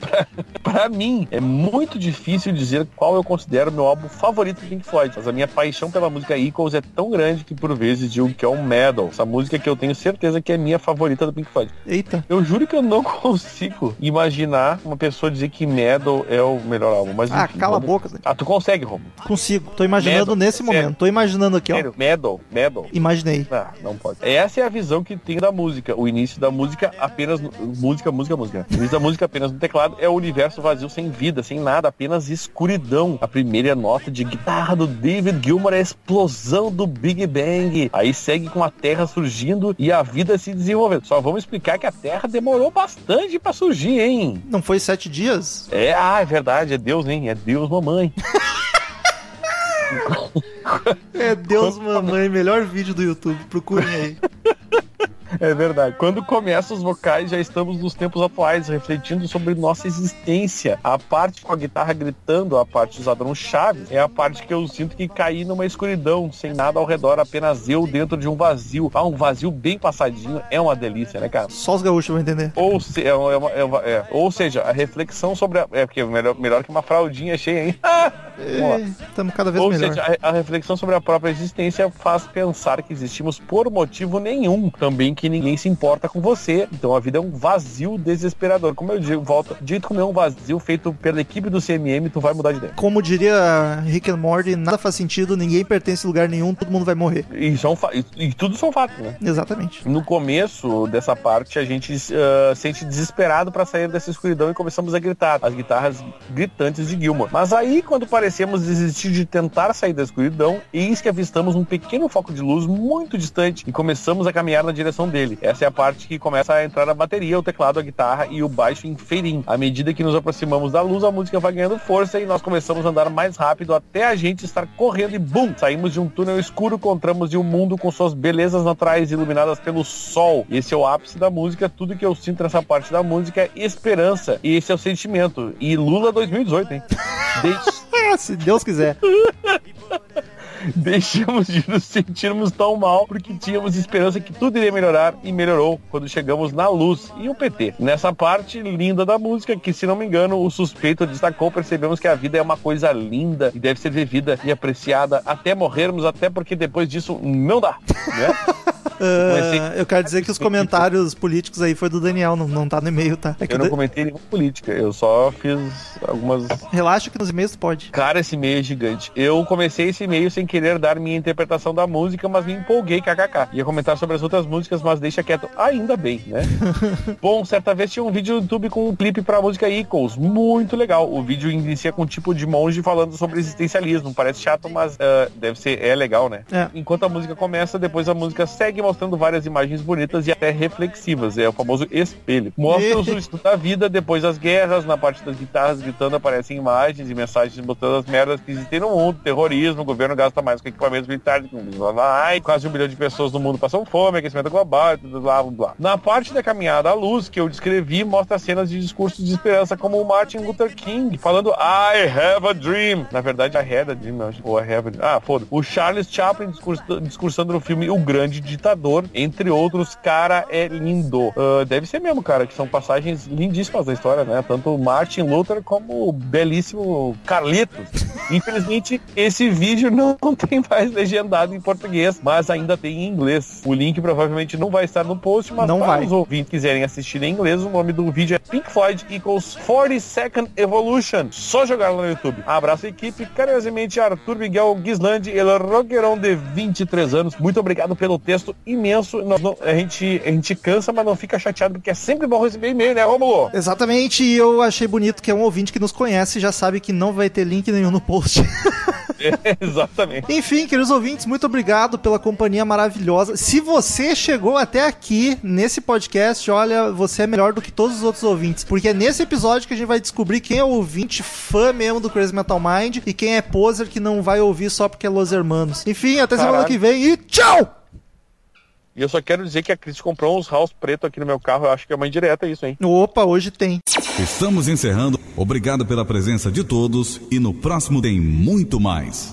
<laughs> Pra- Pra mim, é muito difícil dizer qual eu considero meu álbum favorito do Pink Floyd, mas a minha paixão pela música Equals é tão grande que por vezes digo que é o Metal, essa música que eu tenho certeza que é minha favorita do Pink Floyd. Eita. Eu juro que eu não <laughs> consigo imaginar uma pessoa dizer que Metal é o melhor álbum, mas Ah, enfim, cala a boca. Ah, tu consegue, Romulo? Consigo. Tô imaginando nesse sério. momento. Tô imaginando aqui, ó. Sério, Metal, Metal. Imaginei. Ah, não pode. Essa é a visão que tem da música. O início da música apenas. Música, música, música. O início da música apenas no teclado é o universo vazio sem vida, sem nada, apenas escuridão. A primeira nota de guitarra do David Gilmour é a explosão do Big Bang. Aí segue com a Terra surgindo e a vida se desenvolvendo. Só vamos explicar que a Terra demorou bastante pra surgir, hein? Não foi sete dias? É, ah, é verdade, é Deus, hein? É Deus, mamãe. <laughs> É Deus, mamãe. Melhor vídeo do YouTube. Procurem aí. <laughs> É verdade. Quando começam os vocais, já estamos nos tempos atuais, refletindo sobre nossa existência. A parte com a guitarra gritando, a parte usada no Chaves, é a parte que eu sinto que caí numa escuridão, sem nada ao redor, apenas eu dentro de um vazio. Ah, um vazio bem passadinho é uma delícia, né, cara? Só os gaúchos vão entender. Ou, se, é uma- é uma- é é. Ou seja, a reflexão sobre a. É porque melhor, melhor que uma fraldinha cheia, hein? <laughs> Estamos cada vez Ou melhor. seja, a, a reflexão sobre a própria existência faz pensar que existimos por motivo nenhum. Também que ninguém se importa com você. Então a vida é um vazio desesperador. Como eu digo, volta, dito como é um vazio feito pela equipe do CMM, tu vai mudar de ideia. Como diria Rick and Morty, nada faz sentido, ninguém pertence a lugar nenhum, todo mundo vai morrer. E, são e, e tudo são fatos, né? Exatamente. No começo dessa parte, a gente ah, sente desesperado para sair dessa escuridão e começamos a gritar. As guitarras gritantes de Gilmore. Mas aí, quando parecemos desistir de tentar sair da escuridão, eis que avistamos um pequeno foco de luz muito distante e começamos a caminhar na direção dele. Essa é a parte que começa a entrar a bateria, o teclado, a guitarra e o baixo em fading. À medida que nos aproximamos da luz, a música vai ganhando força e nós começamos a andar mais rápido até a gente estar correndo e bum! Saímos de um túnel escuro, encontramos de um mundo com suas belezas naturais iluminadas pelo sol. Esse é o ápice da música, tudo que eu sinto nessa parte da música é esperança. E esse é o sentimento. E Lula 2018, hein? <laughs> Ah, se Deus quiser. <laughs> <laughs> Deixamos de nos sentirmos tão mal porque tínhamos esperança que tudo iria melhorar e melhorou quando chegamos na luz e o PT. Nessa parte linda da música, que se não me engano, o suspeito destacou, percebemos que a vida é uma coisa linda e deve ser vivida e apreciada até morrermos, até porque depois disso não dá, né? <laughs> Ah, eu quero dizer que os comentários políticos aí foi do Daniel, não, não tá no e-mail, tá? É Eu não comentei nenhuma política, eu só fiz algumas Relaxa que nos e-mails pode. Cara, esse e-mail é gigante. Eu comecei esse e-mail sem querer dar minha interpretação da música, mas me empolguei, kkk. Ia comentar sobre as outras músicas, mas deixa quieto. Ainda bem, né? <laughs> Bom, certa vez tinha um vídeo no YouTube com um clipe pra música Equals. Muito legal. O vídeo inicia com um tipo de monge falando sobre existencialismo. Parece chato, mas ah, deve ser, é legal, né? É. Enquanto a música começa, depois a música segue mostrando várias imagens bonitas e até reflexivas. É o famoso espelho. Mostra o susto <laughs> da vida depois das guerras. Na parte das guitarras gritando aparecem imagens e mensagens mostrando as merdas que existem no mundo. Terrorismo, governo gasta mais com equipamentos militares. com blá, blá, ai, quase um bilhão de pessoas no mundo passam fome, aquecimento global, e tudo blá, blá, blá. Na parte da caminhada à luz que eu descrevi, mostra cenas de discursos de esperança como o Martin Luther King falando I have a dream. Na verdade, I had a dream. Ou I have a dream. Ah, foda. O Charles Chaplin discursando no filme O Grande Ditador, entre outros, cara, é lindo. Ah, deve ser mesmo, cara, que são passagens lindíssimas da história, né? Tanto Martin Luther como o belíssimo Carlitos. Infelizmente, esse vídeo não tem mais legendado em português, mas ainda tem em inglês. O link provavelmente não vai estar no post, mas Não para vai. os ouvintes quiserem assistir em inglês, o nome do vídeo é Pink Floyd equals 40 Second Evolution. Só jogar lá no YouTube. Abraço equipe, carinhosamente Arthur Miguel Gislandi, ele roqueirão de 23 anos. Muito obrigado pelo texto imenso. Nós não- a, gente, a gente cansa, mas não fica chateado, porque é sempre bom receber e-mail, né, Romulo? Exatamente, e eu achei bonito que é um ouvinte que nos conhece já sabe que não vai ter link nenhum no post. <laughs> Exatamente. <laughs> Enfim, queridos ouvintes, muito obrigado pela companhia maravilhosa. Se você chegou até aqui nesse podcast, olha, você é melhor do que todos os outros ouvintes, porque é nesse episódio que a gente vai descobrir quem é o ouvinte fã mesmo do Crazy Metal Mind e quem é poser que não vai ouvir só porque é Los Hermanos. Enfim, até semana Caralho. que vem e tchau! E eu só quero dizer que a Cris comprou uns house preto aqui no meu carro. Eu acho que é uma indireta isso, hein? Opa, hoje tem. Estamos encerrando. Obrigado pela presença de todos e no próximo tem muito mais.